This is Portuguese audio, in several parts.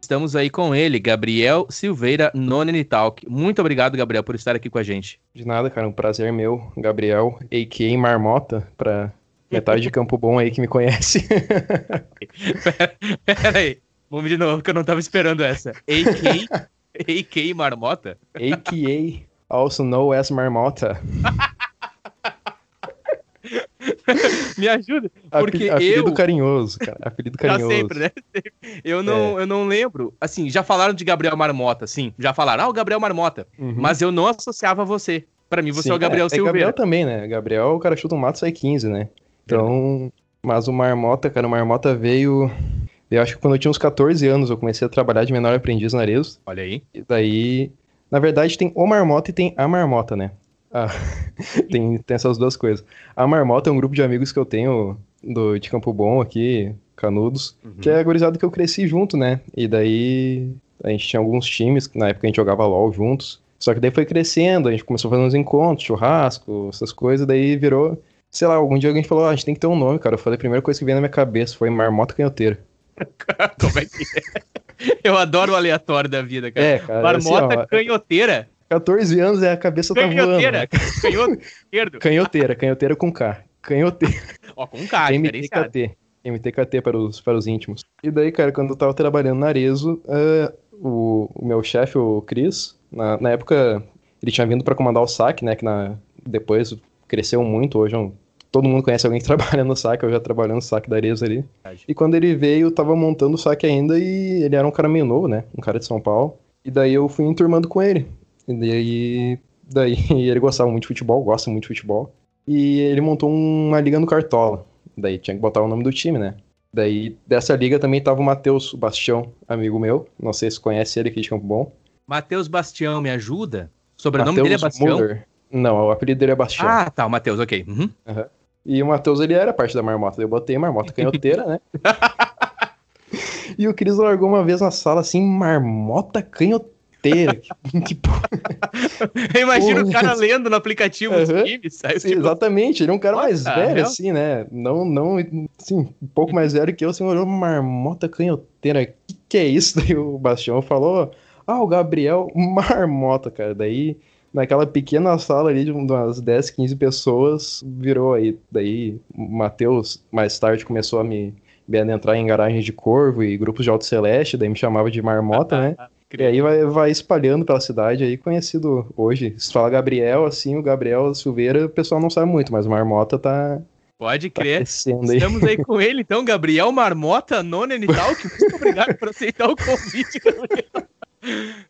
Estamos aí com ele, Gabriel Silveira, Nonene Talk. Muito obrigado, Gabriel, por estar aqui com a gente. De nada, cara, um prazer meu, Gabriel, a.k.a. Marmota, pra metade de Campo Bom aí que me conhece. pera, pera aí, vamos de novo, que eu não tava esperando essa. A.k.a. A.k.a. Marmota? A.k.a. also known as Marmota. Me ajuda. Porque apelido eu. carinhoso, cara. Apelido carinhoso. Já sempre, né? Eu não, É. eu não lembro. Assim, já falaram de Gabriel Marmota, sim. Já falaram, ah, o Gabriel Marmota. Uhum. Mas eu não associava você. Pra mim, você Sim, é o Gabriel é, Silveira. É Gabriel também, né? Gabriel, o cara chuta um mato sai 15, né? Então, mas o Marmota, cara, o Marmota veio... Eu acho que quando eu tinha uns 14 anos, eu comecei a trabalhar de menor aprendiz na Arezzo. Olha aí. E daí, na verdade, tem o Marmota e tem a Marmota, né? Ah, tem, tem essas duas coisas. A Marmota é um grupo de amigos que eu tenho do, de Campo Bom aqui, Canudos, que é a gurizada que eu cresci junto, né? E daí a gente tinha alguns times, que na época a gente jogava LOL juntos. Só que daí foi crescendo, a gente começou a fazer uns encontros, churrasco, essas coisas, daí virou. Sei lá, algum dia alguém falou, ah, a gente tem que ter um nome, cara. Eu falei, a primeira coisa que veio na minha cabeça foi Marmota Canhoteira. Como é que é? Eu adoro o aleatório da vida, cara. É, cara, Marmota assim, ó, canhoteira. 14 anos é a cabeça tá voando. Canhoteira. né? Canhoto esquerdo. Canhoteira, canhoteira com K. Canhoteira. Ó, com K. MTKT. MTKT para os, para os íntimos. E daí, cara, quando eu tava trabalhando na Arezo, eh, o, o meu chefe, o Cris, na, na época, ele tinha vindo para comandar o SAC, né? Que na, depois cresceu muito. Hoje é um- todo mundo conhece alguém que trabalha no SAC, eu já trabalhando no SAC da Arezo ali. E quando ele veio, eu tava montando o SAC ainda e ele era um cara meio novo, né? Um cara de São Paulo. E daí eu fui enturmando com ele. E daí, daí ele gostava muito de futebol, gosta muito de futebol. E ele montou uma liga no Cartola. Daí tinha que botar o nome do time, né? Daí dessa liga também tava o Matheus Bastião, amigo meu. Não sei se conhece ele aqui de Campo Bom. Matheus Bastião, me ajuda? Sobrenome dele é Bastião? Muller. Não, o apelido dele é Bastião. Ah, tá, o Matheus, ok. Uhum. E o Matheus, ele era parte da marmota. Eu botei marmota canhoteira, né? e o Cris largou uma vez na sala assim, marmota canhoteira. que, porra. Eu imagino o cara lendo no aplicativo os Aham. times. Aí, Sim, tipo, exatamente, ele é um cara mais velho, assim, né? Não, não, assim, um pouco mais velho que eu, assim, olhou marmota canhoteira. Que que é isso? Daí o Bastião falou, ah, o Gabriel Marmota, cara. Daí, naquela pequena sala ali de umas 10, 15 pessoas, virou aí. Daí, o Matheus, mais tarde, começou a me, me adentrar em garagens de corvo e grupos de Alto Celeste, daí me chamava de Marmota, né? E aí vai, vai espalhando pela cidade aí, conhecido hoje. Se fala Gabriel, assim, o Gabriel Silveira, o pessoal não sabe muito, mas o Marmota tá, Pode tá crer. crescendo aí. Estamos aí com ele, então, Gabriel Marmota, Nonene Talk. Muito obrigado por aceitar o convite, Gabriel.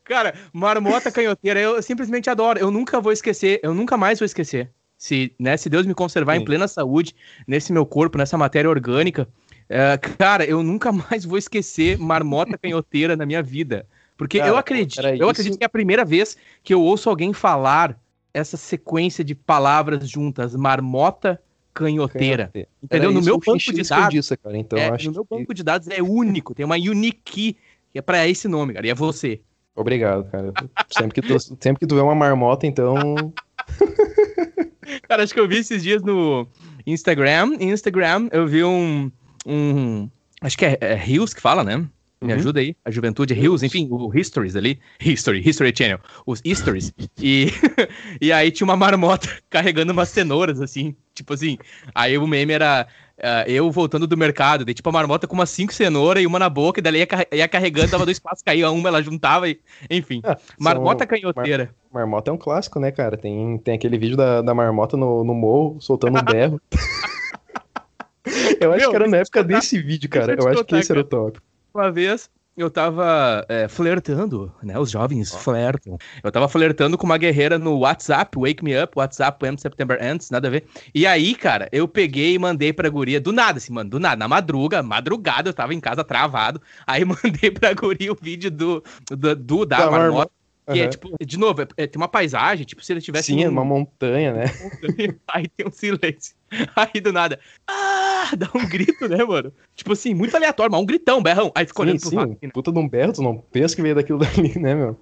Cara, Marmota Canhoteira, eu simplesmente adoro. Eu nunca vou esquecer, eu nunca mais vou esquecer. Se, né, se Deus me conservar em Sim. plena saúde, nesse meu corpo, nessa matéria orgânica, é, cara, eu nunca mais vou esquecer Marmota Canhoteira na minha vida. Porque Cara, eu acredito, eu isso- acredito que é a primeira vez que eu ouço alguém falar essa sequência de palavras juntas, marmota canhoteira. Entendeu? Era no meu o banco de dados, disse, cara. Então, é, no meu que... banco de dados é único, tem uma unique que é pra esse nome, cara, e é você. Obrigado, cara. Sempre que, tu, sempre que tu vê uma marmota, então... Cara, acho que eu vi esses dias no Instagram, Instagram, eu vi um, um acho que é, é Rios que fala, né? Me Uhum. ajuda aí, a juventude Rios, enfim, o Histories ali, History, History Channel, os Histories, e, e aí tinha uma marmota carregando umas cenouras, assim, tipo assim, aí o meme era ah, eu voltando do mercado, daí tipo a marmota com umas cinco cenouras e uma na boca, e daí ia, carre- ia carregando, dava dois passos, caía uma, ela juntava, e, enfim, Ah, marmota são- canhoteira. Marmota é um clássico, né, cara? Tem, tem aquele vídeo da, da marmota no, no morro, soltando um berro. Eu acho Meu, que era na época contar. desse vídeo, cara. Eu Eu acho que contar, esse era o tópico. Uma vez eu tava é, flertando, né? Os jovens flertam. Eu tava flertando com uma guerreira no WhatsApp, Wake Me Up, WhatsApp When September Ends, nada a ver. E aí, cara, eu peguei e mandei pra guria, do nada, assim, mano, do nada, na madruga, madrugada, eu tava em casa travado. Aí mandei pra guria o vídeo do, do, do- da, Da marmota. Que é tipo, de novo, é, é, tem uma paisagem, tipo, se ele tivesse. Sim, um... uma montanha, né? aí tem um silêncio. Aí do nada. Ah! Dá um grito, né, mano? Tipo assim, muito aleatório, mas um gritão, berrão. Aí ficou olhando pro sim, né? Puta de um berro, tu não pensa que veio daquilo dali, né, meu?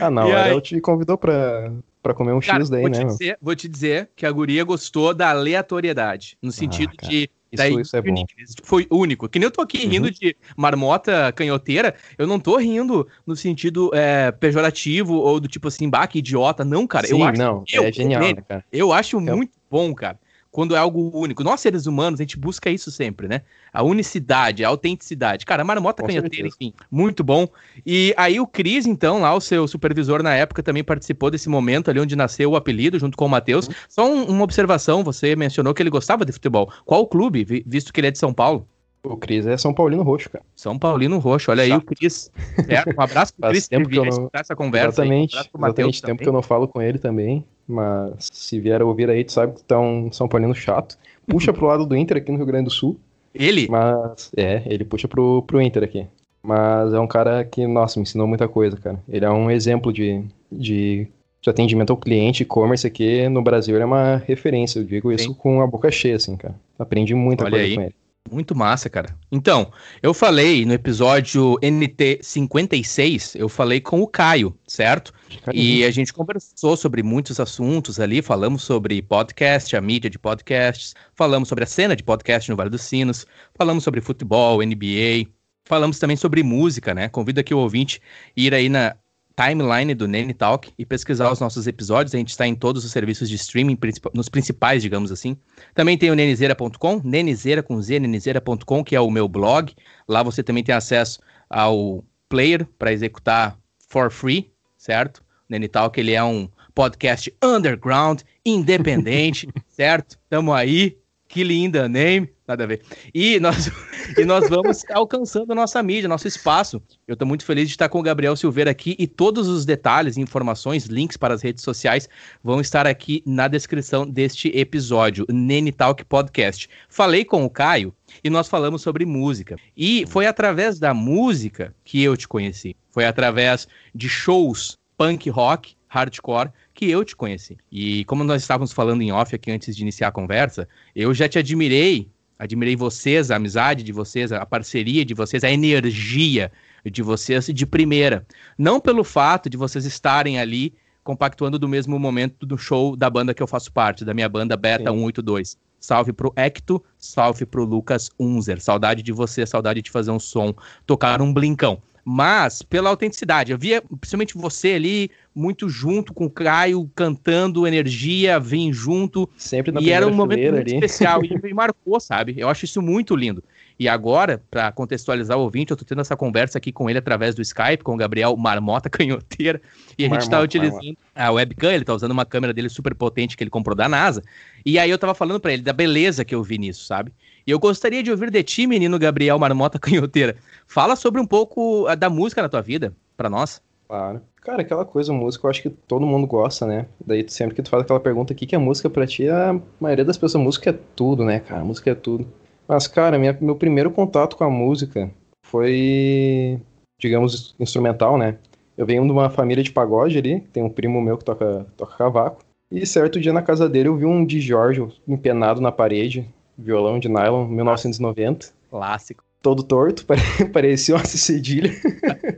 Ah, não, ela te convidou pra, pra comer um cara, X daí, né? Dizer, vou te dizer que a guria gostou da aleatoriedade. No ah, sentido ah, de isso, isso é bom. Foi único. Que nem eu tô aqui uhum. rindo de marmota canhoteira, eu não tô rindo no sentido é, pejorativo ou do tipo assim, baque idiota. Não, cara. Sim, eu acho, não, eu, é genial, né, cara? Eu acho é. muito bom, cara quando é algo único. Nós, seres humanos, a gente busca isso sempre, né? A unicidade, a autenticidade. Cara, a marmota canhoteira, enfim, muito bom. E aí o Cris, então, lá, o seu supervisor na época, também participou desse momento ali onde nasceu o apelido, junto com o Matheus. Uhum. Só um, uma observação, você mencionou que ele gostava de futebol. Qual clube, visto que ele é de São Paulo? O Cris é São Paulino Roxo, cara. São Paulino Roxo, olha Chato. aí o Cris. É, um abraço pro Cris tempo que eu não... essa conversa. Exatamente, aí, um exatamente tempo que eu não falo com ele também. Mas se vier a ouvir aí, tu sabe que tá um São Paulino chato. Puxa pro lado do Inter aqui no Rio Grande do Sul. Ele? Mas, é, ele puxa pro, pro Inter aqui. Mas é um cara que, nossa, me ensinou muita coisa, cara. Ele é um exemplo de, de, de atendimento ao cliente, e-commerce aqui no Brasil, ele é uma referência. Eu digo Sim. isso com a boca cheia, assim, cara. Aprendi muita Olha coisa aí. com ele. Muito massa, cara. Então, eu falei no episódio NT56, eu falei com o Caio, certo? E a gente conversou sobre muitos assuntos ali, falamos sobre podcast, a mídia de podcasts, falamos sobre a cena de podcast no Vale dos Sinos, falamos sobre futebol, NBA, falamos também sobre música, né? Convido aqui o ouvinte ir aí na timeline do Nene Talk e pesquisar os nossos episódios. A gente está em todos os serviços de streaming, nos principais, digamos assim. Também tem o nenizeira.com, nenizeira com z, nenizeira.com, que é o meu blog. Lá você também tem acesso ao player para executar for free, certo? O Nene Talk, ele é um podcast underground, independente, certo? Tamo aí. Que linda name. Nada a ver. E nós, e nós vamos alcançando nossa mídia, nosso espaço. Eu estou muito feliz de estar com o Gabriel Silveira aqui e todos os detalhes, informações, links para as redes sociais vão estar aqui na descrição deste episódio, Nene Talk Podcast. Falei com o Caio e nós falamos sobre música. E foi através da música que eu te conheci. Foi através de shows punk rock, hardcore, que eu te conheci. E como nós estávamos falando em off aqui antes de iniciar a conversa, eu já te admirei Admirei vocês, a amizade de vocês, a parceria de vocês, a energia de vocês de primeira. Não pelo fato de vocês estarem ali compactuando do mesmo momento do show da banda que eu faço parte, da minha banda Beta Sim. 182. Salve pro Hecto, salve pro Lucas Unzer. Saudade de você, saudade de fazer um som, tocar um blincão mas pela autenticidade. Eu via, principalmente você ali, muito junto com o Caio, cantando energia, vim junto. Sempre na E era um momento muito ali. especial e me marcou, sabe? Eu acho isso muito lindo. E agora, para contextualizar o ouvinte, eu tô tendo essa conversa aqui com ele através do Skype, com o Gabriel Marmota Canhoteira, e a gente tá utilizando marmota. a webcam, ele tá usando uma câmera dele super potente que ele comprou da NASA. E aí eu tava falando para ele da beleza que eu vi nisso, sabe? E eu gostaria de ouvir de ti, menino Gabriel Marmota Canhoteira. Fala sobre um pouco ah, da música na tua vida, para nós. Claro. Cara, aquela coisa, música, eu acho que todo mundo gosta, né? Daí sempre que tu faz aquela pergunta, o que, é música pra ti? A maioria das pessoas, música é tudo, né, cara? Música é tudo. Mas, cara, minha, meu primeiro contato com a música foi, digamos, instrumental, né? Eu venho de uma família de pagode ali, tem um primo meu que toca, toca cavaco. E certo dia na casa dele eu vi um de Giorgio empenado na parede, violão de nylon, 1990. Clássico. Todo torto, parecia uma cedilha.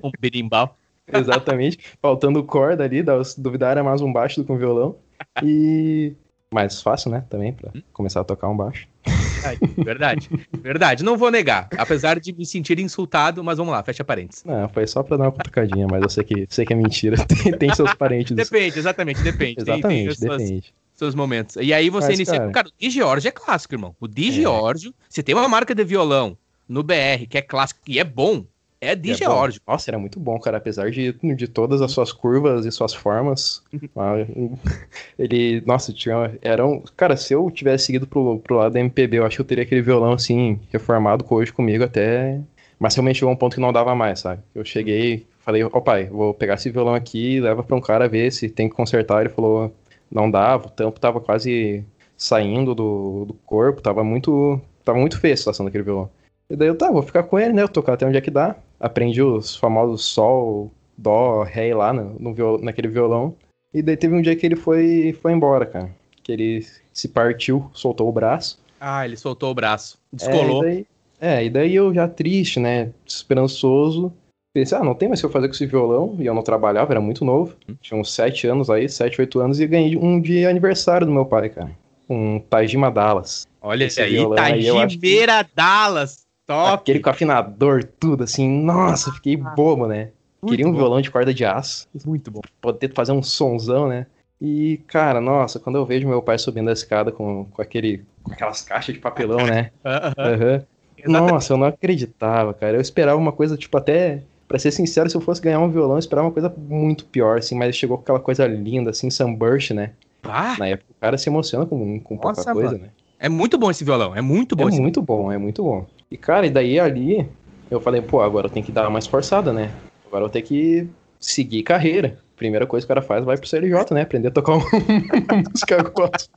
um berimbau. Exatamente. Faltando corda ali, duvidar era mais um baixo do que um violão. E mais fácil, né, também, pra hum? começar a tocar um baixo. Verdade, verdade. Não vou negar. Apesar de me sentir insultado, mas vamos lá, fecha parênteses. Não, foi só pra dar uma cutucadinha, mas eu sei que, sei que é mentira. Tem, tem seus parentes. Depende, exatamente, depende. Exatamente, tem, tem depende. Seus momentos. E aí você mas, inicia. Cara, cara o Di Giorgio é clássico, irmão. O Di é. Giorgio, se tem uma marca de violão no BR que é clássico e é bom, é Di é Giorgio. Bom. Nossa, era muito bom, cara. Apesar de, de todas as suas curvas e suas formas. Ah, ele. Nossa, tinha. Era um, cara, se eu tivesse seguido pro, pro lado da MPB, eu acho que eu teria aquele violão assim, reformado hoje comigo até. Mas realmente chegou um ponto que não dava mais, sabe? Eu cheguei, falei, ó oh, pai, vou pegar esse violão aqui e leva pra um cara ver se tem que consertar. Ele falou, não dava, o tampo tava quase saindo do, do corpo, tava muito, tava muito feia a situação daquele violão. E daí eu, tá, vou ficar com ele, né, eu tocar até onde é que dá. Aprendi os famosos sol, dó, ré lá no, no viol, naquele violão. E daí teve um dia que ele foi, foi embora, cara. Que ele se partiu, soltou o braço. Ah, ele soltou o braço. Descolou. É, e daí, é, e daí eu já triste, né? Esperançoso. Pensei, ah, não tem mais o que eu fazer com esse violão. E eu não trabalhava, era muito novo. Tinha uns 7 anos aí, 7, 8 anos. E ganhei um de aniversário do meu pai, cara. Um Tajima Dallas. Olha esse aí, Tajimeira que... Dallas. Top. Aquele com afinador, tudo assim. Nossa, fiquei ah, bobo, né? Queria um bom. violão de corda de aço. Muito bom. Poder fazer um sonzão, né? E, cara, nossa, quando eu vejo meu pai subindo a escada com, com, aquele, com aquelas caixas de papelão, né? uhum. Nossa, eu não acreditava, cara. Eu esperava uma coisa, tipo, até. Pra ser sincero, se eu fosse ganhar um violão, eu esperava uma coisa muito pior, assim, mas chegou com aquela coisa linda, assim, Sunburst, né? Ah. Na época o cara se emociona com, com pouca Nossa, coisa, mano. né? É muito bom esse violão, é muito bom. É muito violão. bom, é muito bom. E, cara, e daí ali, eu falei, pô, agora eu tenho que dar mais forçada, né? Agora eu tenho que seguir carreira. Primeira coisa que o cara faz, vai pro CLJ, né? Aprender a tocar uma música gospel.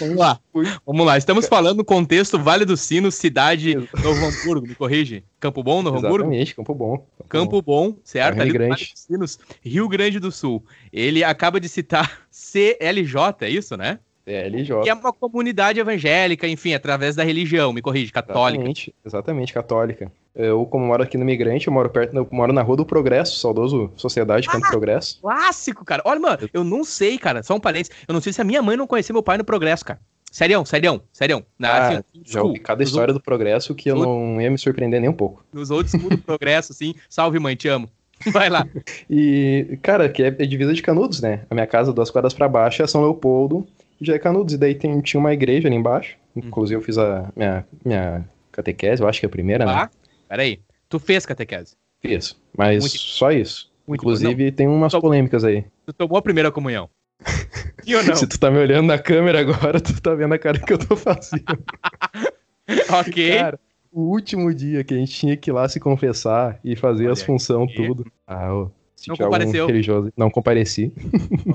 Vamos lá. Vamos lá. Estamos falando no contexto Vale do Sino, cidade Novo Hamburgo, me corrige. Campo Bom, Novo Hamburgo? Exatamente, Campo Bom. Campo, Campo Bom, bom certo? Rio Grande. Vale Sinos, Rio Grande do Sul. Ele acaba de citar CLJ, é isso, né? CLJ. Que é uma comunidade evangélica, enfim, através da religião, me corrige, católica. Exatamente, exatamente católica. Eu, como moro aqui no Migrante, eu moro perto, eu moro na Rua do Progresso, saudoso Sociedade Campo ah, Progresso. Clássico, cara. Olha, mano, eu não sei, cara, só um parênteses, eu não sei se a minha mãe não conhecia meu pai no Progresso, cara. Serião, serião, serião. Na, ah, assim, já ouvi cada história do Progresso que eu não ia me surpreender nem um pouco. Nos outros do Progresso, assim, salve mãe, te amo. Vai lá. e, cara, que é divisa de Canudos, né? A minha casa, duas quadras para baixo, é São Leopoldo, já é Canudos. E daí tem, tinha uma igreja ali embaixo. Hum. Inclusive eu fiz a minha, minha catequese, eu acho que é a primeira, né? ah, né? Peraí. Tu fez catequese? Fiz, mas Muito... só isso. Muito Inclusive tem umas polêmicas aí. Tu tomou a primeira comunhão? E ou não? Se tu tá me olhando na câmera agora, tu tá vendo a cara que eu tô fazendo. ok. Cara, o último dia que a gente tinha que ir lá se confessar e fazer Olha as funções, tudo. Ah, ô, se não compareceu? religioso. Não compareci.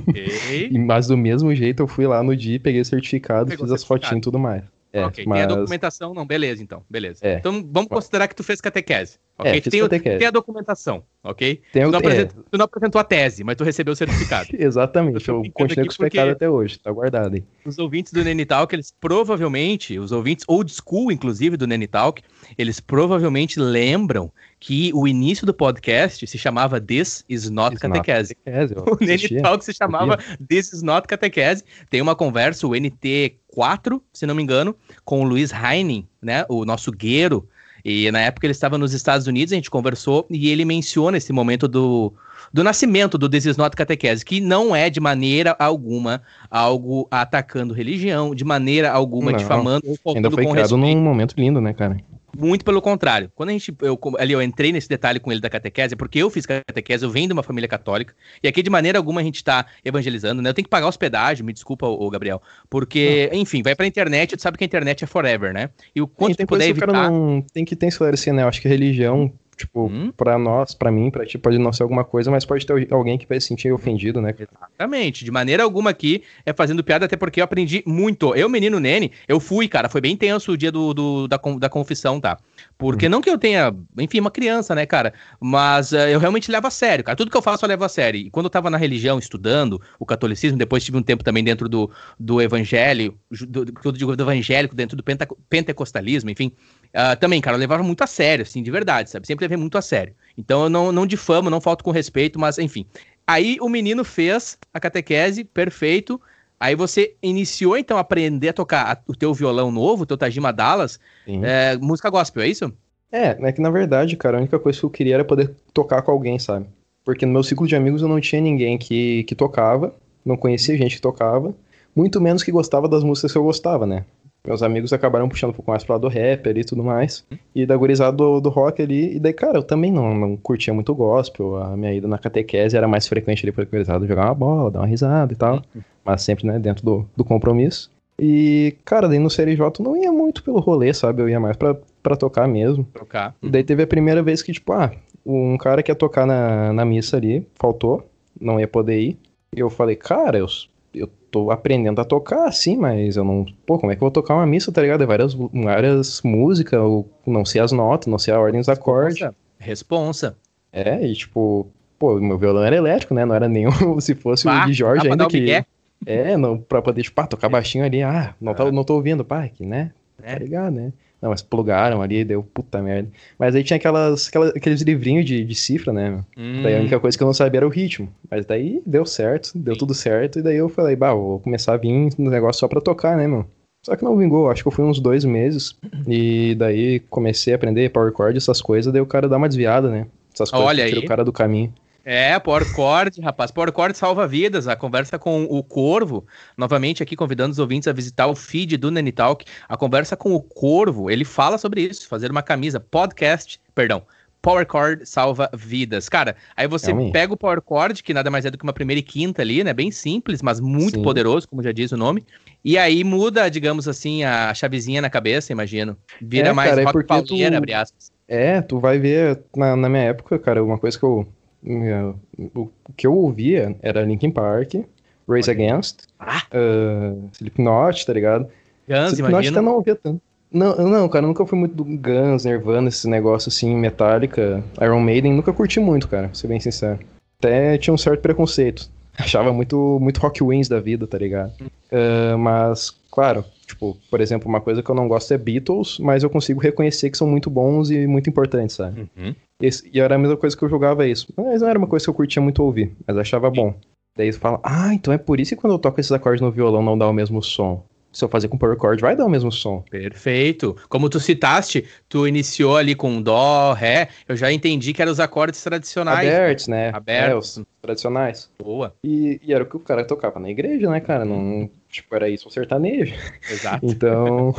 Mas do mesmo jeito eu fui lá no dia, peguei o certificado, Pegou fiz as fotinhas e tudo mais. É, ok, mas... tem a documentação, não, beleza então, beleza. É. Então vamos considerar que tu fez catequese, ok? É, tem, catequese. tem a documentação, ok? Tem tu, não apresentou, tu, não apresentou, a tese, mas tu recebeu o certificado. Exatamente, eu, eu continuei com os pecados até hoje, tá guardado aí. Os ouvintes do Nenitalk, eles provavelmente, os ouvintes old school, inclusive, do Nenitalk, eles provavelmente lembram que o início do podcast se chamava This is Not It's Catequese. Catequese o Nene Talk se chamava This is Not Catequese. Tem uma conversa, o NT4, se não me engano, com o Luiz Heinen, né, o nosso gueiro, e na época ele estava nos Estados Unidos, a gente conversou, e ele menciona esse momento do, do nascimento do This is Not Catequese, que não é de maneira alguma algo atacando religião, de maneira alguma não, difamando ou Ainda foi criado respeito. num momento lindo, né, cara? Muito pelo contrário. Quando a gente. Eu, ali eu entrei nesse detalhe com ele da catequese, porque eu fiz catequese, eu venho de uma família católica, e aqui de maneira alguma a gente está evangelizando, né? Eu tenho que pagar hospedagem, me desculpa, o Gabriel. Porque, enfim, vai pra internet, tu sabe que a internet é forever, né? E o quanto Sim, tu puder evitar. Não... Tem que ter esclarecer, né? Eu acho que religião Tipo, hum? pra nós, pra mim, pra ti, pode não ser alguma coisa, mas pode ter alguém que vai se sentir ofendido, né? Exatamente. De maneira alguma aqui é fazendo piada, até porque eu aprendi muito. Eu, menino Nene, eu fui, cara, foi bem tenso o dia do, do da, da confissão, tá? Porque hum. não que eu tenha, enfim, uma criança, né, cara? Mas uh, eu realmente levo a sério, cara. Tudo que eu faço eu levo a sério. E quando eu tava na religião, estudando o catolicismo, depois tive um tempo também dentro do, do evangelho, do, do, do, do evangélico, dentro do pentecostalismo, enfim. Uh, também, cara, eu levava muito a sério, assim, de verdade, sabe? Sempre levei muito a sério. Então eu não, não difamo, não falto com respeito, mas enfim. Aí o menino fez a catequese, perfeito. Aí você iniciou, então, a aprender a tocar a, o teu violão novo, o teu Tajima Dallas, é, música gospel, é isso? É, é que na verdade, cara, a única coisa que eu queria era poder tocar com alguém, sabe? Porque no meu ciclo de amigos eu não tinha ninguém que, que tocava, não conhecia gente que tocava, muito menos que gostava das músicas que eu gostava, né? Meus amigos acabaram puxando um pouco mais pro lado do rap ali e tudo mais. E da gurizada do, do rock ali. E daí, cara, eu também não, não curtia muito gospel. A minha ida na catequese era mais frequente ali pra gurizada jogar uma bola, dar uma risada e tal. Mas sempre, né, dentro do, do compromisso. E, cara, daí no CRJ eu não ia muito pelo rolê, sabe? Eu ia mais pra, pra tocar mesmo. Tocar. E daí teve a primeira vez que, tipo, ah, um cara que ia tocar na, na missa ali, faltou, não ia poder ir. E eu falei, cara, eu eu tô aprendendo a tocar, assim, mas eu não. Pô, como é que eu vou tocar uma missa, tá ligado? É várias, várias músicas, eu não sei as notas, não sei a ordem dos acordes. Responsa. É, e tipo, pô, meu violão era elétrico, né? Não era nenhum, se fosse bah, o de Jorge ainda que... Miguel. É, não, pra poder, tipo, tocar baixinho ali, ah, não, tá, não tô ouvindo, pá, que, né? É. Tá ligado, né? Não, mas plugaram ali, deu puta merda. Mas aí tinha aquelas, aquelas aqueles livrinhos de, de cifra, né? Hum. Daí a única coisa que eu não sabia era o ritmo. Mas daí deu certo, deu tudo certo. E daí eu falei, bah, vou começar a vir no negócio só pra tocar, né, meu? Só que não vingou, acho que eu fui uns dois meses. E daí comecei a aprender power chord, essas coisas. Daí o cara dá uma desviada, né? Essas coisas Olha que tira aí. o cara do caminho. É, PowerCord, rapaz. PowerCord salva vidas. A conversa com o Corvo, novamente aqui convidando os ouvintes a visitar o feed do Nenitalk. A conversa com o Corvo, ele fala sobre isso, fazer uma camisa, podcast, perdão, PowerCord salva vidas. Cara, aí você é pega o PowerCord, que nada mais é do que uma primeira e quinta ali, né? Bem simples, mas muito Sim. poderoso, como já diz o nome. E aí muda, digamos assim, a chavezinha na cabeça, imagino. Vira é, mais cara, rock é tu... abre aspas. É, tu vai ver, na, na minha época, cara, uma coisa que eu o que eu ouvia era Linkin Park, okay. Against, uh, Slipknot, tá ligado? Guns, Slipknot até não ouvia tanto. Não, não, cara, nunca fui muito do Guns, Nirvana, esse negócio assim, Metallica, Iron Maiden, nunca curti muito, cara, pra ser bem sincero. Até tinha um certo preconceito. Achava muito, muito Rock Wins da vida, tá ligado? Uh, mas, claro, tipo, por exemplo, uma coisa que eu não gosto é Beatles, mas eu consigo reconhecer que são muito bons e muito importantes, sabe? Uhum. Esse, e era a mesma coisa que eu jogava isso. Mas não era uma coisa que eu curtia muito ouvir, mas achava bom. Daí você fala, ah, então é por isso que quando eu toco esses acordes no violão não dá o mesmo som. Se eu fazer com power chord, vai dar o mesmo som. Perfeito. Como tu citaste, tu iniciou ali com dó, ré, eu já entendi que eram os acordes tradicionais. Abertos, né? Abertos. É, os tradicionais. Boa. E, e, era o que o cara tocava na igreja, né, cara? Não, tipo, era isso, um sertanejo. Exato. Então,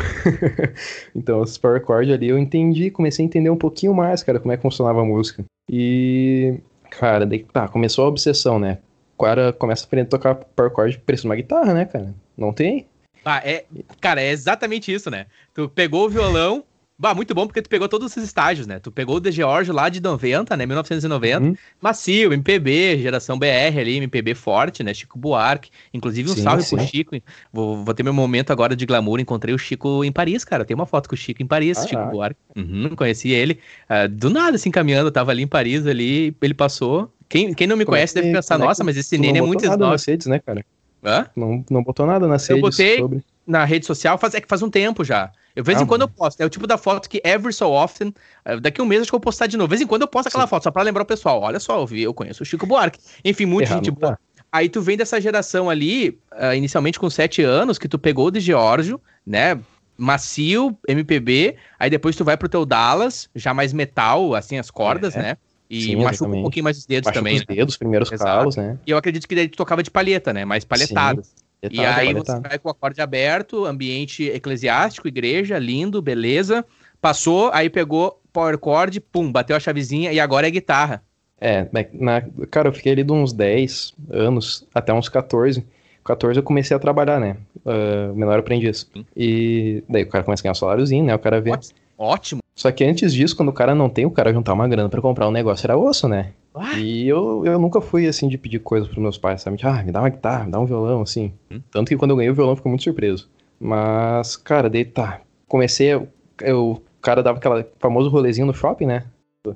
então os power chord ali eu entendi, comecei a entender um pouquinho mais, cara, como é que funcionava a música. E, cara, daí, tá, começou a obsessão, né? O cara começa a aprender a tocar power chord preço uma guitarra, né, cara? Não tem? Ah, é, cara, é exatamente isso, né? Tu pegou o violão, Bah, muito bom porque tu pegou todos os estágios, né? Tu pegou o The George lá de 90, né? 1990. Uhum. Macio, MPB, geração BR ali, MPB forte, né? Chico Buarque. Inclusive um sim, salve sim. pro Chico. Vou, vou ter meu momento agora de glamour. Encontrei o Chico em Paris, cara. Tem uma foto com o Chico em Paris, ah, Chico ah. Buarque. Uhum, conheci ele. Uh, do nada, assim, caminhando. Tava ali em Paris, ali. Ele passou. Quem, quem não me como conhece é que, deve pensar, nossa, mas esse Nene é muito nada nas redes, né, cara? Hã? Não, não botou nada nas eu botei sobre... na rede social, faz, é que faz um tempo já. Eu, de vez ah, em quando eu posto. É o tipo da foto que every so often. Eh, daqui um mês acho que eu vou postar de novo. De vez em quando eu posto aquela Sim. foto, só pra lembrar o pessoal. Olha só, eu, vi, eu conheço o Chico Buarque. Enfim, muita Errado, gente boa. Tá. Aí tu vem dessa geração ali, uh, inicialmente com sete anos, que tu pegou de Giorgio, né? Macio, MPB, aí depois tu vai pro teu Dallas, já mais metal, assim, as cordas, é. né? E Sim, machuca exatamente. um pouquinho mais os dedos machuca também. Os né? dedos, primeiros Exato. calos, né? E eu acredito que daí tu tocava de palheta, né? Mais palhetadas. E aí você vai com o acorde aberto, ambiente eclesiástico, igreja, lindo, beleza. Passou, aí pegou power chord, pum, bateu a chavezinha e agora é guitarra. É, na, cara, eu fiquei ali de uns 10 anos até uns 14. 14 eu comecei a trabalhar, né? Uh, menor aprendiz. E daí o cara começa a ganhar um saláriozinho, né? O cara vê. Ótimo. Só que antes disso, quando o cara não tem, o cara juntar uma grana para comprar um negócio era osso, né? Ah. E eu, eu nunca fui assim de pedir coisas pros meus pais, sabe? Ah, me dá uma guitarra, me dá um violão, assim. Hum. Tanto que quando eu ganhei o violão, eu fico muito surpreso. Mas, cara, daí tá. Comecei, eu, eu, o cara dava aquele famoso rolezinho no shopping, né?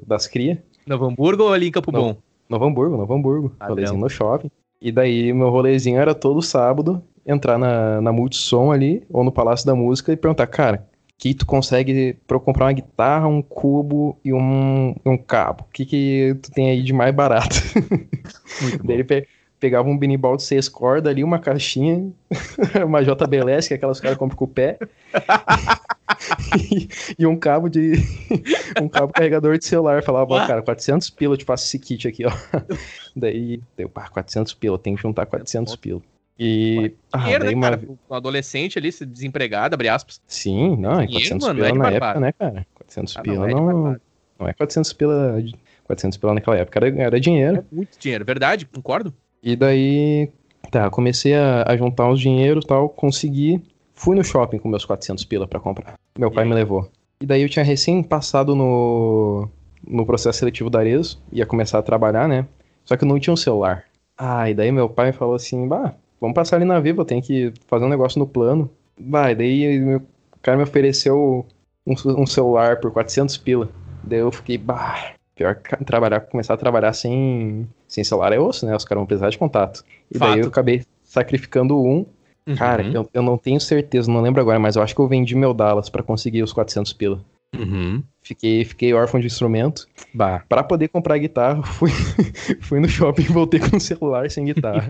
Das cria. Novo Hamburgo ou ali em Campo Bom? Novo Hamburgo, Novo Hamburgo. Ah, rolezinho no shopping. E daí meu rolezinho era todo sábado entrar na, na Multissom ali, ou no Palácio da Música e perguntar, cara, que tu consegue para comprar uma guitarra, um cubo e um, um cabo. O que que tu tem aí de mais barato? Daí ele pe pegava um binimbal de seis cordas ali, uma caixinha, uma JBLS, que é aquelas caras compram com o pé, e, e, um cabo de um cabo carregador de celular. Falava, cara, 400 pila, eu te faço esse kit aqui, ó. Daí, deu, pá, 400 pila, tem que juntar 400 pila. E. Ah, dinheiro, né, uma... cara? Um adolescente ali, desempregado, abre aspas. Sim, não, é 400 pila é na época, né, cara? 400 ah, pila não, não, é não, é 400 pila. 400 pila naquela época, era, era dinheiro. É muito dinheiro, verdade, concordo. E daí, tá, comecei a, a juntar os dinheiros e tal, consegui. Fui no shopping com meus 400 pila para comprar. Meu pai me levou. E daí eu tinha recém passado no, no processo seletivo da Arezzo, ia começar a trabalhar, né? Só que eu não tinha um celular. Ah, e daí meu pai falou assim, bah, vamos passar ali na Viva, tem que fazer um negócio no plano. Vai, daí o cara me ofereceu um, um celular por 400 pila. Daí eu fiquei, bah, Pior que trabalhar, começar a trabalhar sem, sem celular é osso, né? Os caras vão precisar de contato. E Fato. daí eu acabei sacrificando um. Uhum. Cara, eu, eu não tenho certeza, não lembro agora, mas eu acho que eu vendi meu Dallas para conseguir os 400 pila. Uhum. Fiquei, fiquei órfão de instrumento. Bah. Pra poder comprar guitarra, fui, fui no shopping e voltei com o celular sem guitarra.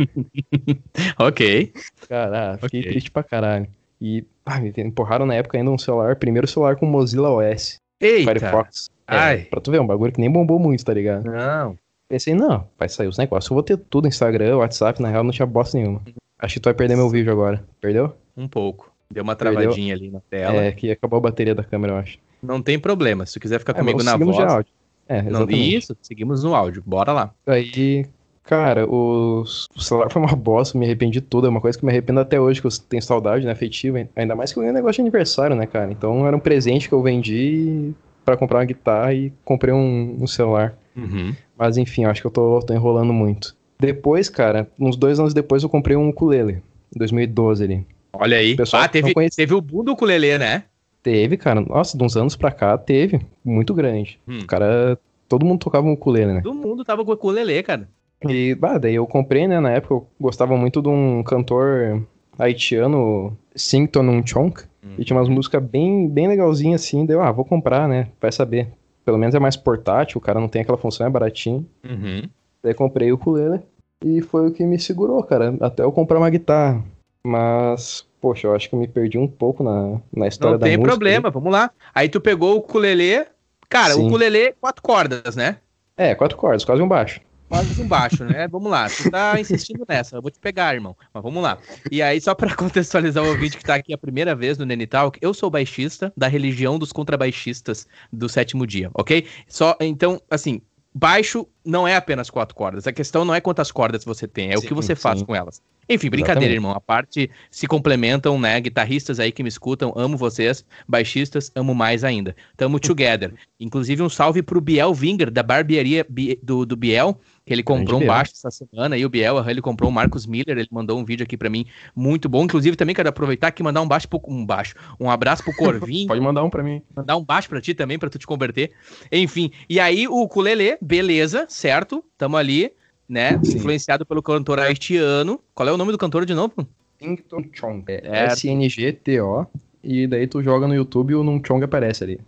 ok. Cara, fiquei okay. triste pra caralho. E ah, me empurraram na época ainda um celular, primeiro celular com Mozilla OS. Eita. Firefox. É, Ai. pra tu ver, um bagulho que nem bombou muito, tá ligado? Não. Pensei, não, vai sair os negócios. Eu vou ter tudo Instagram, WhatsApp, na real não tinha bosta nenhuma. Acho que tu vai perder meu vídeo agora. Perdeu? Um pouco. Deu uma travadinha Perdeu? ali na tela. É, que acabou a bateria da câmera, eu acho. Não tem problema. Se tu quiser ficar é, comigo na voz. áudio. É. Não, isso, seguimos no áudio. Bora lá. Aí, cara, o, o celular foi uma bosta, me arrependi tudo. É uma coisa que me arrependo até hoje, que eu tenho saudade, né? Afetiva. Ainda mais que eu ganhei um negócio de aniversário, né, cara? Então era um presente que eu vendi para comprar uma guitarra e comprei um, um celular. Uhum. Mas enfim, acho que eu tô, tô enrolando muito. Depois, cara, uns dois anos depois eu comprei um ukulele. Em 2012 ali. Olha aí. ah, teve, teve o boom do ukulele, né? Teve, cara. Nossa, de uns anos pra cá teve. Muito grande. Hum. O cara. Todo mundo tocava um ukulele, né? Todo mundo tava com ukulele, cara. E, bah, daí eu comprei, né? Na época eu gostava muito de um cantor haitiano, Sington Chonk. Hum. E tinha umas músicas bem, bem legalzinhas assim. Deu, ah, vou comprar, né? Vai saber. Pelo menos é mais portátil, o cara não tem aquela função, é baratinho. Uhum. Daí comprei o ukulele. E foi o que me segurou, cara. Até eu comprar uma guitarra. Mas, poxa, eu acho que eu me perdi um pouco na, na história da música. Não tem problema, vamos lá. Aí tu pegou o ukulele. Cara, Sim. o ukulele, quatro cordas, né? É, quatro cordas, quase um baixo. Quase um baixo, né? Vamos lá. Tu tá insistindo nessa, eu vou te pegar, irmão. Mas vamos lá. E aí, só para contextualizar o ouvinte que tá aqui a primeira vez no Nenitalk, eu sou baixista da religião dos contrabaixistas do sétimo dia, ok? Só, então, assim, baixo não é apenas quatro cordas. A questão não é quantas cordas você tem, é sim, o que você sim. faz com elas. Enfim, brincadeira, Exatamente. irmão. A parte se complementam, né? Guitarristas aí que me escutam, amo vocês. Baixistas, amo mais ainda. Tamo together. Inclusive, um salve pro Biel Winger, da barbearia do, do Biel, que ele comprou um baixo essa semana. E o Biel, ele comprou o Marcos Miller, ele mandou um vídeo aqui para mim muito bom. Inclusive, também quero aproveitar aqui e mandar um baixo pro, um baixo, um abraço pro Corvinho. Pode mandar um para mim. Mandar um baixo para ti também, para tu te converter. Enfim, e aí o ukulele, beleza, certo? Tamo ali né? Sim. Influenciado pelo cantor haitiano. Qual é o nome do cantor de novo? Sington Chong. É S-N-G-T-O. E daí tu joga no YouTube e o Num Chong aparece ali.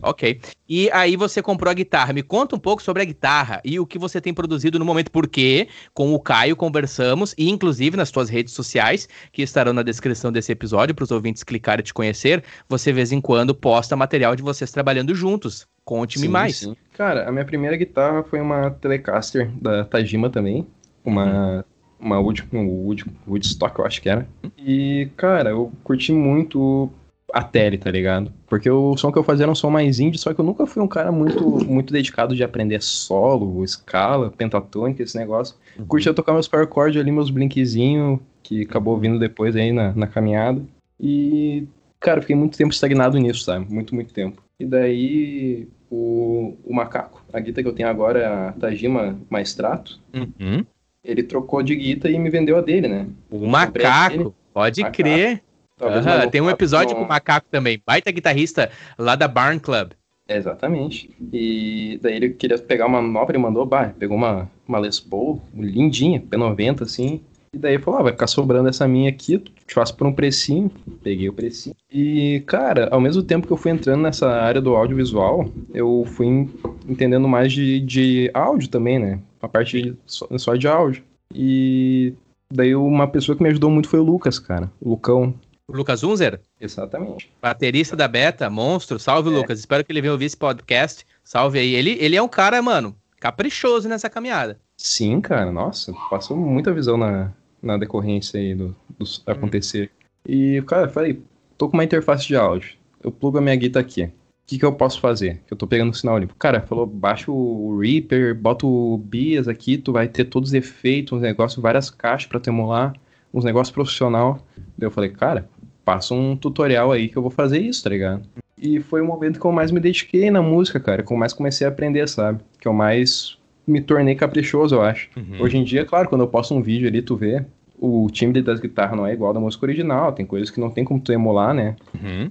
Ok. E aí você comprou a guitarra. Me conta um pouco sobre a guitarra e o que você tem produzido no momento. Porque com o Caio conversamos, e inclusive nas tuas redes sociais, que estarão na descrição desse episódio, para os ouvintes clicarem e te conhecer, você de vez em quando posta material de vocês trabalhando juntos. Conte-me mais. Sim. Cara, a minha primeira guitarra foi uma Telecaster da Tajima também. Uma, uma Wood, um Wood, Woodstock, eu acho que era. E, cara, eu curti muito a tele, tá ligado? Porque o som que eu fazia era um som mais indie, só que eu nunca fui um cara muito, muito dedicado de aprender solo, escala, pentatônica, esse negócio. Uhum. Curtia tocar meus power chords ali, meus blinkzinho, que acabou vindo depois aí na, na caminhada. E, cara, fiquei muito tempo estagnado nisso, sabe? Muito, muito tempo. E daí o, o macaco, a guita que eu tenho agora é a Tajima Maestrato. Uhum. Ele trocou de guita e me vendeu a dele, né? O macaco, pode macaco. crer. Uhum, tem um episódio com o macaco também, baita guitarrista lá da Barn Club. exatamente. E daí ele queria pegar uma nova, ele mandou, bah, pegou uma, uma Les Paul, lindinha, P90 assim, e daí falou, ah, vai ficar sobrando essa minha aqui, te faço por um precinho. Peguei o precinho. E, cara, ao mesmo tempo que eu fui entrando nessa área do audiovisual, eu fui entendendo mais de, de áudio também, né? A parte só, só de áudio. E daí uma pessoa que me ajudou muito foi o Lucas, cara. O Lucão. O Lucas Unzer? Exatamente. Baterista da Beta, monstro. Salve, é. Lucas. Espero que ele venha ouvir esse podcast. Salve aí. Ele, ele é um cara, mano, caprichoso nessa caminhada. Sim, cara. Nossa, passou muita visão na, na decorrência aí do, do hum. acontecer. E, cara, eu falei, tô com uma interface de áudio. Eu plugo a minha guitarra aqui. O que, que eu posso fazer? Que eu tô pegando o sinal limpo. Cara, falou, baixa o Reaper, bota o Bias aqui, tu vai ter todos os efeitos, uns negócios, várias caixas para tu emular, uns negócios profissional. Daí eu falei, cara, passa um tutorial aí que eu vou fazer isso, tá ligado? E foi o momento que eu mais me dediquei na música, cara, que eu mais comecei a aprender, sabe? Que eu mais me tornei caprichoso, eu acho. Uhum. Hoje em dia, claro, quando eu posto um vídeo ali, tu vê, o timbre das guitarras não é igual da música original, tem coisas que não tem como tu emular, né? Uhum.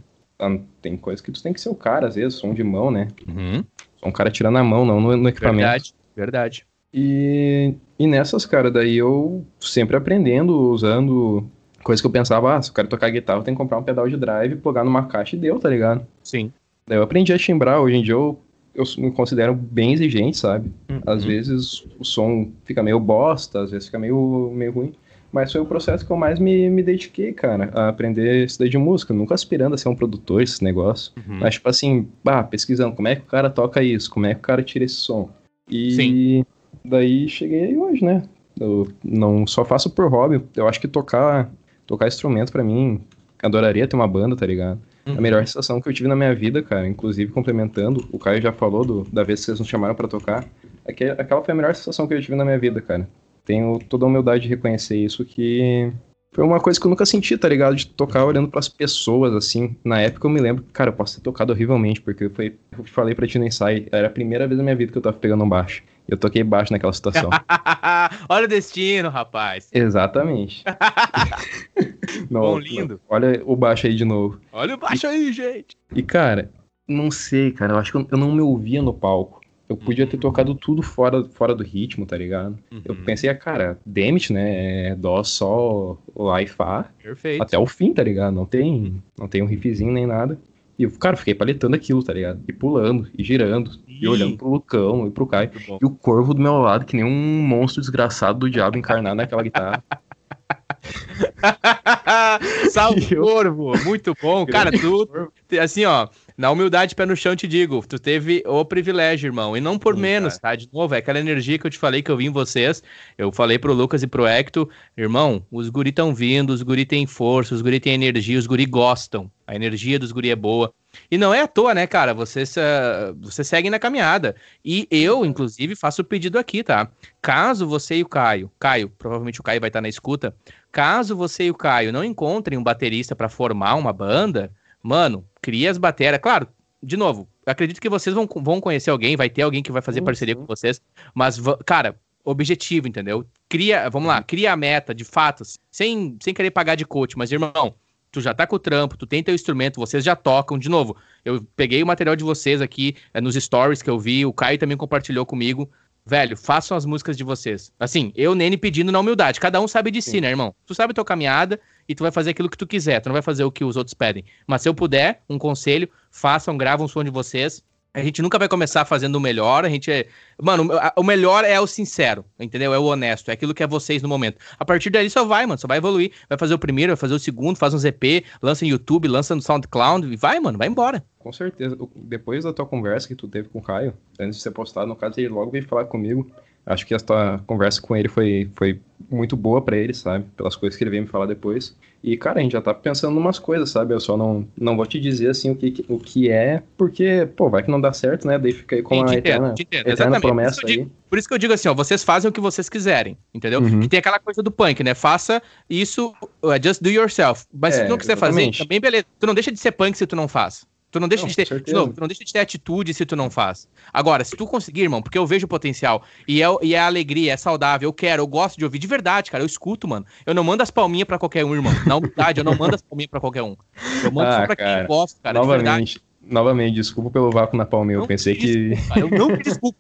Tem coisas que tu tem que ser o cara, às vezes, som de mão, né? Uhum. Sou um cara tirando a mão, não no, no equipamento. Verdade, verdade. E, e nessas, cara, daí eu sempre aprendendo, usando coisa que eu pensava, ah, se eu quero tocar guitarra, eu tenho que comprar um pedal de drive, plugar numa caixa e deu, tá ligado? Sim. Daí eu aprendi a timbrar, hoje em dia eu, eu me considero bem exigente, sabe? Uhum. Às vezes o som fica meio bosta, às vezes fica meio, meio ruim. Mas foi o processo que eu mais me, me dediquei, cara, a aprender isso daí de música. Nunca aspirando a ser um produtor, esse negócio. Uhum. Mas, tipo assim, bah, pesquisando como é que o cara toca isso, como é que o cara tira esse som. E Sim. daí cheguei aí hoje, né? Eu não só faço por hobby. Eu acho que tocar, tocar instrumento pra mim, adoraria ter uma banda, tá ligado? Uhum. A melhor sensação que eu tive na minha vida, cara, inclusive complementando, o Caio já falou do, da vez que vocês nos chamaram pra tocar. Aque- Aquela foi a melhor sensação que eu tive na minha vida, cara. Tenho toda a humildade de reconhecer isso, que foi uma coisa que eu nunca senti, tá ligado? De tocar olhando pras pessoas, assim. Na época eu me lembro, cara, eu posso ter tocado horrivelmente, porque foi, eu falei pra ti no ensaio, era a primeira vez na minha vida que eu tava pegando um baixo. E eu toquei baixo naquela situação. Olha o destino, rapaz. Exatamente. Bom, lindo. Olha o baixo aí de novo. Olha o baixo aí, gente. E, cara, não sei, cara, eu acho que eu, eu não me ouvia no palco. Eu podia ter tocado tudo fora, fora do ritmo, tá ligado? Eu Uhum. pensei, ah, cara, Demit, né? É dó, sol, lá e fá. Perfeito. Até o fim, tá ligado? Não tem, não tem um riffzinho nem nada. E eu, cara, fiquei paletando aquilo, tá ligado? E pulando, e girando, e Ih. olhando pro Lucão e pro Caio. Bom. E o corvo do meu lado, que nem um monstro desgraçado do diabo encarnado naquela guitarra. Salve, Eu- Corvo. Muito bom. Cara, tu, assim, ó, na humildade, pé no chão, te digo, tu teve o privilégio, irmão, e não por Sim, menos, tá? De novo, é aquela energia que eu te falei que eu vi em vocês. Eu falei pro Lucas e pro Hector, irmão, os guri tão vindo, os guri têm força, os guri têm energia, os guri gostam. A energia dos guri é boa. E não é à toa, né, cara? Vocês, ah, vocês seguem na caminhada. E eu, inclusive, faço o pedido aqui, tá? Caso você e o Caio, Caio, provavelmente o Caio vai estar na escuta, caso você e o Caio não encontrem um baterista pra formar uma banda, mano, cria as baterias. Claro, de novo, acredito que vocês vão, vão conhecer alguém, vai ter alguém que vai fazer Sim, parceria com vocês, mas, cara, objetivo, entendeu? Cria, vamos lá, cria a meta de fatos, sem, sem querer pagar de coach, mas, irmão, tu já tá com o trampo, tu tem teu instrumento, vocês já tocam, de novo, eu peguei o material de vocês aqui é, nos stories que eu vi, o Caio também compartilhou comigo. Velho, façam as músicas de vocês. Assim, eu, Nene, pedindo na humildade. Cada um sabe de si, Sim. né, irmão? Tu sabe tua caminhada e tu vai fazer aquilo que tu quiser. Tu não vai fazer o que os outros pedem. Mas se eu puder, um conselho, façam, gravam um som de vocês. A gente nunca vai começar fazendo o melhor, a gente é... Mano, o melhor é o sincero, entendeu? É o honesto, é aquilo que é vocês no momento. A partir dali só vai, mano, só vai evoluir. Vai fazer o primeiro, vai fazer o segundo, faz um ZP, lança no YouTube, lança no SoundCloud e vai, mano, vai embora. Com certeza. Depois da tua conversa que tu teve com o Caio, antes de ser postado, no caso, ele logo veio falar comigo. Acho que a tua conversa com ele foi, foi muito boa pra ele, sabe? Pelas coisas que ele veio me falar depois. E, cara, a gente já tá pensando em umas coisas, sabe? Eu só não, não vou te dizer, assim, o que, o que é, porque, pô, vai que não dá certo, né? Daí fica aí com a te eterna, entendo, te entendo, eterna promessa Por aí. digo, por isso que eu digo assim, ó, vocês fazem o que vocês quiserem, entendeu? Uhum. E tem aquela coisa do punk, né? Faça isso, uh, just do yourself. Mas se É, tu não quiser exatamente. fazer, também beleza. Tu não deixa de ser punk se tu não faz. Tu não deixa Não, de ter, de novo, tu não deixa de ter atitude se tu não faz. Agora, se tu conseguir, irmão, porque eu vejo o potencial e é, e é alegria, é saudável, eu quero, eu gosto de ouvir de verdade, cara, eu escuto, mano. Eu não mando as palminhas pra qualquer um, irmão. Na humildade, eu não mando as palminhas pra qualquer um. Eu mando só Ah, pra quem cara, gosta, cara, de verdade. novamente, novamente, desculpa pelo vácuo na palmeira. Eu Não pensei que. desculpa, eu não te desculpo.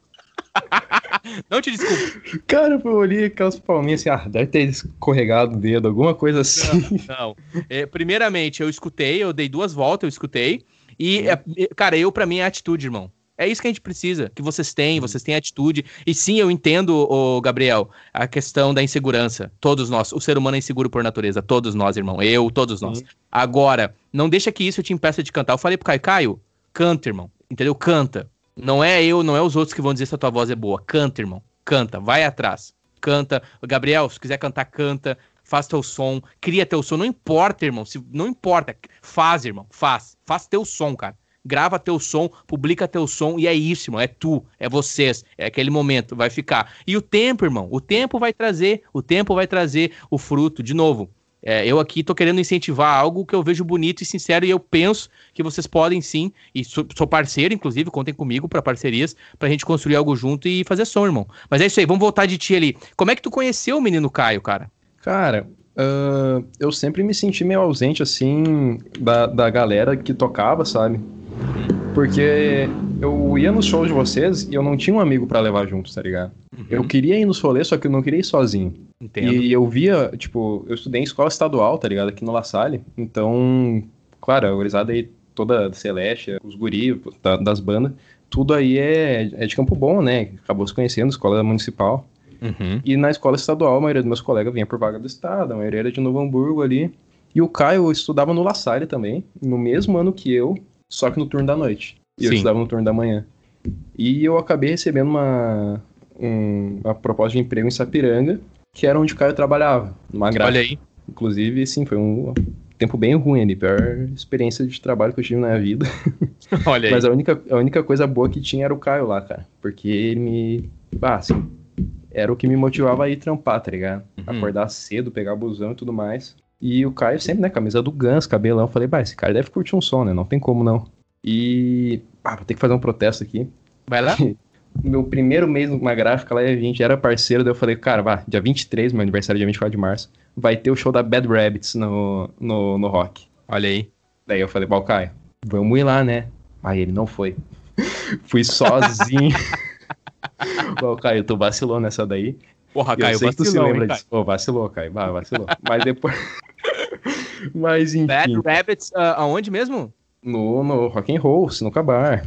não te desculpo. Cara, eu olhei aquelas palminhas assim, ah, deve ter escorregado o dedo, alguma coisa assim. Não. É, primeiramente, eu escutei, eu dei duas voltas, eu escutei. E, é, cara, eu, pra mim, é atitude, irmão. É isso que a gente precisa, que vocês têm, vocês têm atitude. E sim, eu entendo, o Gabriel, a questão da insegurança. Todos nós. O ser humano é inseguro por natureza. Todos nós, irmão. Eu, todos nós. Agora, não deixa que isso te impeça de cantar. Eu falei pro Caio, Caio, canta, irmão. Entendeu? Canta. Não é eu, não é os outros que vão dizer se a tua voz é boa. Canta, irmão. Canta. Vai atrás. Canta. Gabriel, se quiser cantar, canta. Faz teu som. Cria teu som. Não importa, irmão. Se, não importa. Faz, irmão. Faz. Faz teu som, cara. Grava teu som, publica teu som e é isso, irmão. É tu, é vocês, é aquele momento, vai ficar. E o tempo, irmão, o tempo vai trazer, o tempo vai trazer o fruto. De novo, é, eu aqui tô querendo incentivar algo que eu vejo bonito e sincero e eu penso que vocês podem sim, e sou, sou parceiro, inclusive, contem comigo para parcerias, pra gente construir algo junto e fazer som, irmão. Mas é isso aí, vamos voltar de ti ali. Como é que tu conheceu o menino Caio, cara? Cara, ah, eu sempre me senti meio ausente, assim, da, da galera que tocava, sabe? Porque eu ia nos shows de vocês e eu não tinha um amigo pra levar junto, tá ligado? Uhum. Eu queria ir nos rolês, só que eu não queria ir sozinho. Entendo. E eu via, tipo, eu estudei em escola estadual, tá ligado? Aqui no La Salle. Então, claro, a gurizada aí toda celeste, os guri da- das bandas, tudo aí é, é de Campo Bom, né? Acabou se conhecendo, escola municipal. Uhum. E na escola estadual, a maioria dos meus colegas vinha por vaga do estado, a maioria era de Novo Hamburgo ali. E o Caio estudava no La Salle também, no mesmo ano que eu, só que no turno da noite. E eu estudava no turno da manhã. E eu acabei recebendo uma, um- uma proposta de emprego em Sapiranga, que era onde o Caio trabalhava, numa gráfica. Olha aí. Inclusive, sim, foi um tempo bem ruim ali, pior experiência de trabalho que eu tive na minha vida. Olha aí. Mas a única, a única coisa boa que tinha era o Caio lá, cara. Porque ele me. Ah, assim. Era o que me motivava a ir trampar, tá ligado? Uhum. Acordar cedo, pegar busão e tudo mais. E o Caio sempre, né, camisa do Gans, cabelão. Falei, bah, esse cara deve curtir um som, né? Não tem como não. E. Ah, vou ter que fazer um protesto aqui. Vai lá. Meu primeiro mês numa gráfica lá, a gente era parceiro, daí eu falei, cara, vá, dia 23, meu aniversário dia 24 de março, vai ter o show da Bad Rabbits no, no, no rock. Olha aí. Daí eu falei, Bal Caio, vamos ir lá, né? Aí ele não foi. Fui sozinho. Bal Caio, tu vacilou nessa daí. Porra, Caio, eu sei que tu se lembra hein, disso. Pô, vacilou, Caio. Bah, vacilou. Mas depois. Mas enfim. Bad Rabbits, ah, aonde mesmo? No, no Rock and Roll, Sinuca Bar.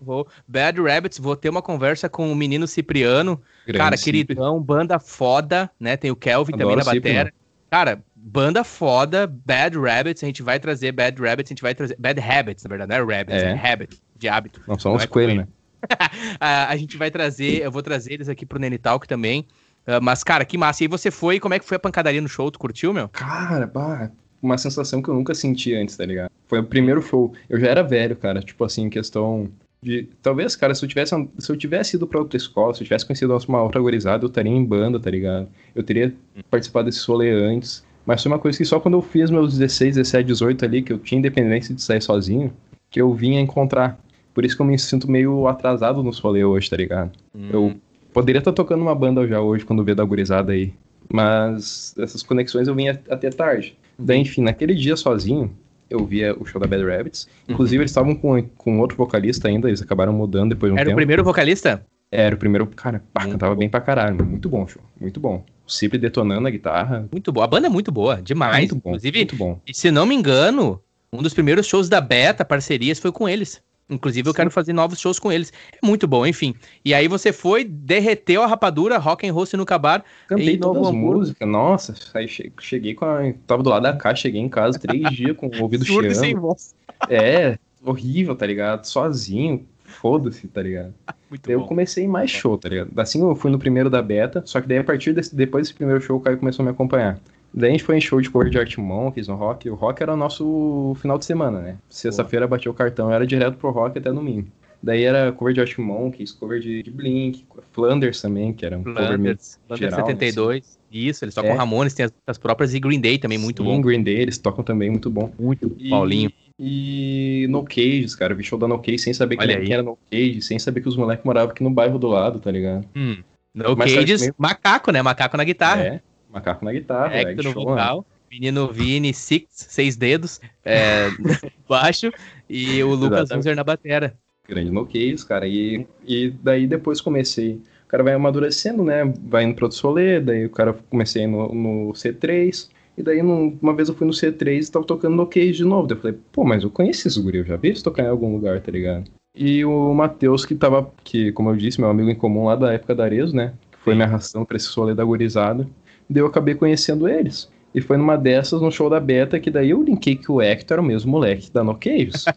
Vou. Bad Rabbits, vou ter uma conversa com o menino Cipriano. Grande cara, queridão, banda foda, né? Tem o Kelvin Adoro também na batera. mano. Cara, banda foda, Bad Rabbits, a gente vai trazer Bad Rabbits, a gente vai trazer. Bad Habits, na verdade, não é Rabbits, É. é, Habit, de hábito. Não, são os Vai coelhos, coelho. né? a, a gente vai trazer, eu vou trazer eles aqui pro Nene Talk também. Ah, mas, cara, que massa. E aí você foi, como é que foi a pancadaria no show? Tu curtiu, meu? Cara, bah, uma sensação que eu nunca senti antes, tá ligado? Foi o primeiro show. Eu já era velho, cara, tipo assim, questão de. Talvez, cara, se eu tivesse, se eu tivesse ido pra outra escola, se eu tivesse conhecido uma outra gorizada, eu estaria em banda, tá ligado? Eu teria participado desse rolê antes. Mas foi uma coisa que só quando eu fiz meus 16, 17, 18 ali, que eu tinha independência de sair sozinho, que eu vinha encontrar. Por isso que eu me sinto meio atrasado nos rolês hoje, tá ligado? Eu poderia estar tocando uma banda já hoje, quando vê da gurizada aí. Mas essas conexões eu vinha até tarde. Daí, enfim, naquele dia sozinho, eu via o show da Bad Rabbits. Inclusive, eles estavam com, com outro vocalista ainda, eles acabaram mudando depois de um Era o tempo. primeiro vocalista? Era o primeiro. Cara, pá, Muito cantava bom. bem pra caralho. Muito bom, show. Muito bom. O Cipri detonando a guitarra. Muito boa. A banda é muito boa, demais. muito bom. Inclusive, Muito bom. E se não me engano, um dos primeiros shows da Beta, parcerias, foi com eles. Inclusive, eu Sim. quero fazer novos shows com eles. É muito bom, enfim. E aí você foi, derreteu a rapadura, rock and roll no cabar. Cantei Em Novo todas as Hamburgo. músicas. Nossa, aí che- cheguei com a. Tava do lado da caixa, cheguei em casa três dias com o ouvido Surdo cheirando. sem voz. É, horrível, tá ligado? Sozinho. Foda-se, tá ligado? Muito Daí eu bom. comecei mais show, tá ligado? Assim eu fui no primeiro da beta, só que daí a partir desse, depois desse primeiro show o Caio começou a me acompanhar. Daí a gente foi em show de cover de Art Monkeys no rock. O rock era o nosso final de semana, né? Sexta-feira batia o cartão, era direto pro rock até domingo. Daí era cover de Art Monkeys, cover de, de Blink, Flanders também, que era um cover meio Flanders, Flanders geral, 72. Isso, eles tocam É. Ramones, tem as, as próprias e Green Day também, muito Sim, bom. Green Day, eles tocam também, muito bom. Muito E- Paulinho. E No Cages, cara, eu vi show da No Cage sem saber Olha quem, aí. era No Cage, sem saber que os moleques moravam aqui no bairro do lado, tá ligado? Hum. No Mas Cages, meio- macaco, né? Macaco na guitarra. É, macaco na guitarra, velho, no vocal. Menino Vini, Six, seis dedos, é, baixo. E o Lucas. Hunzer na batera. grande no case, cara. E, e daí depois comecei. O cara vai amadurecendo, né? Vai indo pro outro solê, daí o cara comecei no, no C3. E daí num- uma vez eu fui no C3 e tava tocando no case de novo. Daí eu falei, pô, mas eu conheci esse guri, eu já vi eles tocar em algum lugar, tá ligado? E o Matheus, que tava, que, como eu disse, meu amigo em comum lá da época da Arezo, né? Que foi Sim. me arrastando pra esse solê da gurizada. Daí eu acabei conhecendo eles. E foi numa dessas, no show da Beta, que daí eu linkei que o Hector era o mesmo moleque da No Caves.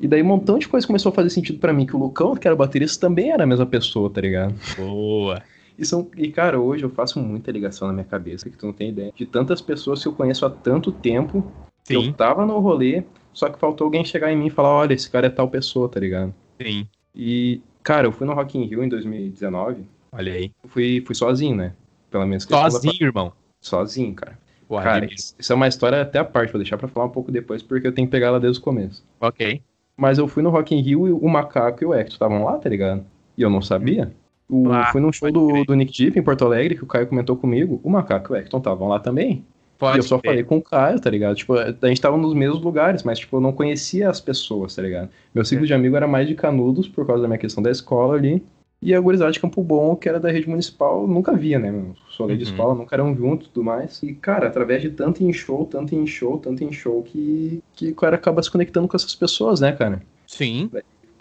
E daí um montão de coisa começou a fazer sentido pra mim, que o Lucão, que era o baterista, também era a mesma pessoa, tá ligado? Boa. E, são, e cara, hoje eu faço muita ligação na minha cabeça, que tu não tem ideia. De tantas pessoas que eu conheço há tanto tempo, que eu Sim, tava no rolê, só que faltou alguém chegar em mim e falar, olha, esse cara é tal pessoa, tá ligado? sim. E, cara, eu fui no Rock in Rio em 2019, Olha aí. fui, fui sozinho, né? Pelo menos questão da- Sozinho, irmão. Sozinho, cara. Pô, cara, isso é uma história até a parte, vou deixar pra falar um pouco depois, porque eu tenho que pegar ela desde o começo. Ok. Mas eu fui no Rock in Rio e o Macaco e o Hector estavam lá, tá ligado? E eu não sabia. O, Ah, fui num show do, do Nick Deep em Porto Alegre, que o Caio comentou comigo. O Macaco e o Hector estavam lá também. Pode e eu só falei com o Caio, tá ligado? Tipo, a gente tava nos mesmos lugares, mas, tipo, eu não conhecia as pessoas, tá ligado? Meu ciclo é. de amigo era mais de canudos, por causa da minha questão da escola ali. E a gurizada de Campo Bom, que era da rede municipal, nunca via, né? Meu? Solê uhum. de escola, nunca eram juntos e tudo mais. E, cara, através de tanto em show, tanto em show, tanto em show, que, que o cara acaba se conectando com essas pessoas, né, cara? Sim.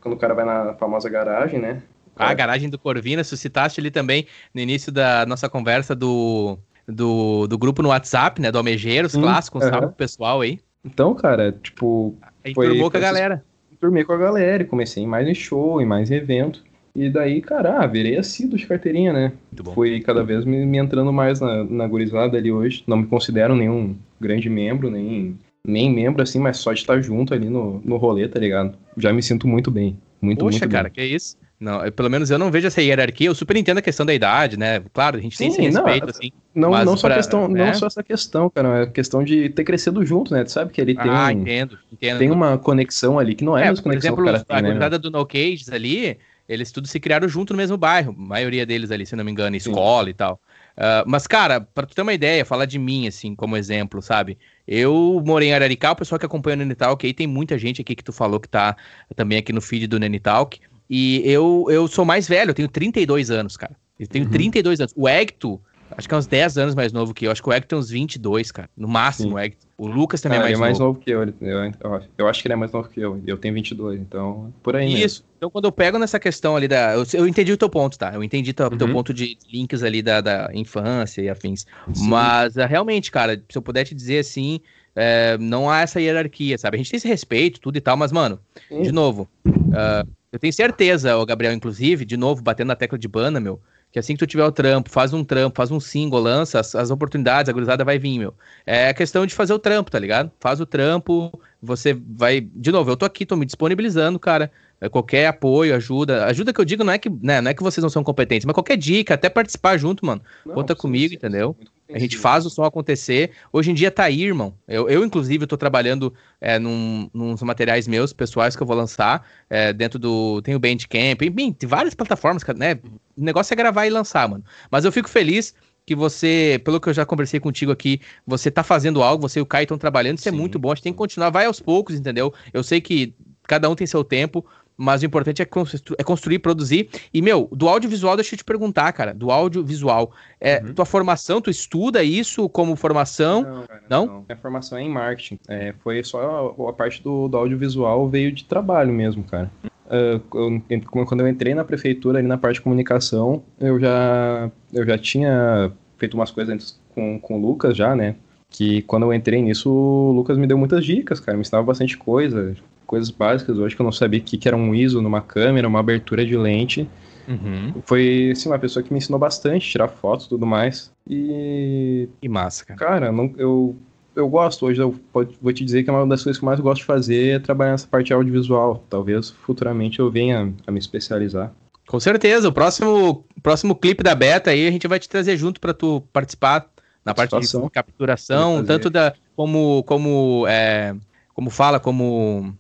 Quando o cara vai na famosa garagem, né? Ah, a garagem do Corvina, suscitaste ali também no início da nossa conversa do, do, do grupo no WhatsApp, né? Do Almejeiros, clássico, um uhum. salve pro pessoal aí. Então, cara, tipo. Aí foi, turmou com a galera. Turmei com a galera e comecei em mais em show, em mais em evento. E daí, cara, ah, virei assíduo de carteirinha, né? Fui cada vez me, me, entrando mais na, na gurizada ali hoje. Não me considero nenhum grande membro, nem, nem membro assim, mas só de estar junto ali no, no rolê, tá ligado? Já me sinto muito bem. Muito, Poxa, muito cara, bem. que isso? Não, eu, pelo menos eu não vejo essa hierarquia. Eu super entendo a questão da idade, né? Claro, a gente Sim, tem esse respeito, não, assim. Não, não, só pra, questão, né? não só essa questão, cara. É questão de ter crescido junto, né? Tu sabe que ele tem. Ah, entendo, entendo. Tem uma conexão ali que não é, é por exemplo, que o cara tem, a né? do No Cages ali, eles todos se criaram junto no mesmo bairro, a maioria deles ali, se não me engano, escola Sim. e tal. Uh, mas, cara, pra tu ter uma ideia, falar de mim, assim, como exemplo, sabe? Eu morei em Araricá, o pessoal que acompanha o Nenitalk, aí tem muita gente aqui que tu falou que tá também aqui no feed do Nenitalk. E eu, eu sou mais velho, eu tenho 32 anos, cara. Eu tenho uhum. 32 anos. O Hector, Acho que é uns 10 anos mais novo que eu. Acho que o Hector tem uns 22, cara. No máximo, Sim. o Hector. O Lucas também ah, é mais ele é mais novo. novo que eu. Eu, eu. acho que ele é mais novo que eu. Eu tenho 22, então por aí Isso. Mesmo. Então quando eu pego nessa questão ali da... Eu, eu entendi o teu ponto, tá? Eu entendi o uhum. teu ponto de links ali da, da infância e afins. Sim. Mas uh, realmente, cara, se eu puder te dizer assim... É, não há essa hierarquia, sabe? A gente tem esse respeito, tudo e tal, mas, mano, Sim. de novo, uh, eu tenho certeza, o Gabriel, inclusive, de novo, batendo na tecla de banda, meu, que assim que tu tiver o trampo, faz um trampo, faz um single, lança as, as oportunidades, a gurizada vai vir, meu. É questão de fazer o trampo, tá ligado? Faz o trampo, você vai. De novo, eu tô aqui, tô me disponibilizando, cara. É, qualquer apoio, ajuda. Ajuda que eu digo não é que, né, não é que vocês não são competentes, mas qualquer dica, até participar junto, mano. Não, Conta comigo, entendeu? A gente faz o som acontecer. Hoje em dia tá aí, irmão. Eu, eu inclusive, tô trabalhando é, num, nos materiais meus, pessoais, que eu vou lançar. É, dentro do. Tem o Bandcamp, enfim, tem várias plataformas, né? O negócio é gravar e lançar, mano. Mas eu fico feliz que você, pelo que eu já conversei contigo aqui, você tá fazendo algo, você e o Caio estão trabalhando, isso é Sim. é muito bom, a gente tem que continuar, vai aos poucos, entendeu? Eu sei que cada um tem seu tempo, mas o importante é, constru é construir, produzir. E, meu, do audiovisual, deixa eu te perguntar, cara, do audiovisual, é, uhum. tua formação, tu estuda isso como formação? Não, cara, não? não. Minha formação é em marketing. É, foi só a, a parte do, do, audiovisual veio de trabalho mesmo, cara. Uh, eu, quando eu entrei na prefeitura, ali na parte de comunicação, eu já, eu já tinha feito umas coisas antes com, com o Lucas já, né? Que quando eu entrei nisso, o Lucas me deu muitas dicas, cara, me ensinava bastante coisa coisas básicas hoje que eu não sabia o que, que era um ISO numa câmera, uma abertura de lente. Uhum. Foi, assim, uma pessoa que me ensinou bastante, tirar fotos e tudo mais. E... E massa, cara. Cara, não, eu, eu gosto hoje, eu vou te dizer que é uma das coisas que eu mais gosto de fazer é trabalhar nessa parte audiovisual. Talvez futuramente eu venha a me especializar. Com certeza, o próximo, próximo clipe da Beta aí a gente vai te trazer junto para tu participar na parte de capturação, tanto da como como é, como fala, como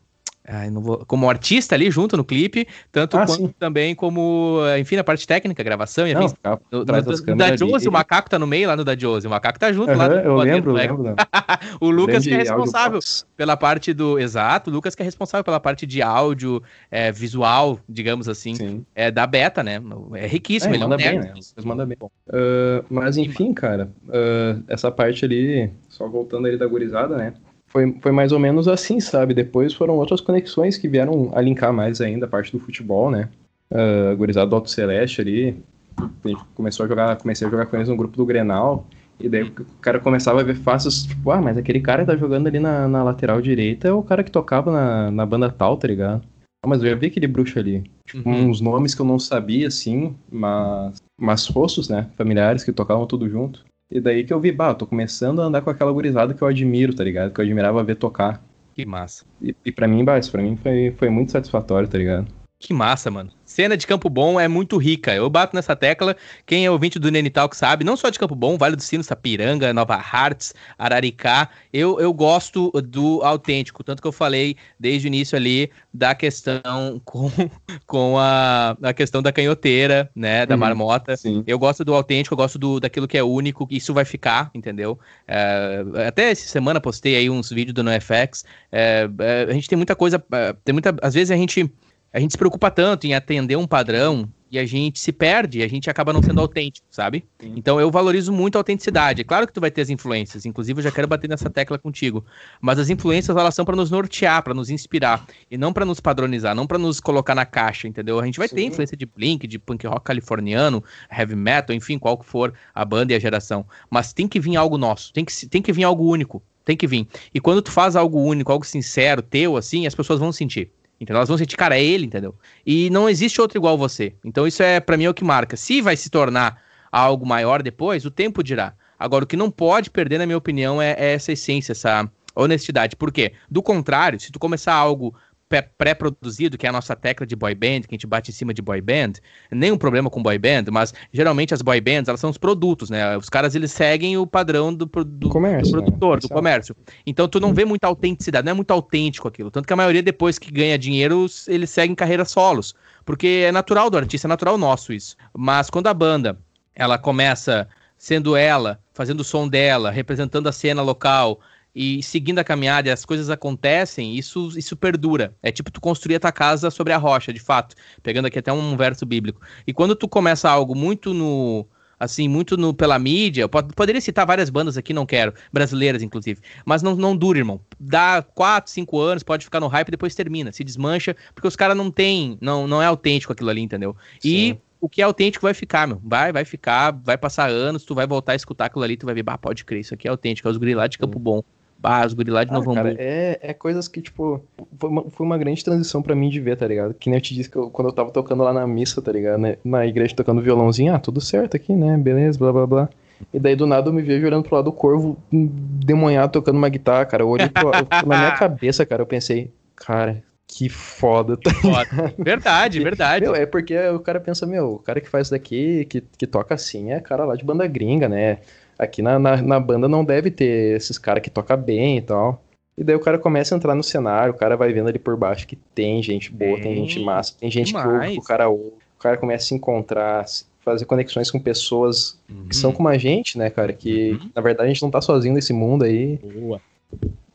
Ai, vou, como artista ali junto no clipe, tanto ah, quanto sim. também como, enfim, na parte técnica, gravação e afins. No, no, no, da Josie, o macaco tá no meio lá no da Josie, o macaco tá junto uhum, lá. eu lembro, lembro. o Lucas que é responsável pela parte do... Exato, o Lucas que é responsável pela parte de áudio, é, visual, digamos assim, é da beta, né? É riquíssimo, é, ele manda é um bem, né? Mas manda bem. Uh, mas enfim, cara, uh, essa parte ali, só voltando ali da gurizada, né? Foi, foi mais ou menos assim, sabe? Depois foram outras conexões que vieram a linkar mais ainda a parte do futebol, né? Uh, gurizado do Alto Celeste ali, a gente começou a jogar, comecei a jogar com eles no grupo do Grenal, e daí o cara começava a ver faces, tipo, ah, mas aquele cara que tá jogando ali na, na lateral direita é o cara que tocava na, na banda tal, tá ligado? Ah, mas eu já vi aquele bruxo ali. Tipo, uhum. uns nomes que eu não sabia, assim, mas, mas rostos, né? Familiares que tocavam tudo junto. E daí que eu vi, bah, eu tô começando a andar com aquela gurizada que eu admiro, tá ligado? Que eu admirava ver tocar. Que massa. E, e pra mim, bah, isso pra mim foi, foi muito satisfatório, tá ligado? Que massa, mano. Cena de Campo Bom é muito rica. Eu bato nessa tecla. Quem é ouvinte do Nenital que sabe, não só de Campo Bom, Vale do Sino, Sapiranga, Nova Hartz, Araricá. Eu, eu gosto do autêntico. Tanto que eu falei desde o início ali da questão com, com a, a questão da canhoteira, né? Da uhum, marmota. Sim. Eu gosto do autêntico, eu gosto do, daquilo que é único. Isso vai ficar, entendeu? É, até essa semana postei aí uns vídeos do NoFX. É, é, a gente tem muita coisa. É, tem muita. Às vezes a gente a gente se preocupa tanto em atender um padrão e a gente se perde, a gente acaba não sendo autêntico, sabe? Sim. Então eu valorizo muito a autenticidade. É claro que tu vai ter as influências, inclusive eu já quero bater nessa tecla contigo, mas as influências elas são para nos nortear, para nos inspirar e não para nos padronizar, não para nos colocar na caixa, entendeu? A gente vai Sim. ter influência de Blink, de punk rock californiano, heavy metal, enfim, qual que for a banda e a geração, mas tem que vir algo nosso, tem que tem que vir algo único, tem que vir. E quando tu faz algo único, algo sincero, teu assim, as pessoas vão sentir. Entendeu? Elas vão sentir, cara, é ele, entendeu? E não existe outro igual você. Então isso é, para mim, é o que marca. Se vai se tornar algo maior depois, o tempo dirá. Agora, o que não pode perder, na minha opinião, é, é essa essência, essa honestidade. Por quê? Do contrário, se tu começar algo pré-produzido, que é a nossa tecla de boy band, que a gente bate em cima de boy band, nenhum problema com boy band, mas geralmente as boy bands, elas são os produtos, né? Os caras, eles seguem o padrão do, do, comércio, do produtor, né? do comércio. Então tu não vê muita autenticidade, não é muito autêntico aquilo. Tanto que a maioria, depois que ganha dinheiro, eles seguem carreiras solos. Porque é natural do artista, é natural nosso isso. Mas quando a banda, ela começa sendo ela, fazendo o som dela, representando a cena local, e seguindo a caminhada e as coisas acontecem, isso, isso perdura. É tipo tu construir a tua casa sobre a rocha, de fato. Pegando aqui até um verso bíblico. E quando tu começa algo muito no. Assim, muito no, pela mídia, pode, poderia citar várias bandas aqui, não quero, brasileiras inclusive, mas não, não dura, irmão. Dá 4, 5 anos, pode ficar no hype e depois termina, se desmancha, porque os caras não tem, não, não é autêntico aquilo ali, entendeu? Sim. E o que é autêntico vai ficar, meu. Vai, vai ficar, vai passar anos, tu vai voltar a escutar aquilo ali, tu vai ver, bah, pode crer, isso aqui é autêntico, é os grilados de Campo Bom. Ah, os guri lá de ah, Novo cara, é, é coisas que, tipo, foi uma, foi uma grande transição para mim de ver, tá ligado? Que nem eu te disse que eu, quando eu tava tocando lá na missa, tá ligado? Né? Na igreja tocando violãozinho, ah, tudo certo aqui, né? Beleza, blá blá blá. E daí do nada eu me vejo olhando pro lado do corvo, demonhado, tocando uma guitarra, cara. Eu olhei pro, na minha cabeça, cara, eu pensei, cara, que foda, tá foda. Verdade, verdade. Meu, é porque o cara pensa, meu, o cara que faz isso daqui, que, que toca assim, é cara lá de banda gringa, né? Aqui na, na, na banda não deve ter esses caras que tocam bem e tal. E daí o cara começa a entrar no cenário, o cara vai vendo ali por baixo que tem gente boa, tem, tem gente massa, tem gente demais. que ouve, o cara ouve, o cara começa a se encontrar, fazer conexões com pessoas uhum. que são como a gente, né, cara? Que uhum. na verdade a gente não tá sozinho nesse mundo aí. Boa.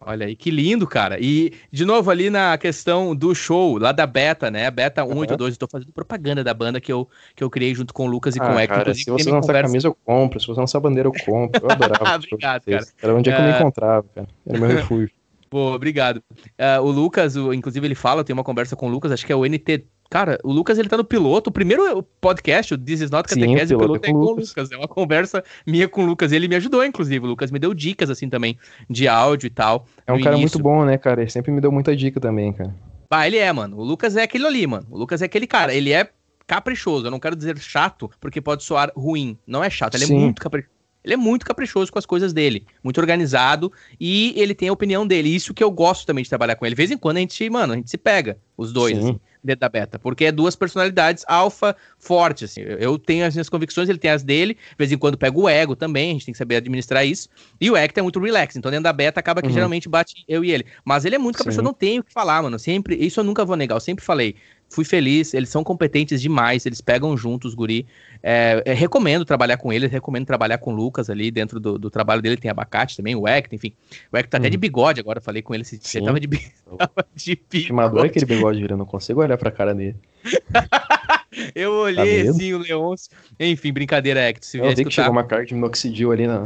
Olha aí, que lindo, cara. E, de novo, ali na questão do show, lá da Beta, né? Beta 1 e 2, eu tô fazendo propaganda da banda que eu, que eu criei junto com o Lucas e ah, com o Hector. Cara, se você lançar conversa... camisa, eu compro. Se você lançar bandeira, eu compro. Eu adorava. obrigado, cara. Era onde é que eu me é. encontrava, cara. Era meu refúgio. Pô, obrigado. Uh, o Lucas, o, inclusive, ele fala, tenho uma conversa com o Lucas, acho que é o NT Cara, o Lucas ele tá no piloto. O primeiro podcast, o This Is Not Catequese, o piloto, piloto é, é com o Lucas. Lucas. É uma conversa minha com o Lucas. Ele me ajudou, inclusive. O Lucas me deu dicas, assim, também, de áudio e tal. É um cara início. muito bom, né, cara? Ele sempre me deu muita dica também, cara. Ah, ele é, mano. O Lucas é aquele ali, mano. O Lucas é aquele cara. Ele é caprichoso. Eu não quero dizer chato, porque pode soar ruim. Não é chato, ele Sim. é muito caprichoso. Ele é muito caprichoso com as coisas dele, muito organizado e ele tem a opinião dele. Isso que eu gosto também de trabalhar com ele. De vez em quando a gente, mano, a gente se pega, os dois, assim, dentro da beta, porque é duas personalidades alfa fortes, assim. Eu tenho as minhas convicções, ele tem as dele, de vez em quando pega o ego também, a gente tem que saber administrar isso. E o Hector é muito relax, então dentro da beta acaba que uhum. geralmente bate eu e ele. Mas ele é muito caprichoso, não tenho o que falar, mano. Sempre, isso eu nunca vou negar, eu sempre falei fui feliz, eles são competentes demais, eles pegam juntos os guri. É, é, recomendo trabalhar com eles, recomendo trabalhar com o Lucas ali dentro do, do trabalho dele, tem abacate também, o Hector, enfim. O Hector tá até de uhum. bigode agora, falei com ele, se ele tava de, tava de bigode. Chimador é aquele bigode, eu não consigo olhar pra cara dele. eu olhei tá assim, o Leôncio. Enfim, brincadeira, Hector. Se eu vi que chegou uma carga de minoxidil ali na...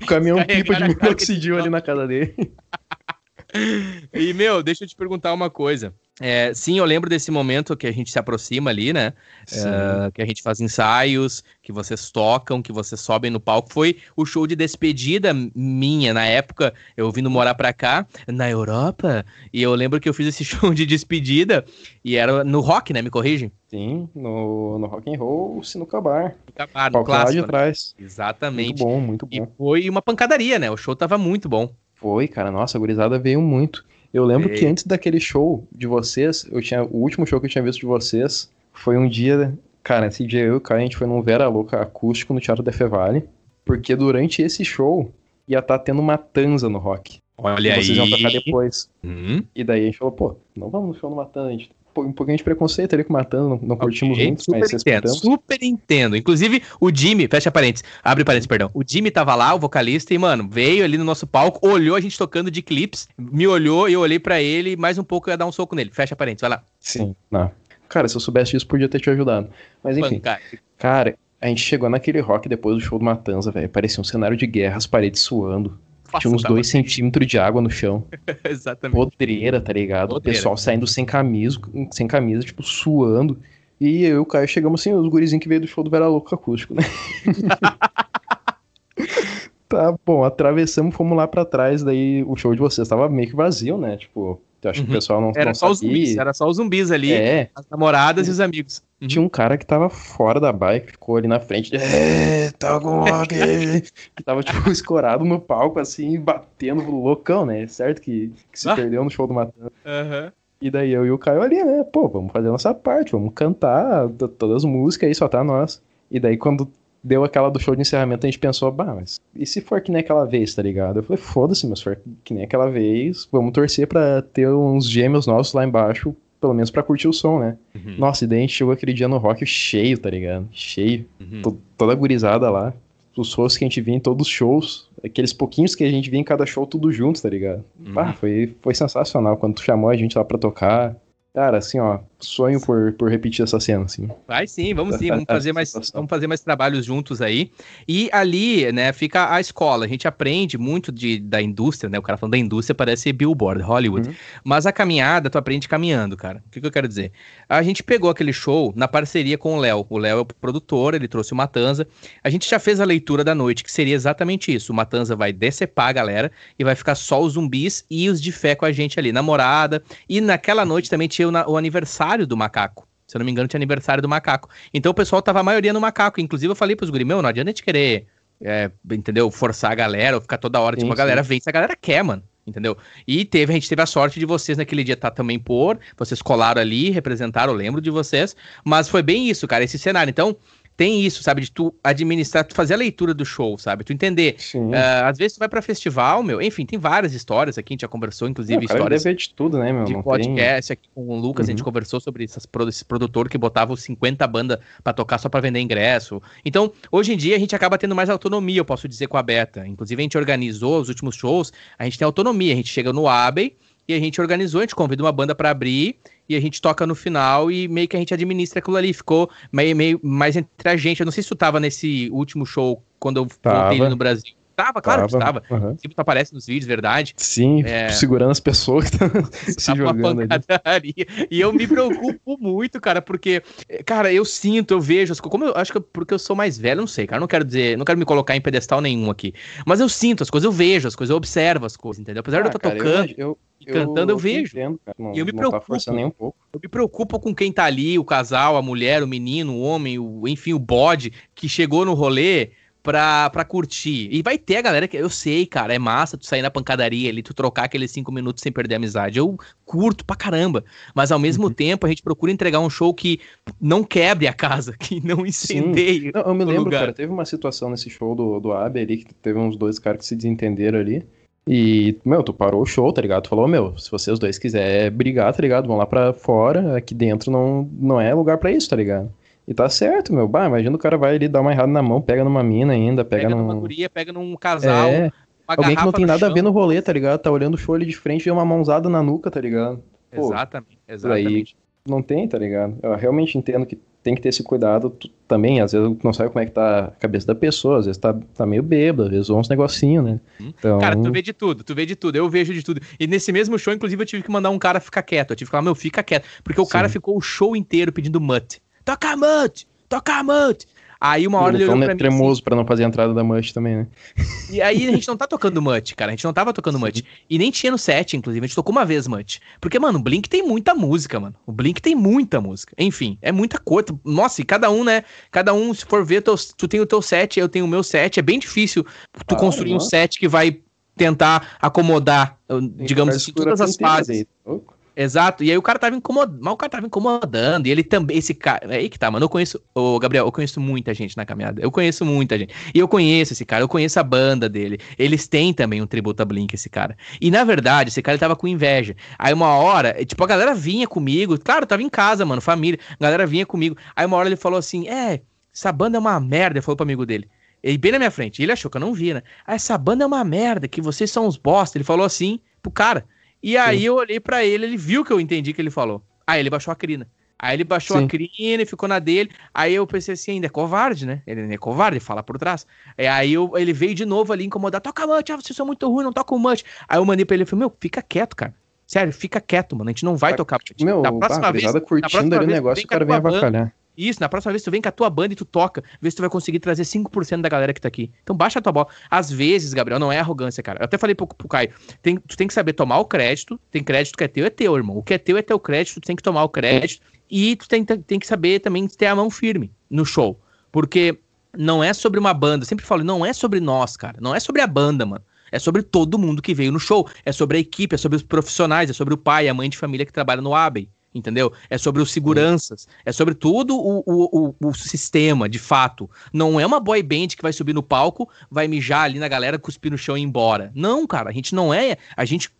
o caminhão pipa de minoxidil ali na casa dele. E, meu, deixa eu te perguntar uma coisa. É, sim, eu lembro desse momento que a gente se aproxima ali, né? É, que a gente faz ensaios, que vocês tocam, que vocês sobem no palco. Foi o show de despedida minha. Na época, eu vindo morar pra cá, na Europa, e eu lembro que eu fiz esse show de despedida e era no rock, né? Me corrige? Sim, no, no rock and roll, Sinuca Bar. Sinuca Bar, no clássico, lá de né? trás. Exatamente. Muito bom, muito bom. E foi uma pancadaria, né? O show tava muito bom. Foi, cara, nossa, a gurizada veio muito. Eu lembro que antes daquele show de vocês, eu tinha o último show que eu tinha visto de vocês foi um dia, cara, esse dia eu e o Caio, a gente foi num Vera Louca acústico no Teatro da Fevale, porque durante esse show ia estar tá tendo uma tanza no rock. Olha aí. Vocês iam tocar depois. Uhum. E daí a gente falou, pô, não vamos no show no Matanza, a gente um pouquinho de preconceito ali com o Matando, não, não curtimos okay, muito, super mas entendo, super entendo. Inclusive, o Jimmy, fecha parênteses, abre parênteses, perdão. O Jimmy tava lá, o vocalista, e, mano, veio ali no nosso palco, olhou a gente tocando de clips, me olhou e eu olhei para ele, mais um pouco eu ia dar um soco nele. Fecha parênteses, vai lá. Sim, não. Cara, se eu soubesse disso, podia ter te ajudado. Mas enfim. Cara, a gente chegou naquele rock depois do show do Matanza, velho. Parecia um cenário de guerra, as paredes suando. Tinha uns dois centímetros de água no chão. Exatamente. Podreira, tá ligado? Podreira. O pessoal saindo sem camisa, sem camisa, tipo, suando. E eu e o Caio chegamos assim, os gurizinhos que veio do show do Vera Louco Acústico, né? tá bom, atravessamos, fomos lá pra trás, daí o show de vocês tava meio que vazio, né? Tipo, eu acho que o uhum. pessoal não Era não só sabia. os zumbis, era só os zumbis ali, é. as namoradas e os amigos. Uhum. Tinha um cara que tava fora da bike, ficou ali na frente, é, tá com que tava, tipo, escorado no palco, assim, batendo loucão, né? Certo que, que se ah. perdeu no show do Matando. Uhum. E daí eu e o Caio ali, né? Pô, vamos fazer a nossa parte, vamos cantar todas as músicas aí, só tá nós. E daí quando deu aquela do show de encerramento, a gente pensou, bah, mas e se for que nem aquela vez, tá ligado? Eu falei, foda-se, mas se for que nem aquela vez, vamos torcer pra ter uns gêmeos nossos lá embaixo pelo menos pra curtir o som, né? Uhum. Nossa, e daí a gente chegou aquele dia no rock cheio, tá ligado? Cheio. Uhum. Toda gurizada lá. Os shows que a gente via em todos os shows. Aqueles pouquinhos que a gente via em cada show, tudo junto, tá ligado? Uhum. Ah, foi, foi sensacional. Quando tu chamou a gente lá pra tocar. Cara, assim, ó, sonho por, por repetir essa cena, assim. Vai sim, vamos sim, vamos fazer mais, vamos fazer mais trabalhos juntos aí. E ali, né, fica a escola. A gente aprende muito de, da indústria, né? O cara falando da indústria parece Billboard, Hollywood. Uhum. Mas a caminhada, tu aprende caminhando, cara. O que, que, eu quero dizer? A gente pegou aquele show na parceria com o Léo. O Léo é o produtor, ele trouxe o Matanza. A gente já fez a leitura da noite, que seria exatamente isso. O Matanza vai decepar a galera e vai ficar só os zumbis e os de fé com a gente ali, namorada. E naquela noite também tinha o, o aniversário aniversário do macaco. Se eu não me engano, tinha aniversário do macaco. Então o pessoal tava a maioria no macaco. Inclusive, eu falei pros guri, meu, não adianta a gente querer, é, entendeu? Forçar a galera ou ficar toda hora, sim, tipo, a galera vem se a galera quer, mano. Entendeu? E teve, a gente teve a sorte de vocês naquele dia estar tá também por, vocês colaram ali, representaram, eu lembro de vocês, mas foi bem isso, cara, esse cenário. Então, tem isso, sabe? De tu administrar, tu fazer a leitura do show, sabe? Tu entender. Uh, às vezes tu vai pra festival, meu. Enfim, tem várias histórias aqui, a gente já conversou, inclusive, Não, histórias. Deve de tudo, né, meu? De Não podcast tem... aqui com o Lucas, uhum. a gente uhum. conversou sobre essas, esse produtor que botava os 50 bandas para tocar só para vender ingresso. Então, hoje em dia, a gente acaba tendo mais autonomia, eu posso dizer, com a Beta. Inclusive, a gente organizou os últimos shows, a gente tem autonomia, a gente chega no Abbey e a gente organizou, a gente convida uma banda para abrir e a gente toca no final e meio que a gente administra aquilo ali. Ficou meio, meio mais entre a gente. Eu não sei se tu tava nesse último show quando eu tava. voltei no Brasil. Tava, claro que estava. Uhum. Sempre tu aparece nos vídeos, verdade. Sim, é... segurando as pessoas que estão se jogando ali. E eu me preocupo muito, cara, porque, cara, eu sinto, eu vejo, como eu acho que porque eu sou mais velho, não sei, cara, não quero dizer, não quero me colocar em pedestal nenhum aqui, mas eu sinto as coisas, eu vejo as coisas, eu observo as coisas, entendeu? Apesar ah, de eu estar tá tocando, eu, eu, cantando, eu, eu vejo. Entendo, não, e eu me tá preocupo. Tá nem um pouco. Eu me preocupo com quem tá ali, o casal, a mulher, o menino, o homem, o, enfim, o bode que chegou no rolê pra, pra curtir. E vai ter a galera que eu sei, cara, é massa tu sair na pancadaria ali, tu trocar aqueles cinco minutos sem perder a amizade. Eu curto pra caramba. Mas ao mesmo uhum. tempo a gente procura entregar um show que não quebre a casa, que não incendeie. Não, eu me lembro, lugar. cara, teve uma situação nesse show do, do Abe ali, que teve uns dois caras que se desentenderam ali. E, meu, tu parou o show, tá ligado? Tu falou, meu, se vocês dois quiserem brigar, tá ligado? Vão lá pra fora, aqui dentro não, não é lugar para isso, tá ligado? E tá certo, meu. Bah, imagina o cara vai ali dar uma errada na mão, pega numa mina ainda, pega, pega num... numa guria, pega num casal. É. Alguém que não tem nada chão. a ver no rolê, tá ligado? Tá olhando o show ali de frente e uma mãozada na nuca, tá ligado? Pô, exatamente, exatamente. Aí não tem, tá ligado? Eu realmente entendo que tem que ter esse cuidado também. Às vezes não sabe como é que tá a cabeça da pessoa, às vezes tá, tá meio bêbado, às vezes uns negocinhos, né? Hum. Então... Cara, tu vê de tudo, tu vê de tudo, eu vejo de tudo. E nesse mesmo show, inclusive, eu tive que mandar um cara ficar quieto. Eu tive que falar, meu, fica quieto. Porque o Sim. cara ficou o show inteiro pedindo mut. Toca mut! toca a. Aí uma hora ele olhou pra mim. tremoso assim, pra não fazer a entrada da Mutt também, né? E aí a gente não tá tocando Mutt, cara. A gente não tava tocando Mutt. E nem tinha no set, inclusive. A gente tocou uma vez Mutt. Porque, mano, o Blink tem muita música, mano. O Blink tem muita música. Enfim, é muita coisa. Nossa, e cada um, né? Cada um, se for ver, tu, tu tem o teu set, eu tenho o meu set. É bem difícil tu ah, construir um set que vai tentar acomodar, digamos assim, todas as fases. Exato, e aí o cara tava incomodando, mas o cara tava incomodando, e ele também, esse cara, é aí que tá, mano, eu conheço, ô Gabriel, eu conheço muita gente na caminhada, eu conheço muita gente, e eu conheço esse cara, eu conheço a banda dele, eles têm também um tributo a Blink, esse cara, e na verdade, esse cara tava com inveja, aí uma hora, tipo, a galera vinha comigo, claro, tava em casa, mano, família, a galera vinha comigo, aí uma hora ele falou assim, é, essa banda é uma merda, ele falou pro amigo dele, ele bem na minha frente, ele achou que eu não vi, né, ah, essa banda é uma merda, que vocês são uns bosta, ele falou assim pro cara, e aí Sim. eu olhei para ele, ele viu que eu entendi que ele falou. Aí ele baixou a crina. Aí ele baixou Sim. a crina e ficou na dele. Aí eu pensei assim, ainda é covarde, né? Ele é covarde, fala por trás. Aí eu, ele veio de novo ali incomodar. Toca Munch, ah, vocês são muito ruins, não toca o Munch. Aí eu mandei pra ele, falei, meu, fica quieto, cara. Sério, fica quieto, mano. A gente não vai tá, tocar. Meu, na próxima bah, vez, curtindo na próxima ali o negócio, o cara vem avacalhar. Isso, na próxima vez tu vem com a tua banda e tu toca, vê se tu vai conseguir trazer 5% da galera que tá aqui. Então baixa a tua bola. Às vezes, Gabriel, não é arrogância, cara. Eu até falei pro, pro Caio, tem, tu tem que saber tomar o crédito, tem crédito que é teu, é teu, irmão. O que é teu é teu crédito, tu tem que tomar o crédito. E tu tem, tem que saber também ter a mão firme no show. Porque não é sobre uma banda, sempre falo, não é sobre nós, cara. Não é sobre a banda, mano. É sobre todo mundo que veio no show. É sobre a equipe, é sobre os profissionais, é sobre o pai, a mãe de família que trabalha no Abbey entendeu? É sobre os seguranças, é sobre tudo o, o, o, o, sistema, de fato. Não é uma boy band que vai subir no palco, vai mijar ali na galera, cuspir no chão e ir embora. Não, cara, a gente não é, a gente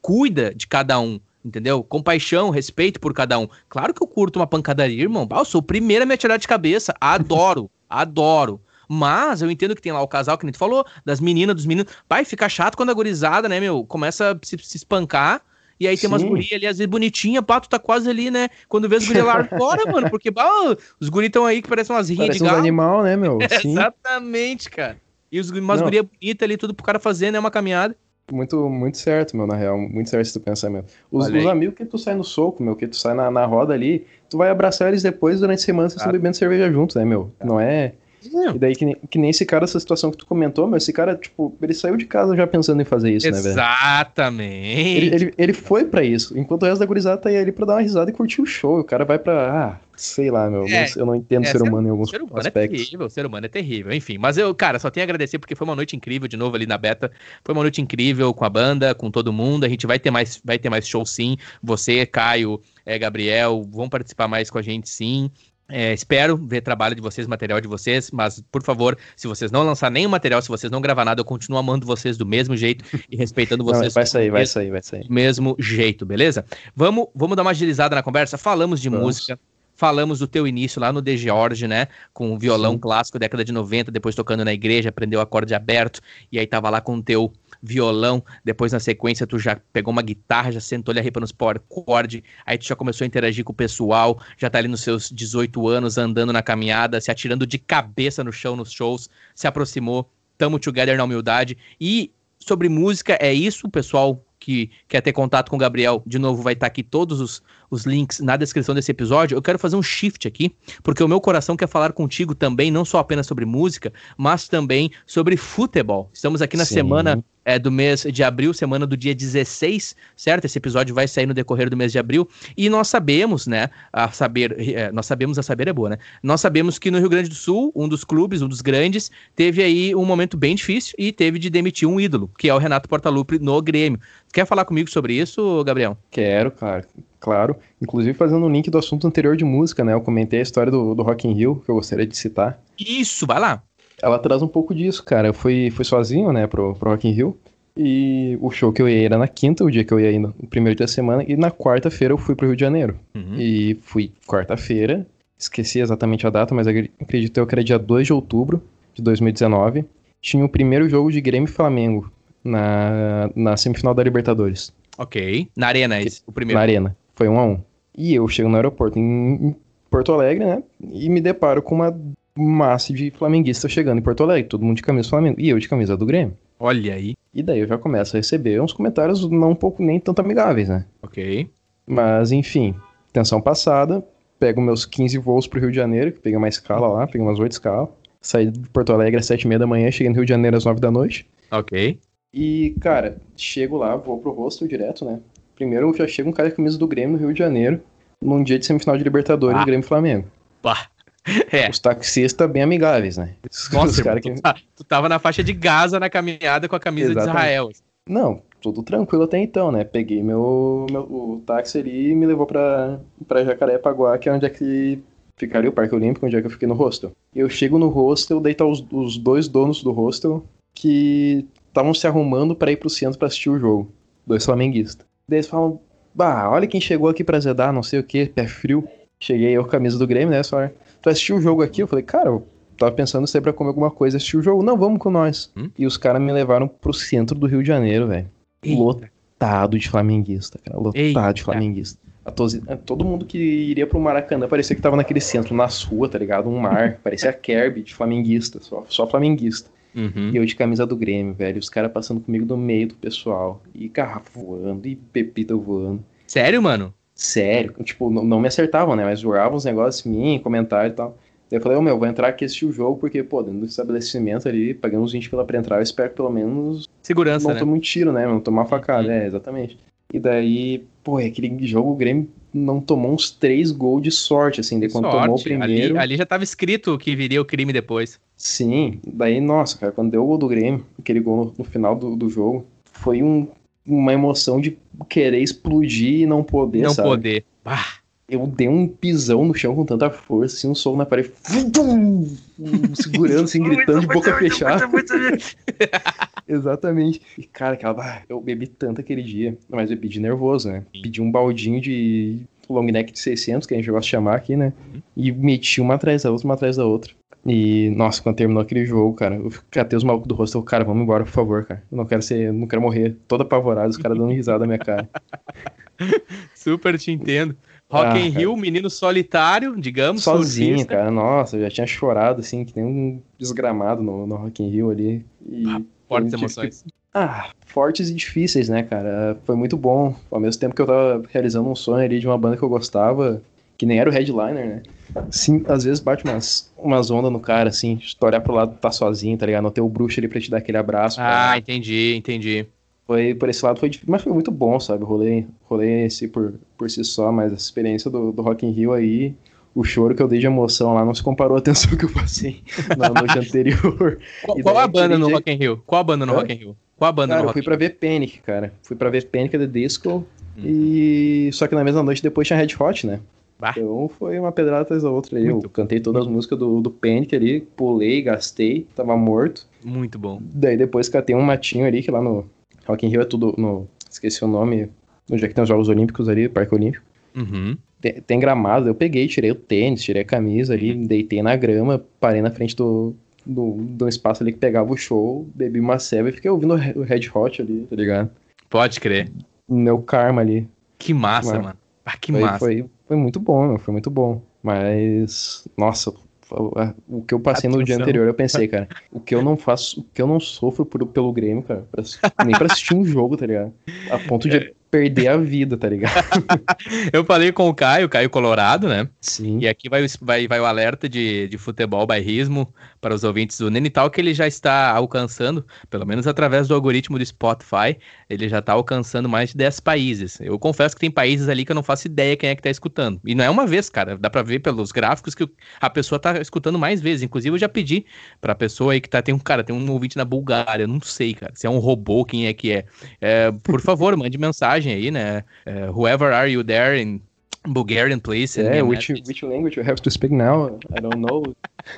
cuida de cada um. Entendeu? Compaixão, respeito por cada um. Claro que eu curto uma pancadaria, irmão. eu sou o primeiro a me atirar de cabeça. Adoro, adoro. Mas eu entendo que tem lá o casal que a gente falou, das meninas, dos meninos. Pai, fica chato quando a gurizada, né, meu, começa a se, se espancar e aí tem Sim. umas gurias ali, às vezes bonitinha, pato tá quase ali, né? Quando vê os gurias lá fora, mano, porque bah, os guris estão aí que parecem umas rinhas de galo. Animal, né, meu? Exatamente, cara. E os, umas gurias bonitas ali, tudo pro cara fazer, né? Uma caminhada. Muito, muito certo, meu, na real. Muito certo esse pensamento. Os, os amigos que tu sai no soco, meu, que tu sai na, na roda ali, tu vai abraçar eles depois durante a semana, vocês estão bebendo cerveja juntos, né, meu? Não é. E daí, que nem, que nem esse cara, essa situação que tu comentou, mas esse cara, tipo, ele saiu de casa já pensando em fazer isso, Exatamente. né, velho? Exatamente. Ele, ele, ele, foi pra isso, enquanto o resto da gurizada tá aí ali pra dar uma risada e curtir o show. O cara vai pra. Ah, sei lá, meu. É, eu não entendo é, ser humano em alguns ser humano é aspectos. É terrível, o ser humano é terrível. Enfim, mas eu, cara, só tenho a agradecer porque foi uma noite incrível de novo ali na beta. Foi uma noite incrível com a banda, com todo mundo. A gente vai ter mais, vai ter mais show sim. Você, Caio, é, Gabriel, vão participar mais com a gente sim. É, espero ver trabalho de vocês, material de vocês, mas por favor, se vocês não lançar nenhum material, se vocês não gravar nada, eu continuo amando vocês do mesmo jeito e respeitando vocês. Não, vai sair, vai sair, vai sair. Do mesmo jeito, beleza? Vamos, vamos dar uma agilizada na conversa. Falamos de vamos. música, falamos do teu início lá no The George, né? Com o violão Sim. clássico, década de 90, depois tocando na igreja, aprendeu acorde aberto, e aí tava lá com o teu violão, depois na sequência tu já pegou uma guitarra, já sentou ali a nos power chord, aí tu já começou a interagir com o pessoal, já tá ali nos seus 18 anos andando na caminhada, se atirando de cabeça no chão nos shows, se aproximou, tamo together na humildade e sobre música é isso, pessoal que quer ter contato com o Gabriel, de novo vai estar tá aqui todos os, os links na descrição desse episódio. Eu quero fazer um shift aqui, porque o meu coração quer falar contigo também, não só apenas sobre música, mas também sobre futebol. Estamos aqui na Sim. semana é, do mês de abril, semana do dia 16, certo? Esse episódio vai sair no decorrer do mês de abril. E nós sabemos, né? A saber, é, nós sabemos, a saber é boa, né? Nós sabemos que no Rio Grande do Sul, um dos clubes, um dos grandes, teve aí um momento bem difícil e teve de demitir um ídolo, que é o Renato Portaluppi no Grêmio. Quer falar comigo sobre isso, Gabriel? Quero, cara. Claro. Inclusive fazendo um link do assunto anterior de música, né? Eu comentei a história do, do Rock in Rio, que eu gostaria de citar. Isso, vai lá ela traz um pouco disso, cara. Eu fui, fui sozinho, né, pro, pro Rock in Rio. E o show que eu ia era na quinta, o dia que eu ia ir no primeiro dia da semana. E na quarta-feira eu fui pro Rio de Janeiro. Uhum. E fui quarta-feira, esqueci exatamente a data, mas acredito eu que era dia 2 de outubro de 2019. Tinha o primeiro jogo de Grêmio e Flamengo na, na semifinal da Libertadores. Ok. Na Arena, esse, o primeiro. Na Arena. Foi um a um. E eu chego no aeroporto em, em Porto Alegre, né? E me deparo com uma massa de flamenguistas chegando em Porto Alegre, todo mundo de camisa do Flamengo, e eu de camisa do Grêmio. Olha aí. E daí eu já começo a receber uns comentários não um pouco nem tanto amigáveis, né? Ok. Mas enfim, tensão passada, pego meus 15 voos pro Rio de Janeiro, que peguei uma escala lá, peguei umas 8 escalas. Saí de Porto Alegre às 7 e meia da manhã, cheguei no Rio de Janeiro às 9 da noite. Ok. E, cara, chego lá, vou pro rosto direto, né? Primeiro já chega um cara de camisa do Grêmio no Rio de Janeiro, num dia de semifinal de Libertadores, ah. Grêmio Flamengo. Pá. É. Os taxistas bem amigáveis, né? Nossa, irmão, que... tu, tá, tu, tava na faixa de Gaza na caminhada com a camisa Exatamente. de Israel. Não, tudo tranquilo até então, né? Peguei meu, meu o táxi ali e me levou pra, pra Jacarepaguá, que é onde é que ficaria o Parque Olímpico, onde é que eu fiquei no hostel. Eu chego no hostel, daí tá os, os dois donos do hostel que estavam se arrumando para ir pro centro para assistir o jogo. Dois flamenguistas. Daí eles falam, bah, olha quem chegou aqui pra zedar, não sei o que, pé frio. Cheguei eu com a camisa do Grêmio, né, só tu assistiu o jogo aqui? Eu falei, cara, eu tava pensando se é pra comer alguma coisa, assistir o jogo. Não, vamos com nós. Hum? E os caras me levaram pro centro do Rio de Janeiro, velho. Lotado de flamenguista, cara. Lotado Eita. de flamenguista. Todo mundo que iria pro Maracanã parecia que tava naquele centro, nas ruas, tá ligado? Um mar. parecia Kerby de flamenguista, só, só flamenguista. Uhum. E eu de camisa do Grêmio, velho. Os caras passando comigo no meio do pessoal. E garrafa voando, e pepita voando. Sério, mano? Sério. Tipo, não, não me acertavam, né? Mas jogavam uns negócios em mim, comentário e tal. Daí eu falei, ô oh, meu, vou entrar aqui assistir o jogo, porque, pô, dentro do estabelecimento ali, pagando uns 20 pela pra entrar, eu espero que pelo menos. Segurança, não né? tome um tiro, né? Não tomar facada, uhum. é, exatamente. E daí, pô, aquele jogo o Grêmio não tomou uns três gols de sorte, assim, de quando sorte. tomou o primeiro. Ali, ali, já tava escrito que viria o crime depois. Sim, daí, nossa, cara, quando deu o gol do Grêmio, aquele gol no, no final do, do jogo, foi um, uma emoção de querer explodir e não poder, não sabe? Não poder. Bah eu dei um pisão no chão com tanta força, assim, um som na parede, segurando, assim, gritando de boca fechada. Exatamente. E, cara, aquela, eu bebi tanto aquele dia, mas eu pedi nervoso, né? Pedi um baldinho de long neck de 600, que a gente gosta de chamar aqui, né? E meti uma atrás da outra, uma atrás da outra. E, nossa, quando terminou aquele jogo, cara, eu catei os malucos do rosto, cara, vamos embora, por favor, cara. Eu não quero ser, não quero morrer. Todo apavorado, os caras dando risada na minha cara. Super te entendo. Rock ah, in Rio, menino solitário, digamos. Sozinho, surfista. cara. Nossa, eu já tinha chorado, assim, que nem um desgramado no, no Rock in Rio ali. E ah, fortes emoções. Ah, fortes e difíceis, né, cara? Foi muito bom. Ao mesmo tempo que eu tava realizando um sonho ali de uma banda que eu gostava, que nem era o headliner, né? Sim, às vezes bate umas, umas ondas no cara, assim, de tu olhar pro lado tá sozinho, tá ligado? Não ter o bruxo ali pra te dar aquele abraço. Ah, entendi, entendi foi por esse lado foi difícil, mas foi muito bom, sabe? Rolei, rolei esse por, por si só, mas a experiência do, do Rock in Rio aí, o choro que eu dei de emoção lá não se comparou à tensão que eu passei na noite anterior. Qual, qual a banda no Rock in Rio? Qual a banda no é? Rock in Rio? Qual a banda cara, no Rock eu fui pra ver Panic, cara. Fui pra ver Panic The Disco hum. e só que na mesma noite depois tinha Red Hot, né? Bah. Então foi uma pedrada atrás da outra aí. Eu cantei todas as músicas do, do Panic ali, pulei, gastei, tava morto. Muito bom. Daí depois catei um matinho ali, que lá no, Rock in Rio é tudo no. Esqueci o nome. Onde é que tem os Jogos Olímpicos ali, Parque Olímpico. Uhum. Tem, tem, gramado, eu peguei, tirei o tênis, tirei a camisa ali, uhum. deitei na grama, parei na frente do, do, do espaço ali que pegava o show, bebi uma ceva e fiquei ouvindo o Red Hot ali, tá ligado? Pode crer. Meu karma ali. Que massa, Mas, mano. Ah, que foi, massa. Foi, foi muito bom, meu, foi muito bom. Mas, nossa, o que eu passei Atenção. no dia anterior, eu pensei, cara, o que eu não faço, o que eu não sofro por, pelo Grêmio, cara, pra, nem pra assistir um jogo, tá ligado? A ponto de é. Perder a vida, tá ligado? eu falei com o Caio, Caio Colorado, né? Sim. E aqui vai, vai, vai o alerta de, de futebol bairrismo para os ouvintes do Nenital, que ele já está alcançando, pelo menos através do algoritmo do Spotify, ele já está alcançando mais de 10 países. Eu confesso que tem países ali que eu não faço ideia quem é que está escutando. E não é uma vez, cara, dá para ver pelos gráficos que a pessoa está escutando mais vezes. Inclusive, eu já pedi para a pessoa aí que tá, tem um cara, tem um ouvinte na Bulgária, não sei, cara, se é um robô, quem é que é. é por favor, mande mensagem aí, né? É, whoever are you there in Bulgarian, please. Yeah, which, which language you have to speak now? I don't know.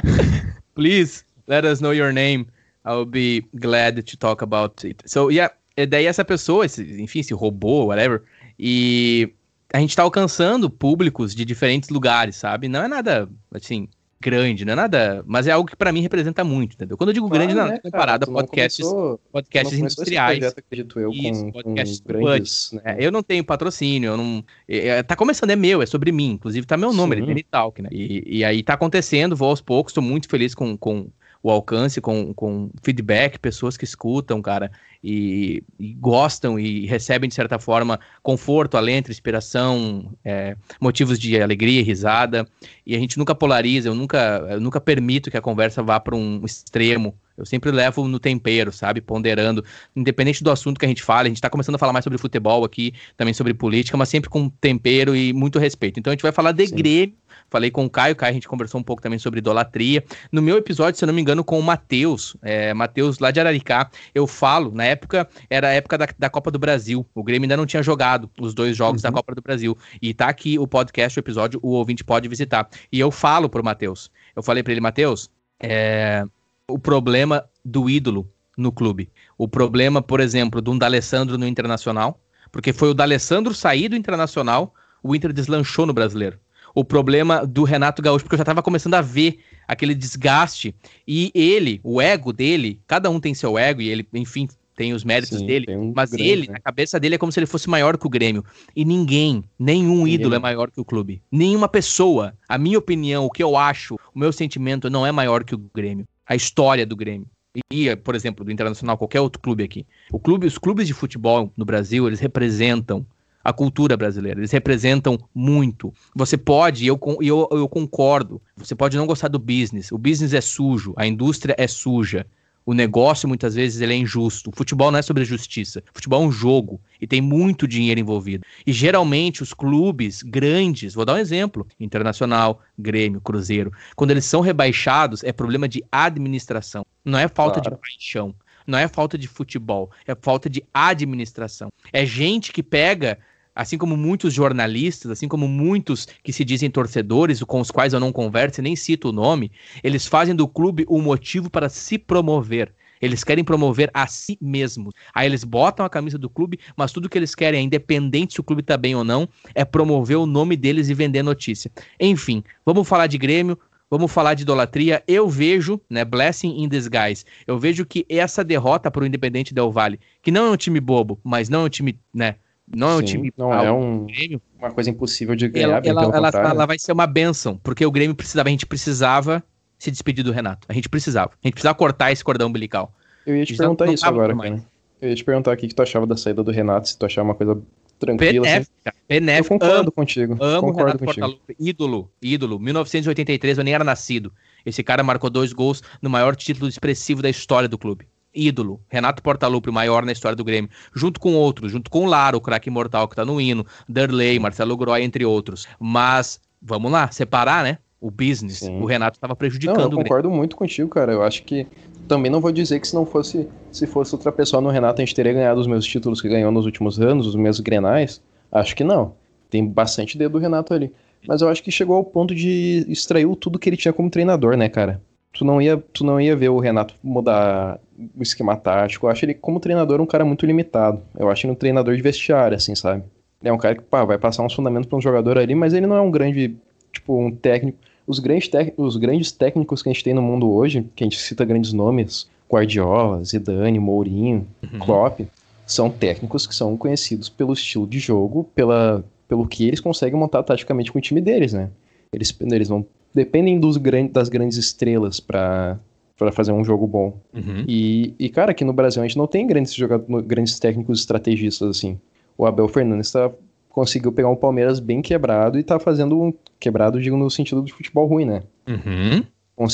please let us know your name. I'll be glad to talk about it. So, yeah, daí essa pessoa, esse, enfim, esse robô, whatever, e a gente tá alcançando públicos de diferentes lugares, sabe? Não é nada, assim, grande, não é nada, mas é algo que para mim representa muito, entendeu? Quando eu digo grande, não, é comparado a podcasts, começou, podcasts industriais. Projeto, acredito eu, isso, com, podcasts com grandes, né? é, eu não tenho patrocínio, eu não, é, é, tá começando, é meu, é sobre mim, inclusive tá meu nome, ele é Talk, né? E, e aí tá acontecendo, vou aos poucos, tô muito feliz com, com o alcance, com, com feedback, pessoas que escutam, cara, e, e gostam e recebem, de certa forma, conforto, alento, inspiração, é, motivos de alegria e risada. E a gente nunca polariza, eu nunca, eu nunca permito que a conversa vá para um extremo. Eu sempre levo no tempero, sabe? Ponderando, independente do assunto que a gente fala. A gente está começando a falar mais sobre futebol aqui, também sobre política, mas sempre com tempero e muito respeito. Então a gente vai falar de Sim. Grêmio falei com o Caio, Caio a gente conversou um pouco também sobre idolatria. No meu episódio, se eu não me engano, com o Matheus, é, Matheus lá de Araricá, eu falo, na época, era a época da, da Copa do Brasil, o Grêmio ainda não tinha jogado os dois jogos uhum. da Copa do Brasil, e tá aqui o podcast, o episódio, o ouvinte pode visitar. E eu falo pro Matheus, eu falei para ele, Matheus, é, o problema do ídolo no clube. O problema, por exemplo, de um D'Alessandro no Internacional, porque foi o D'Alessandro sair do Internacional, o Inter deslanchou no Brasileiro o problema do Renato Gaúcho, porque eu já estava começando a ver aquele desgaste. E ele, o ego dele, cada um tem seu ego, e ele, enfim, tem os méritos Sim, dele, um mas grande, ele, né? na cabeça dele, é como se ele fosse maior que o Grêmio. E ninguém, nenhum ninguém. ídolo é maior que o clube. Nenhuma pessoa, a minha opinião, o que eu acho, o meu sentimento não é maior que o Grêmio. A história do Grêmio. E, por exemplo, do Internacional, qualquer outro clube aqui. O clube, os clubes de futebol no Brasil, eles representam a cultura brasileira. Eles representam muito. Você pode, e eu, eu, eu concordo, você pode não gostar do business. O business é sujo, a indústria é suja. O negócio, muitas vezes, ele é injusto. O futebol não é sobre justiça. O futebol é um jogo e tem muito dinheiro envolvido. E geralmente os clubes grandes, vou dar um exemplo: Internacional, Grêmio, Cruzeiro, quando eles são rebaixados, é problema de administração. Não é falta claro. de paixão. Não é falta de futebol, é falta de administração. É gente que pega assim como muitos jornalistas, assim como muitos que se dizem torcedores, com os quais eu não converso e nem cito o nome, eles fazem do clube um motivo para se promover. Eles querem promover a si mesmos. Aí eles botam a camisa do clube, mas tudo que eles querem, independente se o clube tá bem ou não, é promover o nome deles e vender notícia. Enfim, vamos falar de Grêmio, vamos falar de idolatria. Eu vejo, né, blessing in disguise. Eu vejo que essa derrota para o Independente Del Vale, que não é um time bobo, mas não é um time, né, não é um time. Não é um, Grêmio. uma coisa impossível de ganhar. Ela, ela, ela, ela, vai ser uma benção, porque o Grêmio precisava, a gente precisava se despedir do Renato. A gente precisava. A gente precisava cortar esse cordão umbilical. Eu ia te perguntar isso agora, cara. Eu ia te perguntar o que, que tu achava da saída do Renato, se tu achava uma coisa tranquila. Benéfica, assim. benéfica. Eu concordo amo, contigo. Amo concordo Renato contigo. Portaluppi, ídolo, ídolo. 1983, eu nem era nascido. Esse cara marcou dois gols no maior título expressivo da história do clube ídolo, Renato Portaluppi, o maior na história do Grêmio, junto com outros, junto com o Lara, o craque imortal que tá no hino, Derley, Marcelo Groy, entre outros. Mas, vamos lá, separar, né? O business, Sim. o Renato estava prejudicando não, eu concordo muito contigo, cara. Eu acho que também não vou dizer que se não fosse se fosse outra pessoa no Renato a gente teria ganhado os meus títulos que ganhou nos últimos anos, os meus Grenais. Acho que não. Tem bastante dedo do Renato ali. Mas eu acho que chegou ao ponto de extrair tudo que ele tinha como treinador, né, cara? Tu não ia, tu não ia ver o Renato mudar o esquema tático. Eu acho ele, como treinador, um cara muito limitado. Eu acho ele um treinador de vestiário, assim, sabe? É um cara que, pá, vai passar uns fundamentos para um jogador ali, mas ele não é um grande, tipo, um técnico. Os grandes, os grandes técnicos que a gente tem no mundo hoje, que a gente cita grandes nomes, Guardiola, Zidane, Mourinho, uhum. Klopp, são técnicos que são conhecidos pelo estilo de jogo, pela, pelo que eles conseguem montar taticamente com o time deles, né? Eles, eles vão dependem dos grandes, das grandes estrelas para para fazer um jogo bom. Uhum. E, e, cara, aqui no Brasil a gente não tem grandes jogadores, grandes técnicos estrategistas assim. O Abel Fernandes tá, conseguiu pegar um Palmeiras bem quebrado e tá fazendo um quebrado, digo, no sentido de futebol ruim, né? Uhum.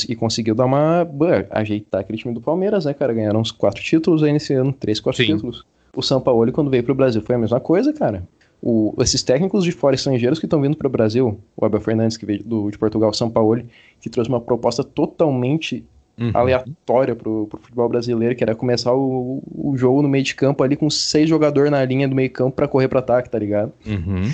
e conseguiu dar uma. ajeitar aquele time do Palmeiras, né, cara? Ganharam uns quatro títulos aí nesse ano, três, quatro Sim. títulos. O São Paulo, quando veio pro Brasil, foi a mesma coisa, cara o, esses técnicos de fora estrangeiros que estão vindo para o Brasil, o Abel Fernandes, que veio do, de Portugal, São Paulo, que trouxe uma proposta totalmente uhum. aleatória para o futebol brasileiro, que era começar o, o jogo no meio de campo ali com seis jogadores na linha do meio campo para correr para ataque, tá ligado? Uhum.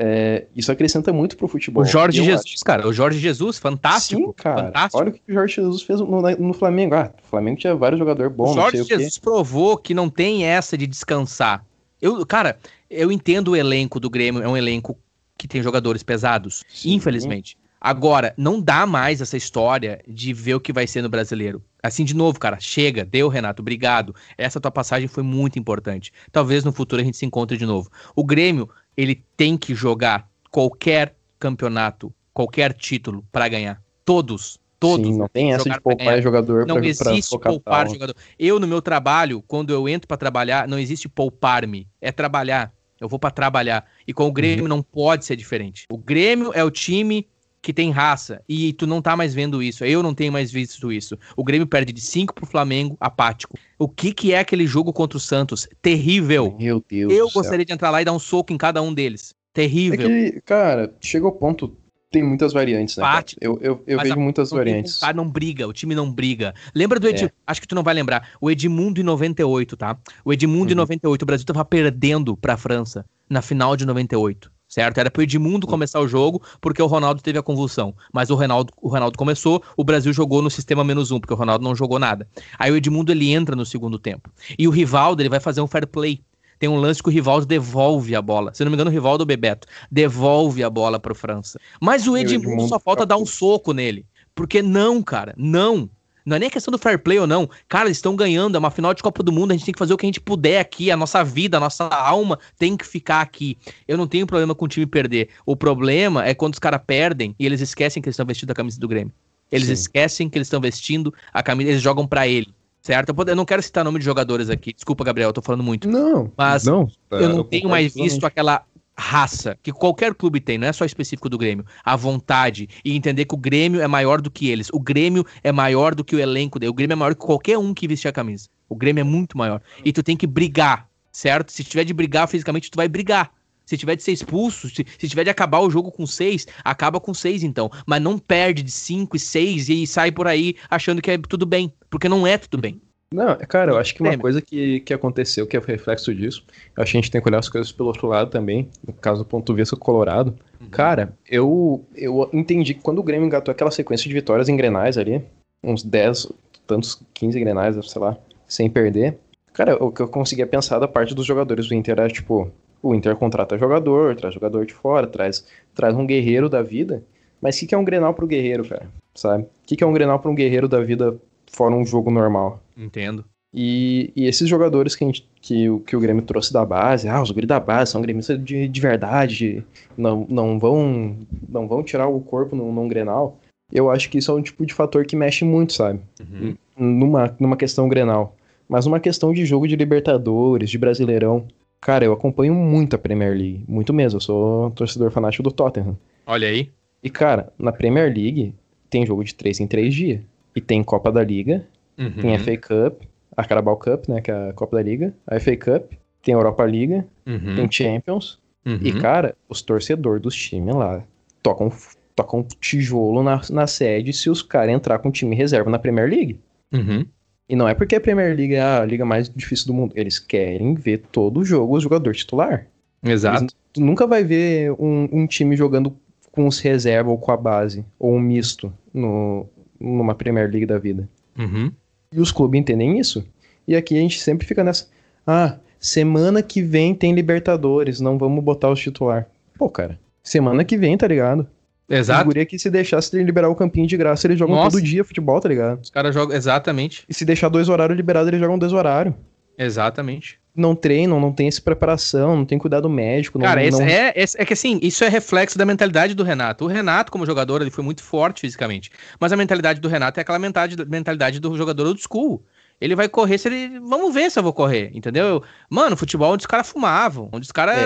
É, isso acrescenta muito pro futebol. O Jorge Jesus, acho. cara, o Jorge Jesus, fantástico. Sim, cara. Fantástico. Olha o que o Jorge Jesus fez no, no Flamengo. Ah, o Flamengo tinha vários jogadores bons. O Jorge Jesus o provou que não tem essa de descansar. Eu, cara, eu entendo o elenco do Grêmio, é um elenco que tem jogadores pesados, Sim. infelizmente. Agora, não dá mais essa história de ver o que vai ser no brasileiro. Assim, de novo, cara, chega, deu, Renato, obrigado. Essa tua passagem foi muito importante. Talvez no futuro a gente se encontre de novo. O Grêmio, ele tem que jogar qualquer campeonato, qualquer título para ganhar. Todos. Todos. Sim, não tem essa de poupar jogador Não pra, existe pra poupar jogador. Eu, no meu trabalho, quando eu entro para trabalhar, não existe poupar-me. É trabalhar. Eu vou para trabalhar. E com o Grêmio uhum. não pode ser diferente. O Grêmio é o time que tem raça. E tu não tá mais vendo isso. Eu não tenho mais visto isso. O Grêmio perde de 5 pro Flamengo, apático. O que que é aquele jogo contra o Santos? Terrível. Meu Deus. Eu gostaria de entrar lá e dar um soco em cada um deles. Terrível. É que, cara, chegou o ponto tem muitas variantes, né? Bate, eu eu, eu vejo a, muitas não variantes. Tem, não briga, o time não briga. Lembra do Edmundo? É. Acho que tu não vai lembrar. O Edmundo em 98, tá? O Edmundo uhum. em 98, o Brasil tava perdendo pra França na final de 98 certo? Era pro Edmundo começar o jogo, porque o Ronaldo teve a convulsão. Mas o Ronaldo, o Ronaldo começou, o Brasil jogou no sistema menos um, porque o Ronaldo não jogou nada. Aí o Edmundo ele entra no segundo tempo. E o Rivaldo ele vai fazer um fair play. Tem um lance que o Rivaldo devolve a bola. Se não me engano, o Rivaldo ou o Bebeto devolve a bola pro França. Mas o Edmundo, Edmundo só falta dar um soco nele. Porque não, cara, não. Não é nem questão do fair play ou não. Cara, eles estão ganhando, é uma final de Copa do Mundo, a gente tem que fazer o que a gente puder aqui, a nossa vida, a nossa alma tem que ficar aqui. Eu não tenho problema com o time perder. O problema é quando os caras perdem e eles esquecem que eles estão vestindo a camisa do Grêmio. Eles Sim. esquecem que eles estão vestindo a camisa, eles jogam para ele. Certo? Eu não quero citar nome de jogadores aqui. Desculpa, Gabriel, eu tô falando muito. Não. Mas não, eu não eu tenho mais visto aquela raça que qualquer clube tem, não é só específico do Grêmio, a vontade e entender que o Grêmio é maior do que eles. O Grêmio é maior do que o elenco dele. O Grêmio é maior que qualquer um que vestir a camisa. O Grêmio é muito maior. E tu tem que brigar, certo? Se tiver de brigar fisicamente, tu vai brigar. Se tiver de ser expulso, se, se tiver de acabar o jogo com seis, acaba com seis então. Mas não perde de cinco e seis e sai por aí achando que é tudo bem. Porque não é tudo bem. Não, cara, eu acho que uma coisa que, que aconteceu, que é o reflexo disso, eu acho que a gente tem que olhar as coisas pelo outro lado também, no caso do ponto de vista colorado. Uhum. Cara, eu, eu entendi que quando o Grêmio engatou aquela sequência de vitórias em grenais ali, uns 10, tantos 15 grenais, sei lá, sem perder, cara, o que eu conseguia pensar da parte dos jogadores do Inter era, tipo, o Inter contrata jogador, traz jogador de fora, traz, traz um guerreiro da vida, mas o que, que é um grenal pro guerreiro, cara, sabe? O que, que é um grenal pra um guerreiro da vida fora um jogo normal. Entendo. E, e esses jogadores que, a gente, que, que o Grêmio trouxe da base, ah, os guris da base são gremistas de, de verdade, não, não, vão, não vão tirar o corpo num, num Grenal. Eu acho que isso é um tipo de fator que mexe muito, sabe? Uhum. Numa, numa questão Grenal. Mas numa questão de jogo de Libertadores, de Brasileirão. Cara, eu acompanho muito a Premier League. Muito mesmo. Eu sou torcedor fanático do Tottenham. Olha aí. E, cara, na Premier League tem jogo de 3 em 3 dias. E tem Copa da Liga, uhum. tem FA Cup, a Carabao Cup, né, que é a Copa da Liga, a FA Cup, tem Europa Liga, uhum. tem Champions. Uhum. E, cara, os torcedores dos times lá tocam, tocam tijolo na, na sede se os caras entrar com time reserva na Premier League. Uhum. E não é porque a Premier League é a liga mais difícil do mundo. Eles querem ver todo o jogo o jogador titular. Exato. Eles, tu nunca vai ver um, um time jogando com os reserva ou com a base, ou um misto no, numa Premier League da vida. Uhum. E os clubes entendem isso. E aqui a gente sempre fica nessa. Ah, semana que vem tem Libertadores, não vamos botar os titular. Pô, cara, semana que vem, tá ligado? Exato. Guria que se deixasse ele liberar o campinho de graça, eles jogam Nossa. todo dia futebol, tá ligado? Os caras jogam, exatamente. E se deixar dois horários liberados, eles jogam dois horários. Exatamente não treinam, não tem essa preparação, não tem cuidado médico. Cara, não, não... É, é, é, que assim, isso é reflexo da mentalidade do Renato. O Renato, como jogador, ele foi muito forte fisicamente. Mas a mentalidade do Renato é aquela mentalidade, mentalidade do jogador old school. Ele vai correr se ele. Vamos ver se eu vou correr, entendeu? Mano, futebol onde os caras fumavam, onde os caras é.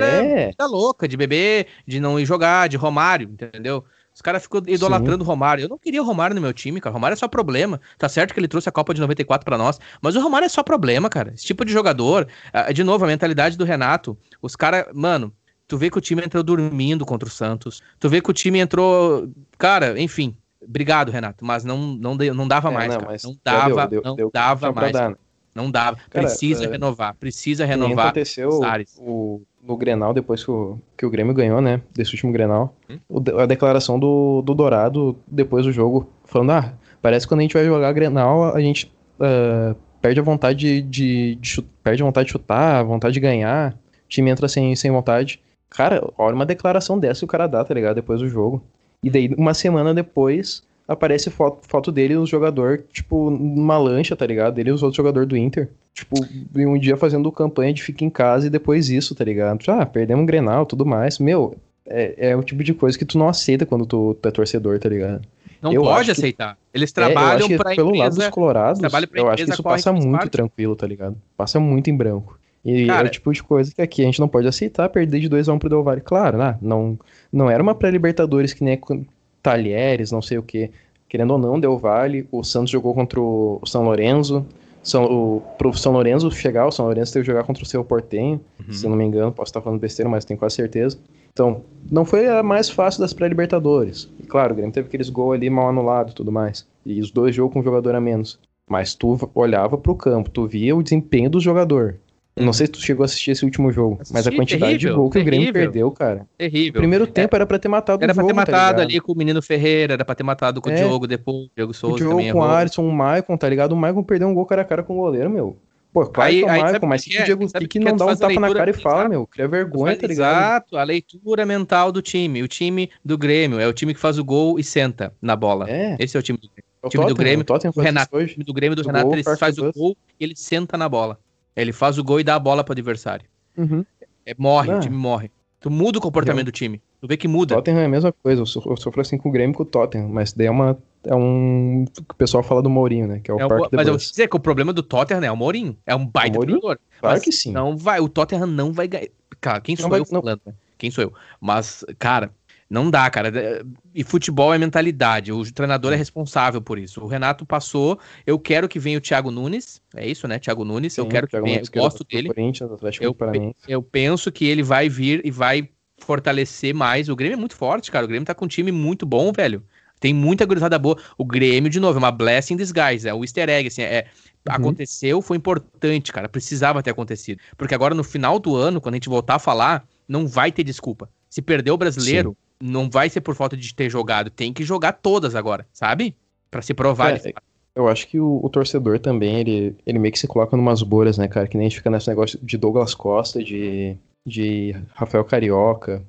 eram louca, de beber, de não ir jogar, de Romário, entendeu? Os caras ficam idolatrando o Romário. Eu não queria o Romário no meu time, cara. O Romário é só problema. Tá certo que ele trouxe a Copa de 94 para nós, mas o Romário é só problema, cara. Esse tipo de jogador, de novo, a mentalidade do Renato, os caras, mano, tu vê que o time entrou dormindo contra o Santos. Tu vê que o time entrou, cara, enfim. Obrigado, Renato, mas não não, não dava é, mais, não, cara. Não dava, deu, não deu, dava mais. Né? Não dava. Cara, precisa é... renovar, precisa renovar. aconteceu o, no Grenal, depois que o, que o Grêmio ganhou, né? Desse último Grenal. Hum? O, a declaração do, do Dourado depois do jogo, falando: ah, parece que quando a gente vai jogar Grenal, a gente uh, perde a vontade de, de, de, perde a vontade de chutar, a vontade de ganhar. O time entra sem, sem vontade. Cara, olha uma declaração dessa que o cara dá, tá ligado? Depois do jogo. E daí, uma semana depois, aparece foto, foto dele e os jogador, tipo, numa lancha, tá ligado? Ele e os outros jogadores do Inter. Tipo, um dia fazendo campanha de fica em casa e depois isso, tá ligado? Ah, perdemos um Grenal, tudo mais. Meu, é, é o tipo de coisa que tu não aceita quando tu, tu é torcedor, tá ligado? Não eu pode aceitar. Eles trabalham é, para pelo lado dos colorados, eu acho que isso passa muito tranquilo, tá ligado? Passa muito em branco. E Cara, é o tipo de coisa que aqui a gente não pode aceitar perder de 2x1 um pro Del Valle. Claro, né? não, não era uma pré-Libertadores que nem Talheres, não sei o que. Querendo ou não, Del Valle, o Santos jogou contra o São Lourenço. São, o, pro São Lourenço chegar, o São Lourenço teve que jogar contra o seu Portenho, uhum. se não me engano, posso estar falando besteira, mas tenho quase certeza. Então, não foi a mais fácil das pré-libertadores. E claro, o Grêmio teve aqueles gols ali mal anulados e tudo mais. E os dois jogos com um jogador a menos. Mas tu olhava pro campo, tu via o desempenho do jogador. Não sei se tu chegou a assistir esse último jogo, Assisti, mas a quantidade terrível, de gol que o Grêmio terrível. perdeu, cara. Terrível. O primeiro tempo era pra ter matado Era o pra jogo, ter tá matado ligado? ali com o menino Ferreira, era pra ter matado com o É. Diogo depois, o Diogo O Souza Diogo também com o. Alisson, o Maicon, tá ligado? O Maicon perdeu um gol cara a cara com o goleiro, meu. Pô, claro Aí- é o Maicon, o mas que o é? Diego o que é? não Tu dá um tapa na cara e fala, exato. meu. Cria vergonha, tá ligado? Exato, a leitura mental do time. O time do Grêmio é o time que faz o gol e senta na bola. É, Esse é o time do Grêmio. é o time do Grêmio, o O Renato, o time do Grêmio do Do Renato, gol, ele faz o gol e ele senta na bola. Ele faz o gol e dá a bola pro adversário. Uhum. É, morre, Ah. o time morre. Tu muda o comportamento do time. Tu vê que muda. Tottenham é a mesma coisa, eu so- eu sofro assim com o Grêmio e com o Tottenham, mas daí é uma. É um. O pessoal fala do Mourinho, né? Que é o É o- Parque de mas eu vou te dizer que o problema do Tottenham é o Mourinho. É um baita o Mourinho? Claro Mas que sim. Não vai, o Tottenham não vai ganhar. Cara, quem sou Não vai- eu não. falando? né? Quem sou eu? Mas, cara, não dá, cara. E futebol é mentalidade. O treinador é responsável por isso. O Renato passou. Eu quero que venha o Thiago Nunes. É isso, né? Thiago Nunes. eu Sim, quero que venha. Nunes, Eu gosto do dele. Eu, eu penso que ele vai vir e vai fortalecer mais. O Grêmio é muito forte, cara. O Grêmio tá com um time muito bom, velho. Tem muita gurizada boa. O Grêmio, de novo, é uma blessing in disguise. É o easter egg, assim. É, Uhum. Aconteceu, foi importante, cara. Precisava ter acontecido. Porque agora, no final do ano, quando a gente voltar a falar, não vai ter desculpa. Se perder o brasileiro, não vai ser por falta de ter jogado. Tem que jogar todas agora, sabe? Pra se provar. É. Eu acho que o, o torcedor também, ele, ele meio que se coloca numas bolhas, né, cara? Que nem a gente fica nesse negócio de Douglas Costa, de, de Rafael Carioca,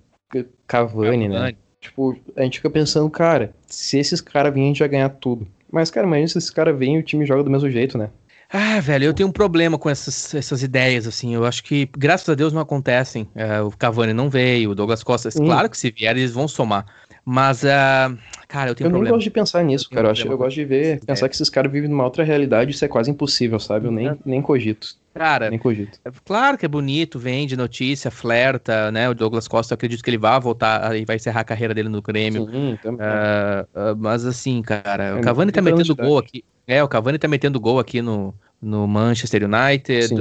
Cavani, né? Cavani. Tipo, a gente fica pensando, cara, se esses caras virem, a gente vai ganhar tudo. Mas, cara, imagina se esses caras vêm e o time joga do mesmo jeito, né? Ah, velho, eu tenho um problema com essas, essas ideias, assim. Eu acho que, graças a Deus, não acontecem. É, o Cavani não veio, o Douglas Costa, Sim. claro que se vier, eles vão somar. Mas, ah, cara, eu tenho eu nem problema. gosto de pensar nisso, tenho cara. Eu, acho, eu gosto de ver, pensar que esses caras vivem numa outra realidade, isso é quase impossível, sabe? Eu nem, É. nem cogito. Cara, Nem cogito. É Claro que é bonito, vende notícia, flerta, né? O Douglas Costa, eu acredito que ele vai voltar e vai encerrar a carreira dele no Grêmio. Sim. Ah, ah, mas assim, cara, o É, Cavani tá 30 anos metendo gol aqui. É, o Cavani tá metendo gol aqui no, no Manchester United.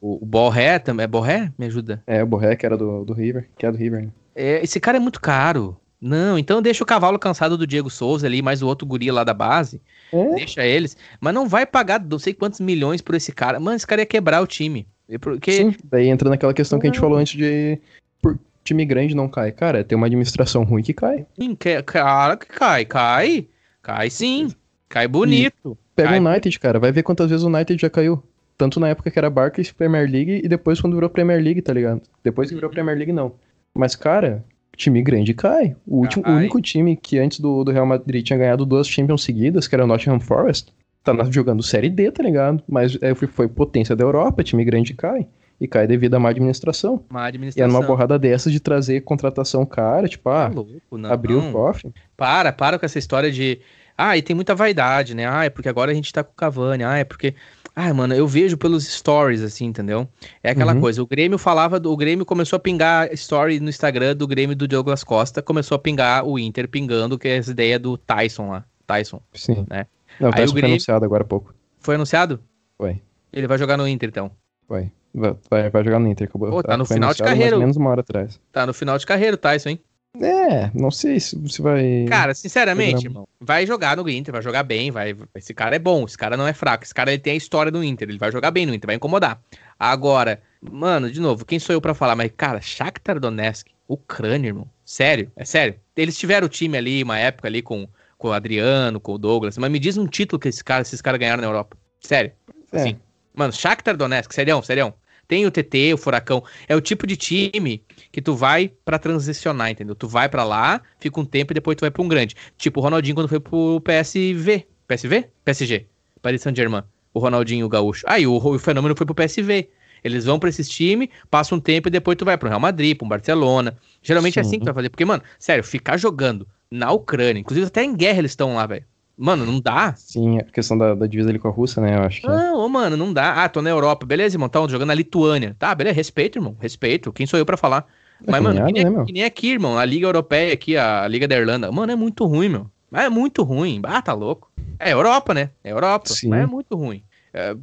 O, o Borré também. É Borré? Me ajuda. É, o Borré, que era do, do River, que é do River, né? É, esse cara é muito caro. Não, então deixa o cavalo cansado do Diego Souza ali, mais o outro guri lá da base. É, Deixa eles. Mas não vai pagar não sei quantos milhões por esse cara. Mano, esse cara ia quebrar o time. E Porque sim. Daí entra naquela questão que a gente falou antes de... Por time grande não cai. Cara, tem uma administração ruim que cai. Sim, que- cara que cai, cai. Cai sim. Cai bonito. Pega Cai. o United, cara. Vai ver quantas vezes o United já caiu. Tanto na época que era Barclays Premier League e depois quando virou Premier League, tá ligado? Depois que virou Premier League, não. Mas, cara, time grande cai. O, último, o Cai. único time que antes do, do Real Madrid tinha ganhado duas Champions seguidas, que era o Nottingham Forest, tá jogando Série D, tá ligado? Mas é, foi, potência da Europa, time grande cai. E cai devido à má administração. Uma E é administração. numa borrada dessas de trazer contratação cara, tipo, Tá ah, louco, não. abriu o cofre. Para, para com essa história de. Ah, e tem muita vaidade, né? Ah, é porque agora a gente tá com o Cavani. Ah, é porque. Ah, mano, eu vejo pelos stories, assim, entendeu? É aquela Uhum. coisa. O Grêmio falava. Do, o Grêmio começou a pingar story no Instagram do Grêmio do Douglas Costa. Começou a pingar o Inter pingando, que é essa ideia do Tyson lá. Tyson. Sim. Né? Não, Aí tá o foi Grêmio- anunciado agora há pouco. Foi anunciado? Foi. Ele vai jogar no Inter, então. Vai. Vai, vai- jogar no Inter. Pô, tá no foi final de carreira. Menos uma hora atrás. Tá no final de carreira o Tyson, hein? É, não sei se, se vai. Cara, sinceramente, irmão, vai jogar no Inter, vai jogar bem, vai. Esse cara é bom, esse cara não é fraco, esse cara ele tem a história do Inter, ele vai jogar bem no Inter, vai incomodar. Agora, mano, de novo, quem sou eu pra falar? Mas, cara, Shakhtar Donetsk, Ucrânia, irmão, sério, é sério. Eles tiveram o time ali, uma época ali com, com o Adriano, com o Douglas, mas me diz um título que esse cara, esses caras ganharam na Europa. Sério. É. Assim, mano, Shakhtar Donetsk, serião, serião. Tem o TT, o Furacão. É o tipo de time que tu vai pra transicionar, entendeu? Tu vai pra lá, fica um tempo e depois tu vai pra um grande. Tipo o Ronaldinho quando foi pro PSV. PSV? PSG. Paris Saint-Germain. O Ronaldinho o Gaúcho. Aí o, o Fenômeno foi pro PSV. Eles vão pra esses times, passa um tempo e depois tu vai pro Real Madrid, pro Barcelona. Geralmente é assim Sim. que tu vai fazer. Porque, mano, sério, ficar jogando na Ucrânia, inclusive até em guerra eles estão lá, velho. Mano, não dá. Sim, a questão da, da divisa ali com a Rússia, né? Eu acho que. Não, ô, mano, não dá. Ah, tô na Europa. Beleza, irmão. Tá jogando na Lituânia. Tá, beleza. Respeito, irmão. Respeito. Quem sou eu pra falar? É Mas, mano, cunhado, que nem, né, que nem aqui, irmão. A Liga Europeia aqui, a Liga da Irlanda. Mano, é muito ruim, meu. Mas é muito ruim. Ah, tá louco. É Europa, né? É Europa. Sim. Mas é muito ruim. É,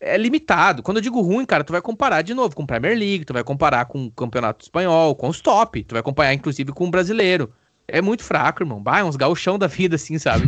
é, limitado. Quando eu digo ruim, cara, tu vai comparar de novo com Premier League, tu vai comparar com o Campeonato Espanhol, com os top, tu vai acompanhar inclusive com o brasileiro. É muito fraco, irmão. Bah, é uns gauchão da vida, assim, sabe?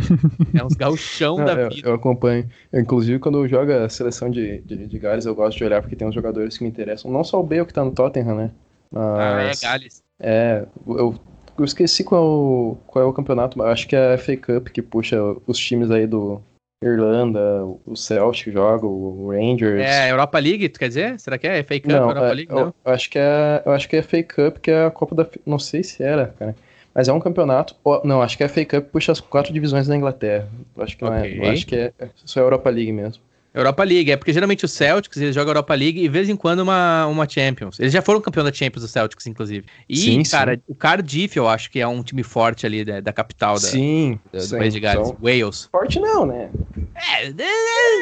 É uns gauchão da eu, vida. Eu acompanho. Inclusive, quando joga a seleção de, de, de Gales, eu gosto de olhar porque tem uns jogadores que me interessam. Não só o Bale que tá no Tottenham, né? Mas, ah, é Gales. É, eu, eu esqueci qual, qual é o campeonato, mas acho que é a FA Cup que puxa os times aí do Irlanda, o Celtic joga, o Rangers. É, Europa League, tu quer dizer? Será que é FA Cup, não, Europa é, League? Não, eu, acho que é, eu acho que é FA Cup, que é a Copa da, não sei se era, cara. Mas é um campeonato. Não, acho que a FA Cup puxa as quatro divisões da Inglaterra. Acho que não okay. é. Acho que é só a Europa League mesmo. Europa League, é porque geralmente o Celtics eles jogam Europa League e de vez em quando uma, uma Champions. Eles já foram campeão da Champions, o Celtics, inclusive. E, sim, cara, sim. o Cardiff eu acho que é um time forte ali da, da capital da, sim, do sim, país de Gales, então, Wales. Forte não, né? É,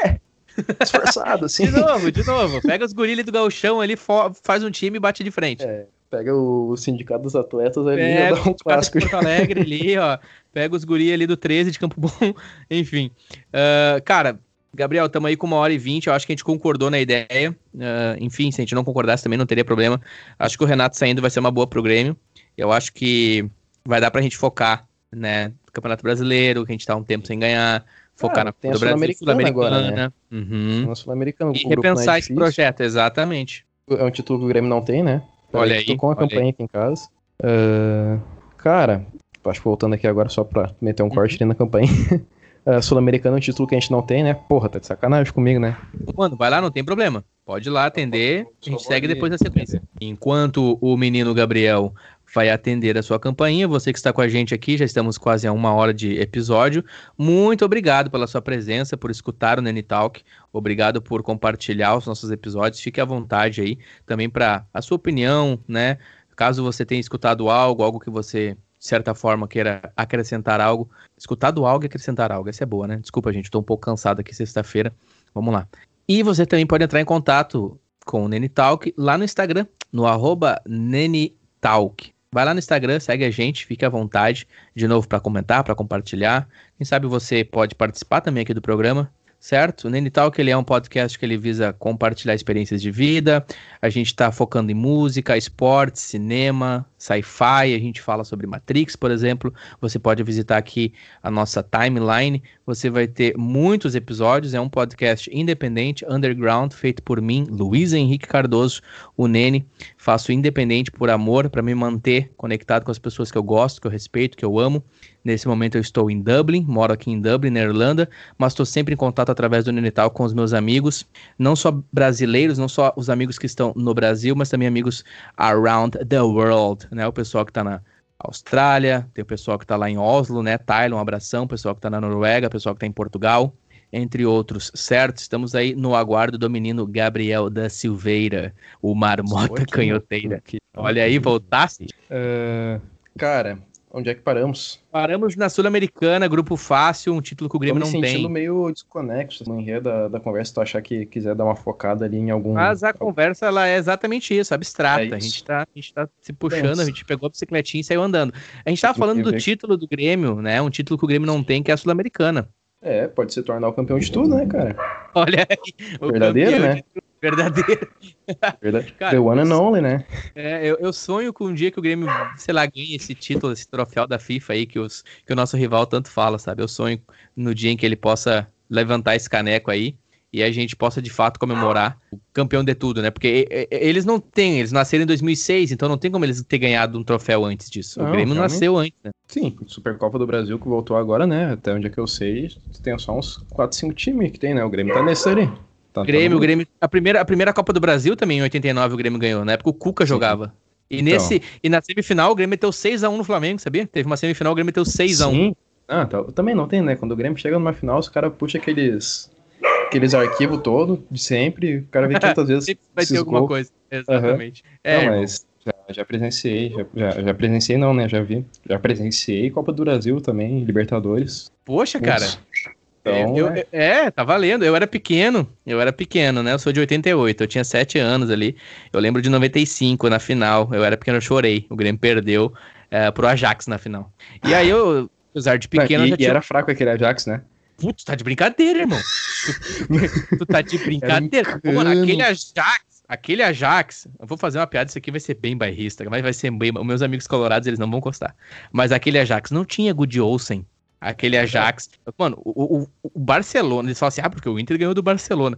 é, esforçado, assim. De novo, de novo. Pega os gurilhos do galchão ali, faz um time e bate de frente. É. Pega o, sindicato dos atletas ali e dá um clássico. Porto Alegre ali, ó. Pega os guri ali do 13 de Campo Bom. Enfim. Uh, cara, Gabriel, estamos aí com uma hora e vinte. Eu acho que a gente concordou na ideia. Uh, enfim, se a gente não concordasse também não teria problema. Acho que o Renato saindo vai ser uma boa pro Grêmio. Eu acho que vai dar pra gente focar, né? No Campeonato Brasileiro, que a gente tá um tempo sem ganhar. Focar ah, na do Brasil Sul-Americana agora, né? Uhum. Sul-Americano. E repensar é esse projeto, exatamente. É um título que o Grêmio não tem, né? Olha aí. Tô com a campanha aí. aqui em casa. Uh, cara, acho que voltando aqui agora só pra meter um uhum. corte ali na campanha. uh, Sul-Americano é um título que a gente não tem, né? Porra, tá de sacanagem comigo, né? Mano, vai lá, não tem problema. Pode ir lá atender, a gente segue depois da sequência. Enquanto o menino Gabriel vai atender a sua campainha. Você que está com a gente aqui, já estamos quase a uma hora de episódio. Muito obrigado pela sua presença, por escutar o Nene Talk. Obrigado por compartilhar os nossos episódios. Fique à vontade aí também para a sua opinião, né? Caso você tenha escutado algo, algo que você de certa forma queira acrescentar algo, escutado algo e acrescentar algo. Essa é boa, né? Desculpa, gente, estou um pouco cansado aqui sexta-feira. Vamos lá. E você também pode entrar em contato com o Nene Talk lá no Instagram, no arroba Talk. Vai lá no Instagram, segue a gente, fique à vontade de novo para comentar, para compartilhar. Quem sabe você pode participar também aqui do programa certo? O Nene Talk ele é um podcast que ele visa compartilhar experiências de vida. A gente está focando em música, esporte, cinema, sci-fi. A gente fala sobre Matrix, por exemplo. Você pode visitar aqui a nossa timeline. Você vai ter muitos episódios. É um podcast independente, underground, feito por mim, Luiz Henrique Cardoso, o Nene. Faço independente por amor, para me manter conectado com as pessoas que eu gosto, que eu respeito, que eu amo. Nesse momento eu estou em Dublin, moro aqui em Dublin, na Irlanda, mas estou sempre em contato através do Nenital com os meus amigos, não só brasileiros, não só os amigos que estão no Brasil, mas também amigos around the world, né? O pessoal que está na Austrália, tem o pessoal que está lá em Oslo, né? Thailand, um abração, o pessoal que está na Noruega, o pessoal que está em Portugal, entre outros, certo? Estamos aí no aguardo do menino Gabriel da Silveira, o marmota canhoteira. Olha aí, voltaste? Uh, cara, Onde é que paramos? Paramos na Sul-Americana, grupo fácil, um título que o Grêmio não tem. Tô me sentindo meio desconexo no enredo da, da conversa, tu achar que quiser dar uma focada ali em algum... Mas a conversa, ela é exatamente isso, abstrata. É isso. A, gente tá, a gente tá se puxando, a gente pegou a bicicletinha e saiu andando. A gente tava falando do título do Grêmio, né? Um título que o Grêmio não tem, que é a Sul-Americana. É, pode se tornar o campeão de tudo, né, cara? Olha aí. Verdadeiro, né? Verdadeiro. Verdade. Cara, The one and only, né? É, eu, eu, sonho com um dia que o Grêmio, sei lá, ganhe esse título, esse troféu da FIFA aí que, os, que o nosso rival tanto fala, sabe? Eu sonho no dia em que ele possa levantar esse caneco aí e a gente possa de fato comemorar o campeão de tudo, né? Porque eles não têm, eles nasceram em 2006, então não tem como eles ter ganhado um troféu antes disso. Não, o Grêmio realmente. nasceu antes, né? Sim, Supercopa do Brasil que voltou agora, né? Até onde é que eu sei, tem só uns 4, 5 times que tem, né? O Grêmio tá nesse ali. Tá, Grêmio, tá Grêmio. A primeira, a primeira Copa do Brasil também, em 89, o Grêmio ganhou. Na época o Cuca jogava. E, então. nesse, e na semifinal o Grêmio meteu 6x1 no Flamengo, sabia? Teve uma semifinal, o Grêmio meteu 6x1. Sim. Ah, tá. também não tem, né? Quando o Grêmio chega numa final, os caras puxam aqueles, aqueles arquivos todos de sempre. O cara vê quantas vezes. sempre vai ter alguma coisa. Exatamente. Uhum. É, não, mas já, já presenciei, já, já, já, presenciei não, né? Já vi. Já presenciei Copa do Brasil também, Libertadores. Poxa, cara. Então, eu, é. é, tá valendo. Eu era pequeno, eu era pequeno, né? Eu sou de 88, eu tinha 7 anos ali. Eu lembro de 95 na final. Eu era pequeno, eu chorei. O Grêmio perdeu é, pro Ajax na final. E aí eu, apesar de pequeno. E, e tinha... era fraco aquele Ajax, né? Putz, tá de brincadeira, irmão. tu, tu tá de brincadeira. Mano, aquele Ajax, aquele Ajax, eu vou fazer uma piada, isso aqui vai ser bem bairrista, mas vai ser bem. Meus amigos colorados, eles não vão gostar. Mas aquele Ajax não tinha Good Olsen. Aquele Ajax. Mano, o, o, o Barcelona, eles falam assim, ah, porque o Inter ganhou do Barcelona.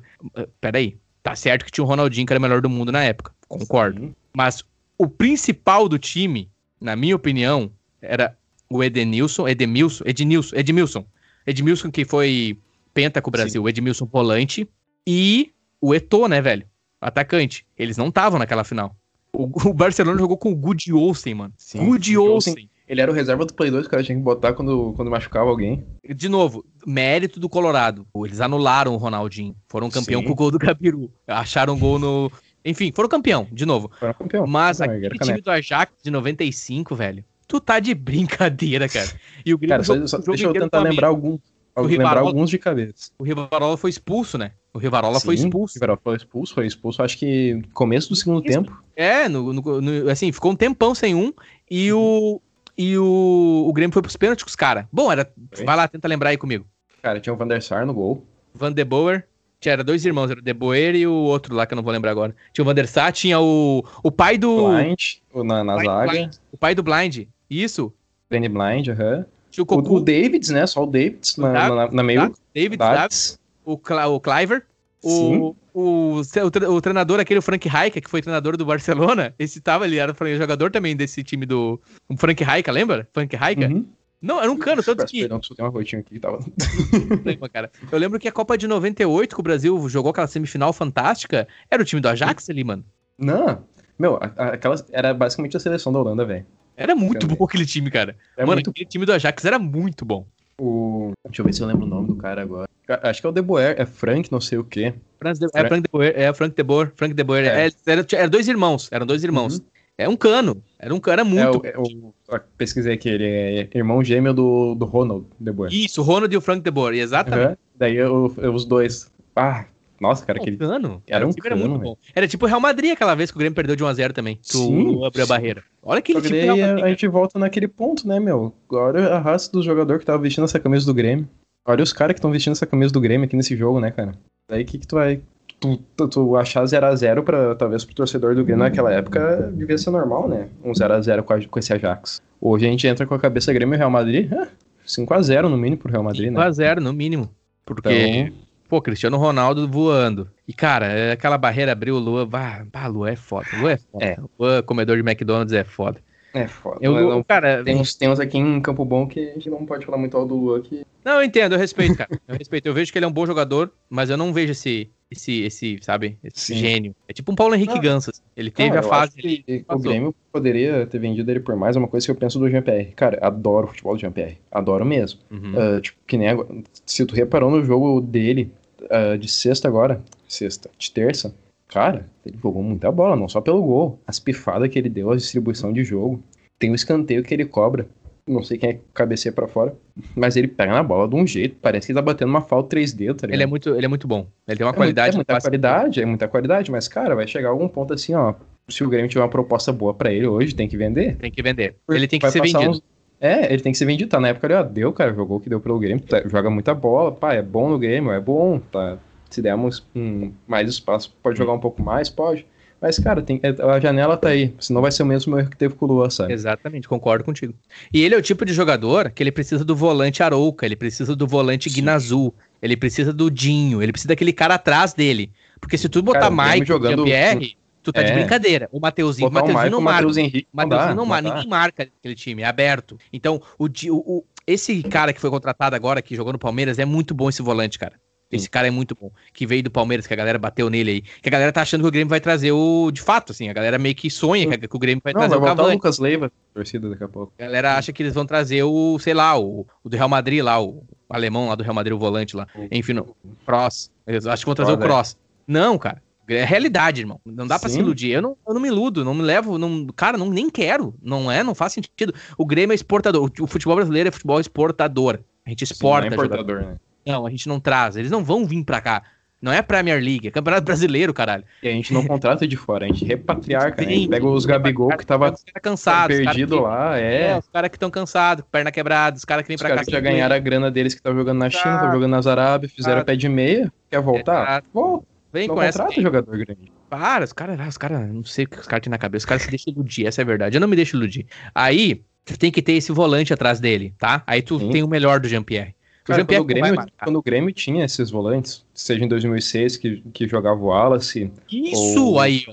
Peraí, tá certo que tinha o Ronaldinho, que era o melhor do mundo na época. Concordo. Sim. Mas o principal do time, na minha opinião, era o Edenilson, Edemilson, Ednilson, Edmilson. Edmilson que foi penta com o Brasil, Sim. Edmilson volante e o Eto'o, né, velho? Atacante. Eles não estavam naquela final. O, o, Barcelona jogou com o Good Olsen, mano. Sim, Good Olsen. Ele era o reserva do Play 2 que o cara tinha que botar quando, quando machucava alguém. De novo, mérito do Colorado. Eles anularam o Ronaldinho. Foram campeão Sim. com o gol do Gabiru. Acharam gol no. Enfim, foram campeão, de novo. Foram campeão. Mas Não, aquele time do Ajax de 95, velho. Tu tá de brincadeira, cara. E o Grêmio. Cara, só, só, deixa eu tentar lembrar algum. O lembrar alguns de cabeça. O Rivarola foi expulso, né? O Rivarola Sim, foi expulso. O Rivarola foi expulso, foi expulso, acho que no começo do segundo Isso. tempo. É, no, no, no, assim, ficou um tempão sem um. E o, e o, o Grêmio foi pros pênaltis com os caras. Bom, era. Vai lá, tenta lembrar aí comigo. Cara, tinha o Van der Sar no gol. Van de Boer. Tinha, era dois irmãos, era o De Boer e o outro lá que eu não vou lembrar agora. Tinha o Van der Sar, tinha o, o pai do. Blind, na, na o zaga. Blind, o pai do Blind. Isso. Danny Blind, aham. Uhum. O, o, o Davids, né? Só o Davids na, na, na, meio. Davids, Davids. O, Cl o Cliver. O, o, o, treinador, aquele Frank Raika, que foi treinador do Barcelona, esse tava ali, era jogador também desse time do. O Frank Raika, lembra? Frank Raika? Uhum. Não, era um cano, tanto que. Perdão, só tem uma rotinha aqui, tava. cara. Eu lembro que a Copa de 98, que o Brasil jogou aquela semifinal fantástica, era o time do Ajax ali, mano. Não, meu, aquela era basicamente a seleção da Holanda, velho. Era muito bom aquele time, cara. É mano, aquele time do Ajax era muito bom. O... Deixa eu ver se eu lembro o nome do cara agora. Acho que é o De Boer, é Frank, não sei o quê. Frank de... É Frank De Boer, é Frank De Boer, Frank De Boer. É. É, era, era, dois irmãos, eram dois irmãos. Uhum. É um cano, era um cara muito. É, o, é o, pesquisei aqui, ele é irmão gêmeo do, do Ronald De Boer. Isso, o Ronald e o Frank De Boer, exatamente. Uhum. Daí eu, eu, os dois. Ah, nossa, cara, aquele. Cano. Era um cano, era muito bom. Era tipo o Real Madrid aquela vez que o Grêmio perdeu de 1x0 também. Que Sim. o abriu a barreira. Olha aquele tipo daí a, a gente volta naquele ponto, né, meu? Agora a raça do jogador que tava vestindo essa camisa do Grêmio. Olha os caras que estão vestindo essa camisa do Grêmio aqui nesse jogo, né, cara? Daí o que, que tu vai. Tu, tu, tu achar 0x0 pra talvez pro torcedor do Grêmio naquela época devia ser normal, né? Um 0x0 com, com esse Ajax. Hoje a gente entra com a cabeça Grêmio e Real Madrid. 5x0 no mínimo pro Real Madrid, 5 né? 5x0 no mínimo. Porque. Então... Pô, Cristiano Ronaldo voando. E, cara, é aquela barreira abriu o Lua. Bah, bah, Lua é foda. Lua é foda. É. Lua, comedor de McDonald's, é foda. É foda. Eu, não, cara, tem uns, tem uns aqui em Campo Bom que a gente não pode falar muito ao do Lua aqui. Não, eu entendo, eu respeito, cara. Eu respeito. Eu vejo que ele é um bom jogador, mas eu não vejo esse, esse, esse sabe, esse Sim. gênio. É tipo um Paulo Henrique Ganso. Assim. Ele teve não, a fase. Que o Grêmio poderia ter vendido ele por mais. É uma coisa que eu penso do Jean-Pierre. Cara, adoro o futebol do Jean-Pierre. Adoro mesmo. Uhum. Uh, tipo, que nem agora, se tu reparou no jogo dele, uh, de sexta agora, sexta, de terça, cara, ele jogou muita bola, não só pelo gol, as pifadas que ele deu, a distribuição de jogo, tem o escanteio que ele cobra, não sei quem é que cabeceia pra fora, mas ele pega na bola de um jeito, parece que tá batendo uma falta 3D, tá ligado? Ele é muito, ele é muito bom, ele tem uma é qualidade. Muito, é muita qualidade, é muita qualidade, mas cara, vai chegar algum ponto assim, ó, se o Grêmio tiver uma proposta boa para ele hoje, tem que vender. Tem que vender. Ele tem que ser vendido. Uns... É, ele tem que ser vendido, tá na época ele, ó, deu, cara, jogou o que deu pelo Grêmio, tá, joga muita bola, pá, é bom no Grêmio, é bom, tá, se dermos um, mais espaço, pode jogar um pouco mais, pode. Mas, cara, tem, a janela tá aí. Senão vai ser o mesmo erro que teve com o Lua, sabe? Exatamente, concordo contigo. E ele é o tipo de jogador que ele precisa do volante Arouca, ele precisa do volante Guinazu, ele precisa do Dinho, ele precisa daquele cara atrás dele. Porque se tu botar Mike jogando Jean-Pierre, tu tá é. de brincadeira. O Mateuzinho, o Mateuzinho não marca. Mateus Henrique, o Mateuzinho não, marca, ninguém marca aquele time, é aberto. Então, o, o, esse cara que foi contratado agora, que jogou no Palmeiras, é muito bom esse volante, cara. Esse cara é muito bom. Que veio do Palmeiras, que a galera bateu nele aí. Que a galera tá achando que o Grêmio vai trazer o. De fato, assim, a galera meio que sonha que, o Grêmio vai Não, trazer vai o Cavani. o Lucas Leiva, torcida daqui a pouco. A galera acha que eles vão trazer o, sei lá, o, o do Real Madrid lá, o, alemão lá do Real Madrid, o volante lá. Enfim, o Cross. Acho que vão trazer o Cross. É. Não, cara. É realidade, irmão. Não dá para se iludir. Eu não, eu não me iludo, não me levo. Não, cara, não, nem quero. Não é, não faz sentido. O Grêmio é exportador. O, futebol brasileiro é futebol exportador. A gente exporta. Sim, não é importador, né? Não, a gente não traz. Eles não vão vir pra cá. Não é Premier League, é Campeonato Brasileiro, caralho. E a gente não contrata de fora, a gente repatriar, cara. A gente pega os Gabigol que tava cansado, perdido lá, é. é. Os caras que estão cansados, perna quebrada, os caras que vêm pra cá. Os caras já ganharam a grana deles que estavam jogando na China, estavam jogando nas Arábia, fizeram pé de meia. Quer voltar? Volta. Vem não com contrata essa. jogador grande. Para, os caras, os caras, não sei o que os caras têm na cabeça, os caras se deixam iludir, essa é a verdade. Eu não me deixo iludir. Aí, tu tem que ter esse volante atrás dele, tá? Aí tu Sim. tem o melhor do Jean-Pierre. Cara, quando, o Grêmio, quando o Grêmio tinha esses volantes, seja em 2006 que, que jogava o Wallace. Isso ou, aí,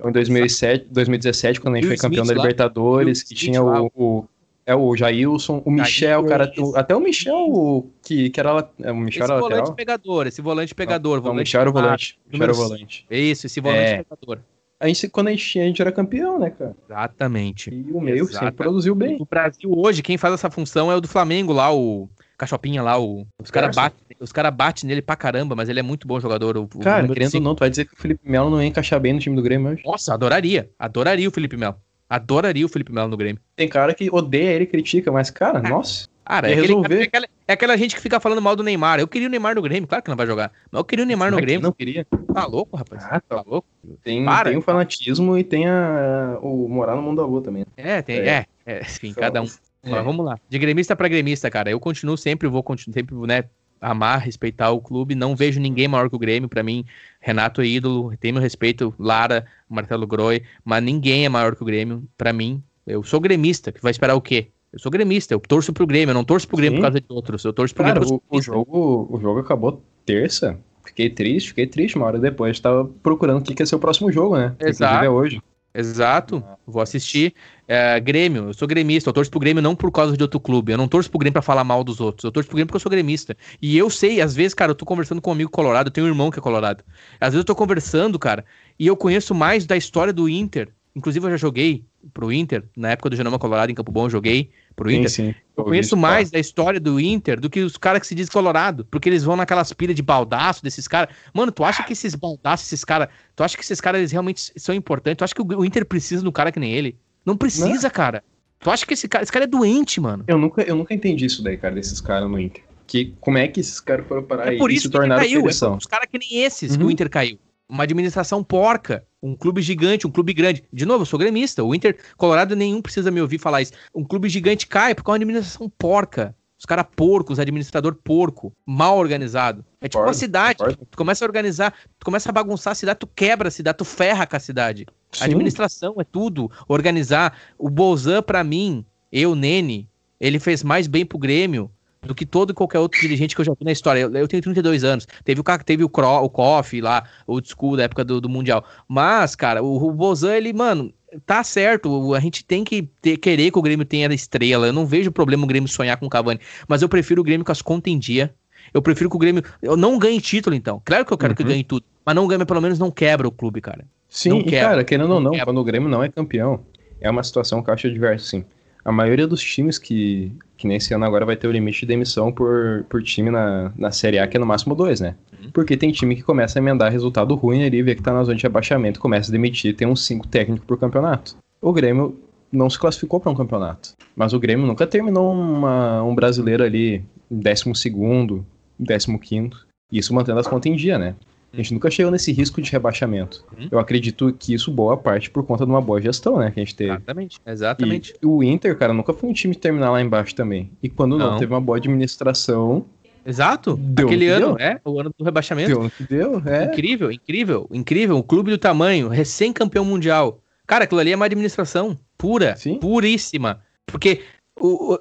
Ou em 2007, 2017, quando a gente foi campeão Smith da Libertadores, que tinha o, o, é o Jailson, o Michel, o cara, o, até o Michel, o, que, que era é, o Michel esse era volante lateral. pegador, esse volante pegador. Não, o Michel era o volante. Michel era o volante. Isso, esse volante é, pegador. A gente, quando a gente tinha, a gente era campeão, né, cara? Exatamente. E o meio Exatamente. sempre produziu bem. O Brasil hoje, quem faz essa função é o do Flamengo lá, o Cachopinha lá, o, os caras batem os cara bate nele pra caramba, mas ele é muito bom jogador. O, cara, querendo ou não, tu vai dizer que o Felipe Melo não ia encaixar bem no time do Grêmio hoje? Nossa, adoraria. Adoraria o Felipe Melo. Adoraria o Felipe Melo no Grêmio. Tem cara que odeia ele e critica, mas, cara, ah, nossa. Cara, é, resolver. é, aquela, é, aquela, gente que fica falando mal do Neymar. Eu queria o Neymar no Grêmio, claro que não vai jogar. Mas eu queria o Neymar no Grêmio. Não queria. Tá louco, rapaz? Ah, tá, tá louco? Tem, tem o fanatismo e tem a, o morar no mundo da lua também. É, tem, é, é, é enfim, cada um. É. Mas vamos lá. De gremista para gremista, cara. Eu continuo sempre, vou continuar sempre, né? Amar, respeitar o clube. Não vejo ninguém maior que o Grêmio. Para mim, Renato é ídolo. Tem meu respeito, Lara, Marcelo Groi. Mas ninguém é maior que o Grêmio. Para mim, eu sou gremista. Que vai esperar o quê? Eu sou gremista. Eu torço pro Grêmio. Eu não torço pro Grêmio Sim. por causa de outros. Eu torço pro Cara, Grêmio. O, o, jogo, o jogo acabou terça. Fiquei triste, fiquei triste. Uma hora depois, tava procurando o que, que ia ser o próximo jogo, né? Exato. Inclusive é hoje. Exato, vou assistir. É, Grêmio, eu sou gremista, eu torço pro Grêmio não por causa de outro clube. Eu não torço pro Grêmio pra falar mal dos outros. Eu torço pro Grêmio porque eu sou gremista. E eu sei, às vezes, cara, eu tô conversando com um amigo colorado, eu tenho um irmão que é colorado. Às vezes eu tô conversando, cara, e eu conheço mais da história do Inter. Inclusive, eu já joguei pro Inter, na época do Genoma Colorado em Campo Bom, eu joguei pro sim, Inter. Sim. Eu conheço mais da história do Inter do que os caras que se diz colorado, porque eles vão naquelas pilhas de baldaço desses caras. Mano, tu acha que esses baldaços, esses caras, tu acha que esses caras eles realmente são importantes? Tu acha que o Inter precisa de um cara que nem ele? Não precisa, Não. cara. Tu acha que esse cara, esse cara é doente, mano? Eu nunca, eu nunca entendi isso daí, cara, desses caras no Inter. Que, como é que esses caras foram parar é aí por isso e se tornaram caiu, é os caras que nem esses uhum. que o Inter caiu. Uma administração porca um clube gigante, um clube grande. De novo, eu sou gremista. O Inter Colorado nenhum precisa me ouvir falar isso. Um clube gigante cai porque é uma administração porca. Os caras porcos, administrador porco, mal organizado. É tipo uma cidade. Tu começa a organizar, tu começa a bagunçar a cidade, tu quebra a cidade, tu ferra com a cidade. Sim. administração é tudo. Organizar. O Bolzan, para mim, eu, Nene, ele fez mais bem pro Grêmio do que todo e qualquer outro dirigente que eu já vi na história. Eu, eu tenho 32 anos. Teve o teve o, Cro, o Koff lá, o school da época do, do Mundial. Mas, cara, o, o Bozan, ele, mano, tá certo. A gente tem que ter, querer que o Grêmio tenha estrela. Eu não vejo problema o Grêmio sonhar com o Cavani. Mas eu prefiro o Grêmio com as contas em dia. Eu prefiro que o Grêmio. Eu não ganhe título, então. Claro que eu quero uhum. que ganhe tudo. Mas não ganhe, pelo menos não quebra o clube, cara. Sim, e cara, querendo ou não, não quando o Grêmio não é campeão, é uma situação que eu acho adversa, sim. A maioria dos times que, que nesse ano agora vai ter o limite de demissão por, por time na, na Série A, que é no máximo dois, né? Uhum. Porque tem time que começa a emendar resultado ruim ali, vê que tá na zona de abaixamento, começa a demitir, tem uns cinco técnicos por campeonato. O Grêmio não se classificou para um campeonato, mas o Grêmio nunca terminou uma, um brasileiro ali, décimo segundo, décimo quinto, isso mantendo as contas em dia, né? A gente nunca chegou nesse risco de rebaixamento. Uhum. Eu acredito que isso boa parte por conta de uma boa gestão, né? Que a gente teve. Exatamente, exatamente. E o Inter, cara, nunca foi um time terminar lá embaixo também. E quando não, não teve uma boa administração. Exato. Deu Aquele ano, deu. é, o ano do rebaixamento. Deu que deu, é. Incrível, incrível, incrível. Um clube do tamanho, recém-campeão mundial. Cara, aquilo ali é uma administração pura, Sim. puríssima. Porque, o, o,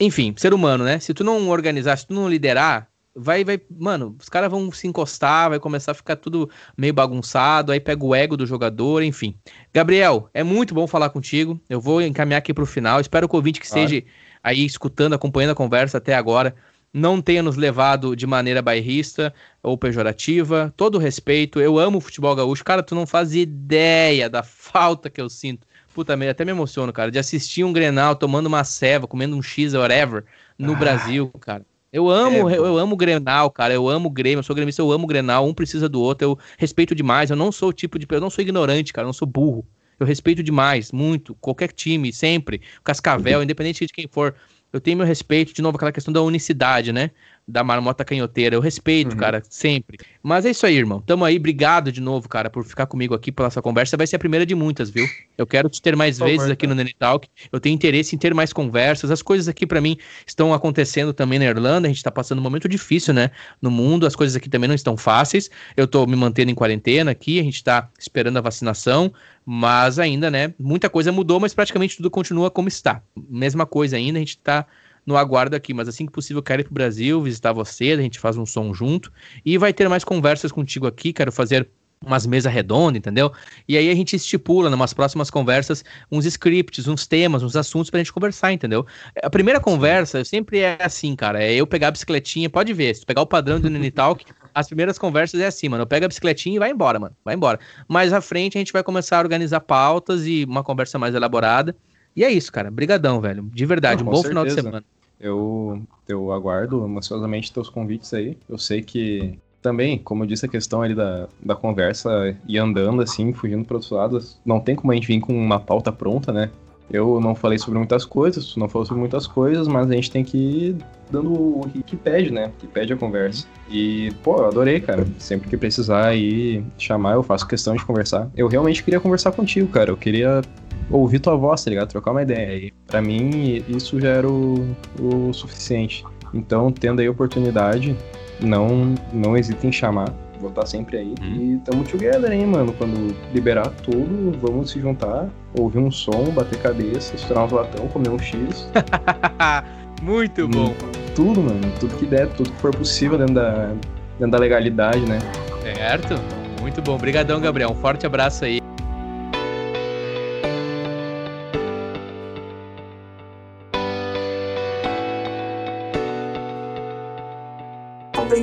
enfim, ser humano, né? Se tu não organizar, se tu não liderar, vai, vai, mano, os caras vão se encostar, vai começar a ficar tudo meio bagunçado, aí pega o ego do jogador, enfim. Gabriel, é muito bom falar contigo. Eu vou encaminhar aqui pro final. Espero que o ouvinte que claro. esteja aí escutando, acompanhando a conversa até agora, não tenha nos levado de maneira bairrista ou pejorativa. Todo respeito, eu amo o futebol gaúcho. Cara, tu não faz ideia da falta que eu sinto. Puta merda, até me emociono, cara, de assistir um Grenal tomando uma ceva, comendo um X, whatever, no ah. Brasil, cara. Eu amo, é, eu amo o Grenal, cara. Eu amo o Grêmio, eu sou gremista, eu amo o Grenal. Um precisa do outro. Eu respeito demais. Eu não sou o tipo de. Eu não sou ignorante, cara. Eu não sou burro. Eu respeito demais, muito. Qualquer time, sempre. Cascavel, independente de quem for. Eu tenho meu respeito, de novo, aquela questão da unicidade, né? Da marmota canhoteira. Eu respeito, uhum. cara, sempre. Mas é isso aí, irmão. Tamo aí. Obrigado de novo, cara, por ficar comigo aqui pela nossa conversa. Vai ser a primeira de muitas, viu? Eu quero te ter mais vezes aqui no Nene Talk. Eu tenho interesse em ter mais conversas. As coisas aqui para mim estão acontecendo também na Irlanda. A gente tá passando um momento difícil, né? No mundo, as coisas aqui também não estão fáceis. Eu tô me mantendo em quarentena aqui, a gente tá esperando a vacinação, mas ainda, né? Muita coisa mudou, mas praticamente tudo continua como está. Mesma coisa ainda, a gente tá no aguardo aqui, mas assim que possível quero ir pro Brasil, visitar você, a gente faz um som junto e vai ter mais conversas contigo aqui, quero fazer umas mesas redondas, entendeu? E aí a gente estipula, numas próximas conversas, uns scripts, uns temas, uns assuntos pra gente conversar, entendeu? A primeira conversa sempre é assim, cara, é eu pegar a bicicletinha, pode ver, se pegar o padrão do Nini Talk, as primeiras conversas é assim, mano, eu pego a bicicletinha e vai embora, mano, vai embora. Mais à frente a gente vai começar a organizar pautas e uma conversa mais elaborada, e é isso, cara, brigadão, velho, de verdade, Não, um bom certeza. final de semana. Eu, eu aguardo ansiosamente teus convites aí. Eu sei que também, como eu disse, a questão ali da, da conversa e andando assim, fugindo para outros lados, não tem como a gente vir com uma pauta pronta, né? Eu não falei sobre muitas coisas, tu não falou sobre muitas coisas, mas a gente tem que ir dando o que pede, né? Que pede a conversa. E, pô, eu adorei, cara. Sempre que precisar aí chamar, eu faço questão de conversar. Eu realmente queria conversar contigo, cara. Eu queria ouvir tua voz, tá ligado? Trocar uma ideia. E pra mim, isso já era o, o suficiente. Então, tendo aí a oportunidade, não, não hesite em chamar. Vou estar sempre aí. Hum. E tamo together, hein, mano. Quando liberar tudo, vamos se juntar, ouvir um som, bater cabeça, estourar um latão, comer um X. Muito hum, bom. Tudo, mano. Tudo que der, tudo que for possível dentro da, dentro da legalidade, né? Certo. Muito bom. Obrigadão, Gabriel. Um forte abraço aí.